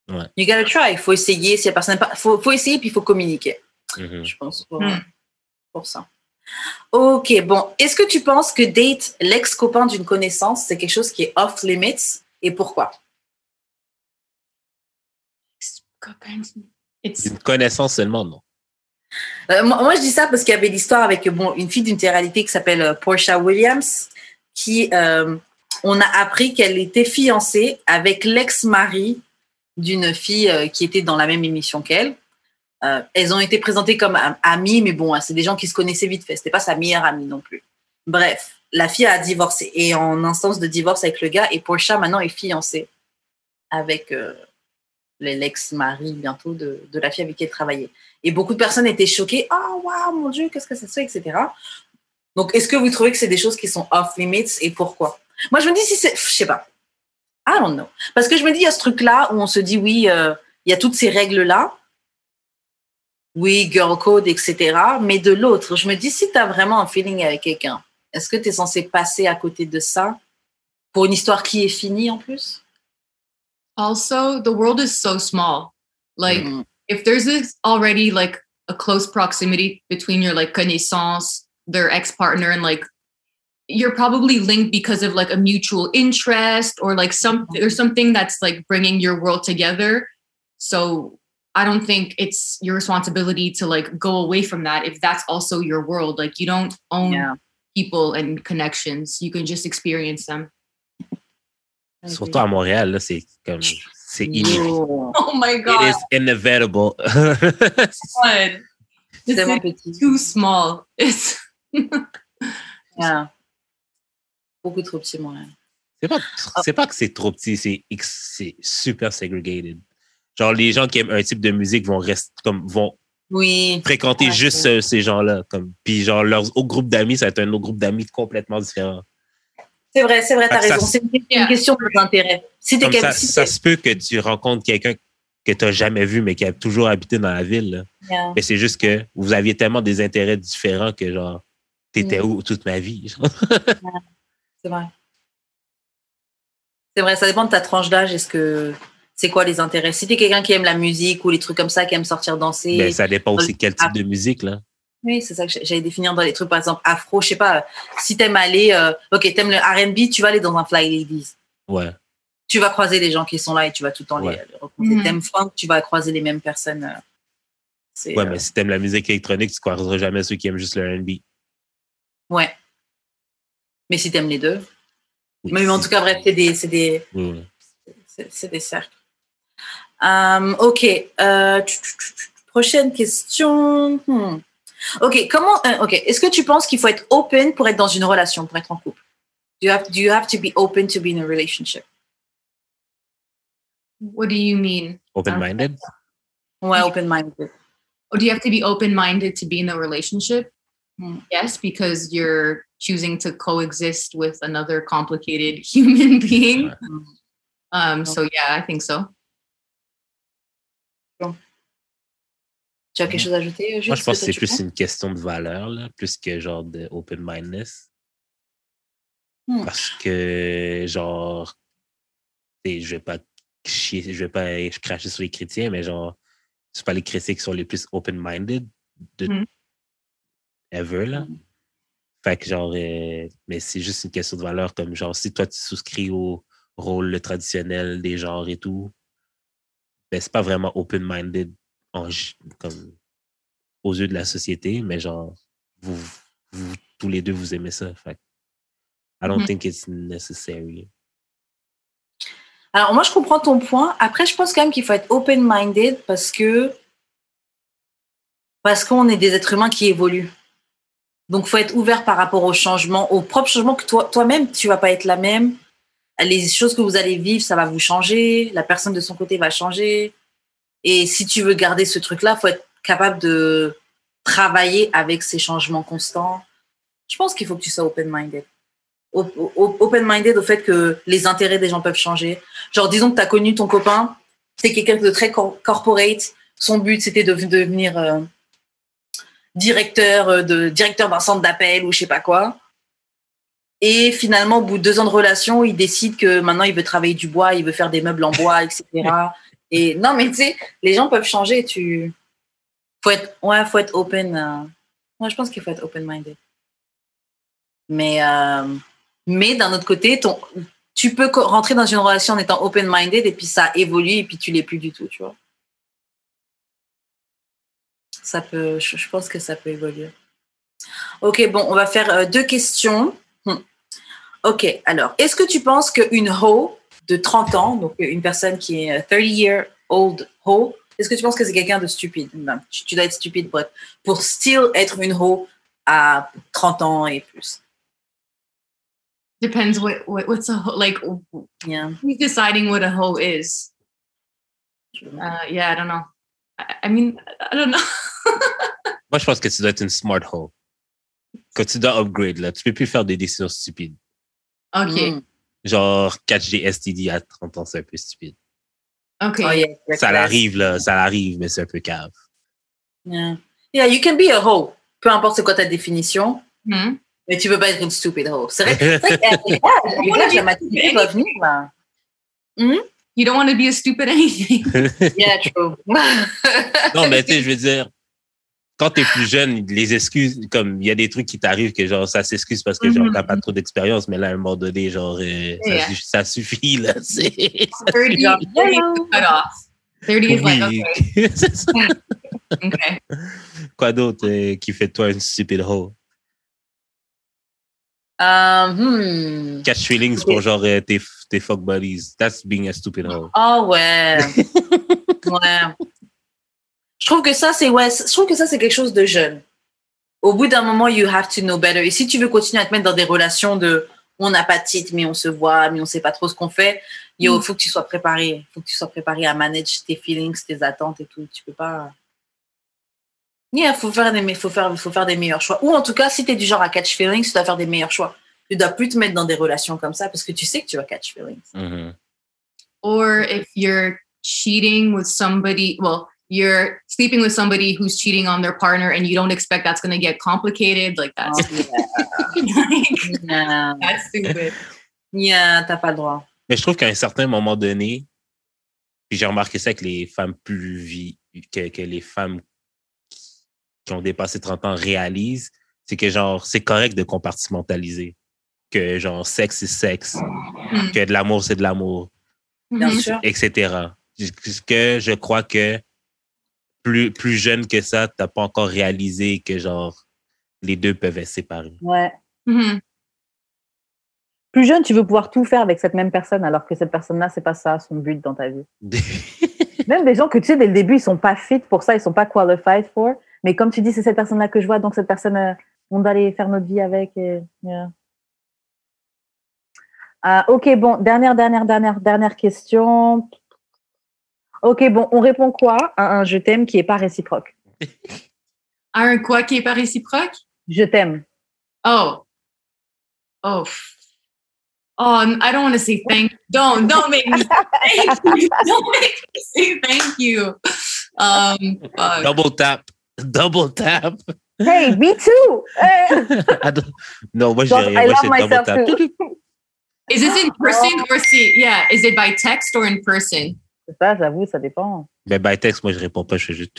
Ouais. You gotta try. Il faut essayer. Si la personne, pas- faut, faut essayer puis il faut communiquer Mhm. je pense, pour, Mm. pour ça. Ok, bon. Est-ce que tu penses que date l'ex-copain d'une connaissance, c'est quelque chose qui est off limits? Et pourquoi? It's Une connaissance seulement, non. Euh, moi, je dis ça parce qu'il y avait l'histoire avec bon, une fille d'une télé-réalité qui s'appelle euh, Portia Williams, qui, euh, on a appris qu'elle était fiancée avec l'ex-mari d'une fille qui était dans la même émission qu'elle. Elles ont été présentées comme am- amies, mais bon, hein, c'est des gens qui se connaissaient vite fait. C'était pas sa meilleure amie non plus. Bref, la fille a divorcé et en instance de divorce avec le gars et Portia maintenant est fiancée avec l'ex-mari bientôt de la fille avec qui elle travaillait. Et beaucoup de personnes étaient choquées. Ah, waouh, mon Dieu, qu'est-ce que ça se fait, etc. Donc, est-ce que vous trouvez que c'est des choses qui sont off limits et pourquoi? Moi, je me dis si c'est. Je sais pas. I don't know. Parce que je me dis, il y a ce truc-là où on se dit, oui, euh, il y a toutes ces règles-là. oui, girl code, etc. Mais de l'autre, je me dis, si tu as vraiment un feeling avec quelqu'un, est-ce que tu es censé passer à côté de ça pour une histoire qui est finie en plus? Also, the world is so small. Like, Mm. If there's this already like a close proximity between your like connaissance, their ex partner, and like you're probably linked because of like a mutual interest or like some mm-hmm. there's something that's like bringing your world together. So I don't think it's your responsibility to like go away from that if that's also your world. Like you don't own Yeah. people and connections. You can just experience them. Surtout à Montréal, là, c'est comme. C'est inévitable. Yo, Oh my It god. is inevitable. God. C'est This tellement is petit. too small. It's Yeah. Beaucoup trop petit, Montréal. c'est pas, c'est pas que c'est trop petit, c'est c'est super segregated. Genre, les gens qui aiment un type de musique vont rester comme vont Oui. fréquenter Ouais, juste ouais. ce- ces gens-là. Comme, puis genre, leur autre groupe d'amis, ça va être un autre groupe d'amis complètement différent. C'est vrai, c'est vrai, t'as raison. C'est une, question d'intérêt. Si t'es ça, si se peut que tu rencontres quelqu'un que tu n'as jamais vu, mais qui a toujours habité dans la ville. Yeah. Mais c'est juste que vous aviez tellement des intérêts différents que genre, t'étais Mm. où toute ma vie? C'est vrai. C'est vrai, ça dépend de ta tranche d'âge. Est-ce que c'est quoi les intérêts? Si t'es quelqu'un qui aime la musique ou les trucs comme ça, qui aime sortir danser. Ben, ça dépend aussi quel type de musique. Là. Oui, c'est ça que j'allais définir dans les trucs, par exemple, afro. Je sais pas, si t'aimes aller, euh, ok, t'aimes le RB, tu vas aller dans un Fly Ladies. Ouais. Tu vas croiser les gens qui sont là et tu vas tout le temps les- Ouais. les, rencontrer. Mhm. T'aimes funk, tu vas croiser les mêmes personnes. euh. C'est, Ouais, euh, mais si t'aimes la musique électronique, tu croiseras jamais ceux qui aiment juste le R&B. ouais. Mais si t'aimes les deux. Oui, Mais en tout cas, bref, c'est des, c'est des, oui, c'est c'est des cercles. Ok. euh, prochaine question. Hmm. Ok. Comment euh, Ok. Est-ce que tu penses qu'il faut être open pour être dans une relation, pour être en couple? Do you have, do you have to be open to be in a relationship? what do you mean? Open-minded? Ouais, open-minded. Or do you have to be open minded to be in a relationship? Hmm. Yes, because you're choosing to coexist with another complicated human being. Um, so yeah, I think so. Tu as quelque chose à ajouter, Jules? Moi, je pense que c'est plus une question de valeur, là, plus que genre de open-mindedness. Hmm. Parce que, genre, je vais pas chier, je vais pas cracher sur les chrétiens, mais genre, c'est pas les chrétiens qui sont les plus open-minded de Mhm. ever, là. Fait que, genre, euh, mais c'est juste une question de valeur, comme genre, si toi, tu souscris au rôle traditionnel des genres et tout, ben, c'est pas vraiment open-minded en g- comme aux yeux de la société, mais genre, vous, vous tous les deux, vous aimez ça. Fait I don't Mhm. think it's necessary. Alors, moi, je comprends ton point. Après, je pense quand même qu'il faut être open-minded parce que parce qu'on est des êtres humains qui évoluent. Donc, faut être ouvert par rapport au changement, au propre changement que toi, toi-même, tu vas pas être la même. Les choses que vous allez vivre, ça va vous changer. La personne de son côté va changer. Et si tu veux garder ce truc-là, faut être capable de travailler avec ces changements constants. Je pense qu'il faut que tu sois open-minded. Op- op- Open-minded au fait que les intérêts des gens peuvent changer. Genre, disons que tu as connu ton copain, c'est quelqu'un de très cor- corporate. Son but, c'était de devenir euh, directeur euh, de directeur d'un centre d'appel ou je sais pas quoi. Et finalement, au bout de deux ans de relation, il décide que maintenant il veut travailler du bois, il veut faire des meubles en bois, etc. Et non, mais tu sais, les gens peuvent changer. Tu faut être, ouais, faut être open. euh. Moi, je pense qu'il faut être open-minded. Mais, euh, mais d'un autre côté, ton, tu peux rentrer dans une relation en étant open-minded et puis ça évolue et puis tu l'es plus du tout, tu vois. Ça peut, je, pense que ça peut évoluer. Ok, bon, on va faire euh, deux questions. Hmm. Ok, alors, est-ce que tu penses qu'une ho de 30 ans, donc une personne qui est 30-year-old ho, est-ce que tu penses que c'est quelqu'un de stupide? Non, tu, tu dois être stupide pour, être- pour still être une ho à 30 ans et plus. Depends what, what what's a hoe like. Yeah. Who's deciding what a hoe is? Uh, yeah, I don't know. I, I mean, I don't know. Moi, je pense que tu dois être une smart hoe. Quand tu dois upgrade, là, tu peux plus faire des décisions stupides. okay, Mm. Genre, 4G STD à 30 ans, c'est un peu stupide. okay. Oh, yeah, Ça l'arrive, là, ça l'arrive, mais c'est un peu cave. Yeah. yeah, you can be a hoe. Peu importe c'est quoi ta définition, Hmm. mais tu peux pas être une stupid hoe. C'est vrai, c'est vrai que la maturité doit venir, là. You don't want to be a stupid anything. Yeah, true. non, mais tu sais, je veux dire, quand t'es plus jeune, les excuses, comme il y a des trucs qui t'arrivent que genre ça s'excuse parce que genre Mhm. t'as pas trop d'expérience, mais là, à un moment donné, genre euh, ça, Yeah. suffit- ça suffit, là. c'est- 30, Yeah. 30 is the cutoff. 30 is like, Oui. okay, C'est ça. okay. Quoi d'autre euh, qui fait de toi une stupid hoe? Euh, hmm. Catch feelings pour genre euh, tes, tes fuck buddies. That's being a stupid hoe. Oh ouais. ouais. Je trouve que ça, c'est ouais, je trouve que ça, c'est quelque chose de jeune. Au bout d'un moment, you have to know better. Et si tu veux continuer à te mettre dans des relations de on n'a pas de titre, mais on se voit, mais on sait pas trop ce qu'on fait, il Mm. faut que tu sois préparé. faut que tu sois préparé à manager tes feelings, tes attentes et tout. Tu peux pas. Yeah, faut faire des, faut faire, faut faire des meilleurs choix. Ou en tout cas, si tu es du genre à catch feelings, tu dois faire des meilleurs choix. Tu dois plus te mettre dans des relations comme ça parce que tu sais que tu vas catch feelings. Mhm. Or if you're cheating with somebody, well, you're sleeping with somebody who's cheating on their partner and you don't expect that's going to get complicated, like that's, Oh, like, yeah. that's stupid. Yeah, t'as pas le droit. Mais je trouve qu'à un certain moment donné, puis j'ai remarqué ça avec les femmes plus vie, que, que les femmes qui ont dépassé 30 ans réalisent, c'est que genre, c'est correct de compartimentaliser. Que genre, sexe c'est sexe, Mm. que de l'amour c'est de l'amour, Mhm. sûr. etc. Que je crois que plus, plus jeune que ça, t'as pas encore réalisé que genre, les deux peuvent être séparés. Ouais. Mhm. Plus jeune, tu veux pouvoir tout faire avec cette même personne, alors que cette personne-là, c'est pas ça son but dans ta vie. Même des gens que tu sais, dès le début, ils sont pas fit pour ça, ils sont pas qualified for. Mais comme tu dis, c'est cette personne-là que je vois, donc cette personne, euh, on doit aller faire notre vie avec. Et, yeah. Ah, ok, bon, dernière, dernière, dernière, dernière question. Ok, bon, on répond quoi à un je t'aime qui est pas réciproque? Un quoi qui est pas réciproque? Je t'aime. Oh. Oh. Oh, I don't want to say thank Don't, don't make me thank you. Don't make me say thank you. Um, fuck. Double tap. Double tap. Hey, me too! I don't- non, moi, je Donc, rien. Moi, c'est double myself tap. too. Is this in person or see? Yeah. Is it by text or in person? C'est ça, j'avoue, ça dépend. Mais by text, moi, je réponds pas. Je fais juste.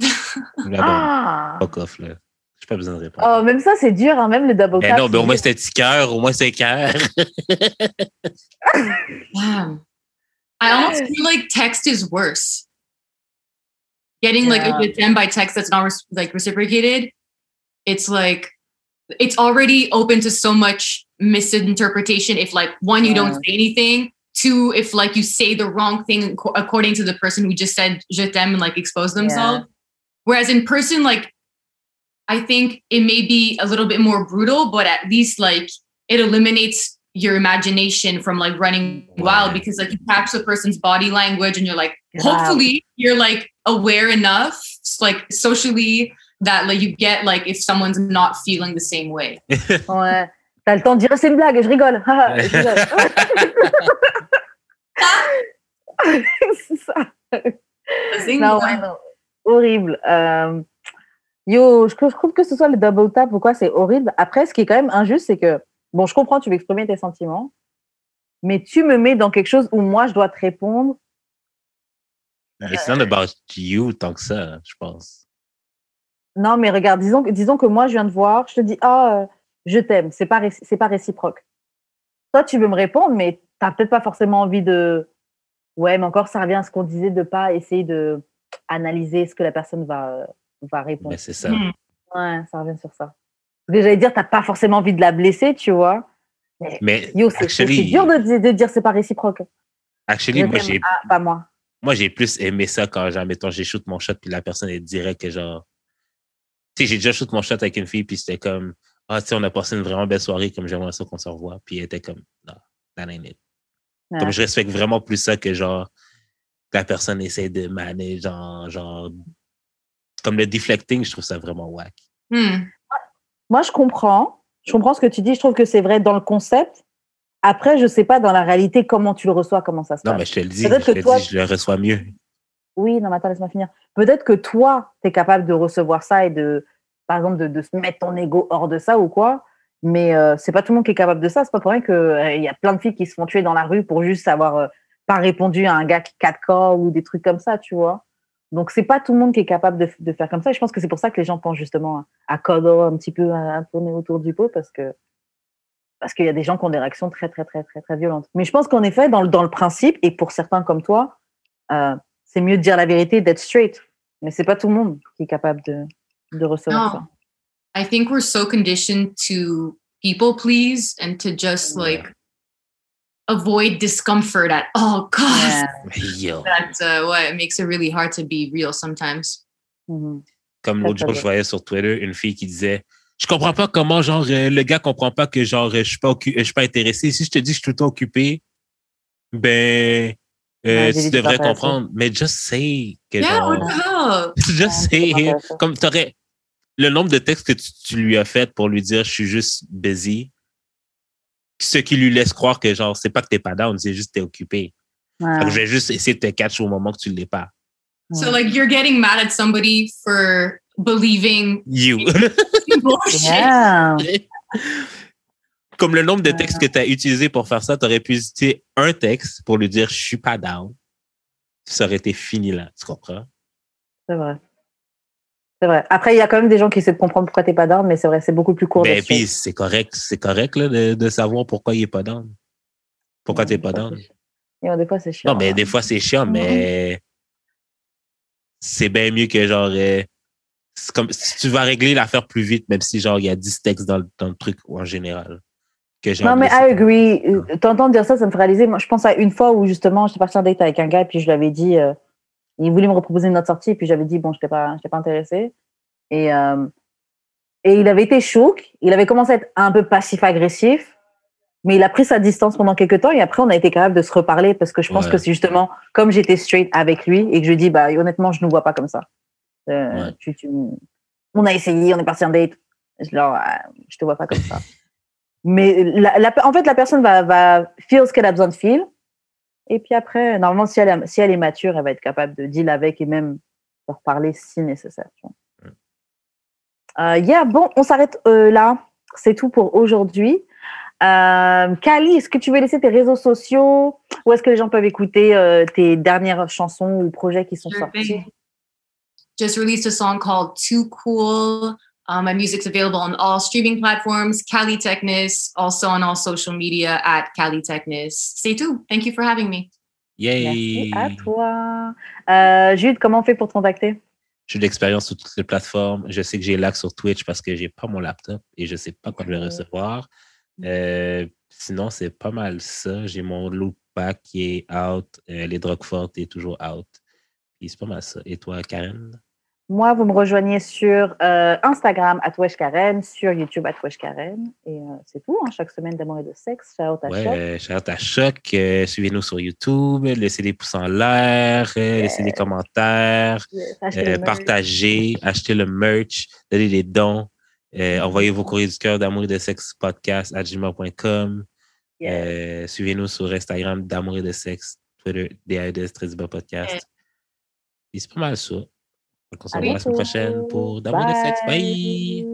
Ah! fuck off, là. J'ai pas besoin de répondre. Oh, même ça, c'est dur, hein, même le double mais non, mais au moins, c'est un petit cœur. Au moins, c'est un cœur. Damn. I almost feel like text is worse. Getting like Yeah. a good time by text that's not like reciprocated, it's like it's already open to so much misinterpretation. If like one, you don't say anything. If like you say the wrong thing according to the person who just said je t'aime and like expose themselves. Whereas in person, like I think it may be a little bit more brutal, but at least like it eliminates your imagination from like running wild because like you catch the person's body language and you're like Grave. hopefully you're like aware enough like socially that like you get like if someone's not feeling the same way Ouais. Euh, t'as le temps de dire c'est une blague, je rigole. Je rigole. c'est ça. I think, Non, ouais, non. Horrible. Euh, yo, je, je trouve que ce soit le double tap ou quoi, c'est horrible. Après, ce qui est quand même injuste, c'est que, bon, je comprends, tu veux exprimer tes sentiments, mais tu me mets dans quelque chose où moi, je dois te répondre. It's not about you tant que ça, je pense. Non, mais regarde, disons, que- disons que moi, je viens de voir, je te dis, ah, euh, je t'aime, c'est pas, réci- c'est pas réciproque. Toi, tu veux me répondre, mais t'as peut-être pas forcément envie de. Ouais, mais encore, ça revient à ce qu'on disait de pas essayer de analyser ce que la personne va, va répondre. Mais c'est ça. Hmm. Ouais, ça revient sur ça. Ce que j'allais dire, t'as pas forcément envie de la blesser, tu vois. Mais Yo, c'est dur de, de dire c'est pas réciproque. actually moi, j'ai Ah, pas moi. moi, j'ai plus aimé ça quand, genre, mettons, j'ai shoot mon shot, puis la personne est direct que genre. Tu sais, j'ai déjà shoot mon shot avec une fille, puis c'était comme, ah, tu sais, on a passé une vraiment belle soirée, comme j'aimerais ça qu'on se revoie. Puis elle était comme, non, that ain't it. Ouais. Comme je respecte vraiment plus ça que genre, la personne essaie de maner, genre, genre, comme le deflecting, je trouve ça vraiment whack. Hmm. Moi, je comprends. Je comprends ce que tu dis. Je trouve que c'est vrai dans le concept. Après, je sais pas dans la réalité comment tu le reçois, comment ça se Non, passe. mais je te le dis, Peut-être je que te toi- dis, je le reçois mieux. Oui, non, mais attends, laisse-moi finir. Peut-être que toi, tu es capable de recevoir ça et de, par exemple, de, se mettre ton ego hors de ça ou quoi. Mais euh, c'est pas tout le monde qui est capable de ça. C'est pas pour rien qu'il euh, y a plein de filles qui se font tuer dans la rue pour juste avoir euh, pas répondu à un gars qui 4K ou des trucs comme ça, tu vois. Donc, c'est pas tout le monde qui est capable de, de faire comme ça. Et je pense que c'est pour ça que les gens pensent justement à, à Kodo un petit peu, à, à tourner autour du pot parce que parce qu'il y a des gens qui ont des réactions très, très, très, très, très violentes. Mais je pense qu'en effet, dans le, dans le principe, et pour certains comme toi, euh, c'est mieux de dire la vérité, d'être straight. Mais c'est pas tout le monde qui est capable de, de recevoir No. ça. I think we're so conditioned to people please and to just Yeah. like avoid discomfort at all costs. Yeah. That uh, what it makes it really hard to be real sometimes. Mhm. Comme Très, l'autre jour, je voyais sur Twitter une fille qui disait Je comprends pas comment, genre, euh, le gars comprend pas que, genre, euh, je suis pas, occu- je suis pas intéressé. Si je te dis que je suis tout le temps occupé, ben, euh, Ouais, tu devrais comprendre. Mais just say que, Yeah, genre, what the hell? just Ouais, say, comme t'aurais, le nombre de textes que tu, tu lui as fait pour lui dire je suis juste busy, ce qui lui laisse croire que, genre, c'est pas que t'es pas down, c'est juste que t'es occupé. Fait que je vais juste essayer de te catch au moment que tu l'es pas. So like you're getting mad at somebody for believing You. Yeah. Comme le nombre de textes que tu as utilisé pour faire ça, tu aurais pu utiliser un texte pour lui dire je suis pas down. Ça aurait été fini là, tu comprends? C'est vrai. C'est vrai. Après, il y a quand même des gens qui essaient de comprendre pourquoi t'es pas down, mais c'est vrai, c'est beaucoup plus court. Ben, d'être puis c'est correct, c'est correct là, de, de savoir pourquoi il est pas down. Pourquoi t'es pas. Et, euh, des fois, c'est chiant. Non, mais hein. des fois c'est chiant, mais c'est bien mieux que genre. euh, comme si tu vas régler l'affaire plus vite, même si genre il y a 10 textes dans, le- dans le truc ou en général. Que Non, mais I agree. Euh, T'entendre dire ça, ça me fait réaliser. Moi, je pense à une fois où justement, j'étais partie en date avec un gars, puis je lui avais dit, euh, il voulait me reproposer une autre sortie, puis j'avais dit, bon, je n'étais pas, pas intéressée. Et, euh, et il avait été choc. Il avait commencé à être un peu passif-agressif, mais il a pris sa distance pendant quelques temps, et après, on a été capable de se reparler, parce que je pense Ouais. que c'est justement, comme j'étais straight avec lui, et que je lui ai dit, bah, honnêtement, je ne vois pas comme ça. Euh, Ouais. tu, tu- On a essayé, on est parti en date. Je, leur, je te vois pas comme ça. Mais la, la- en fait, la personne va, va feel ce qu'elle a besoin de feel. Et puis après, normalement, si elle, est- si elle est mature, elle va être capable de deal avec et même de reparler si nécessaire. Euh, yeah, bon, on s'arrête euh, là. C'est tout pour aujourd'hui. Euh, Kali, est-ce que tu veux laisser tes réseaux sociaux? Où est-ce que les gens peuvent écouter euh, tes dernières chansons ou projets qui sont Sure sortis? Thing. Just released a song called Too Cool. Um, my music's available on all streaming platforms, Cali Technis, also on all social media at Cali Technis. C'est tout. Thank you for having me. Yay! Merci à toi. Euh, Jude, comment on fait pour te contacter? J'ai de l'expérience sur toutes les plateformes. Je sais que j'ai lag sur Twitch parce que j'ai pas mon laptop et je sais pas quand je vais recevoir. Euh, sinon, c'est pas mal ça. J'ai mon loop pack qui est out. Euh, les drogues fortes est toujours out. Puis c'est pas mal ça. Et toi, Karen? Moi, vous me rejoignez sur euh, Instagram, Karen, sur YouTube, Karen. Et euh, c'est tout, hein, chaque semaine d'amour et de sexe. Shout out à Ouais, Choc. euh, shout out à Choc. Euh, Suivez-nous sur YouTube. Laissez des pouces en l'air. Laissez des commentaires. Yes, achetez partagez, achetez le merch, donnez des dons, envoyez vos courriers du cœur d'amour et de sexe podcast à gmail.com. Suivez-nous sur Instagram d'amour et de sexe, Twitter, DAEDS, Très Podcast. Et c'est pas mal ça. On se revoit la semaine prochaine pour d'amour de sexe. Bye!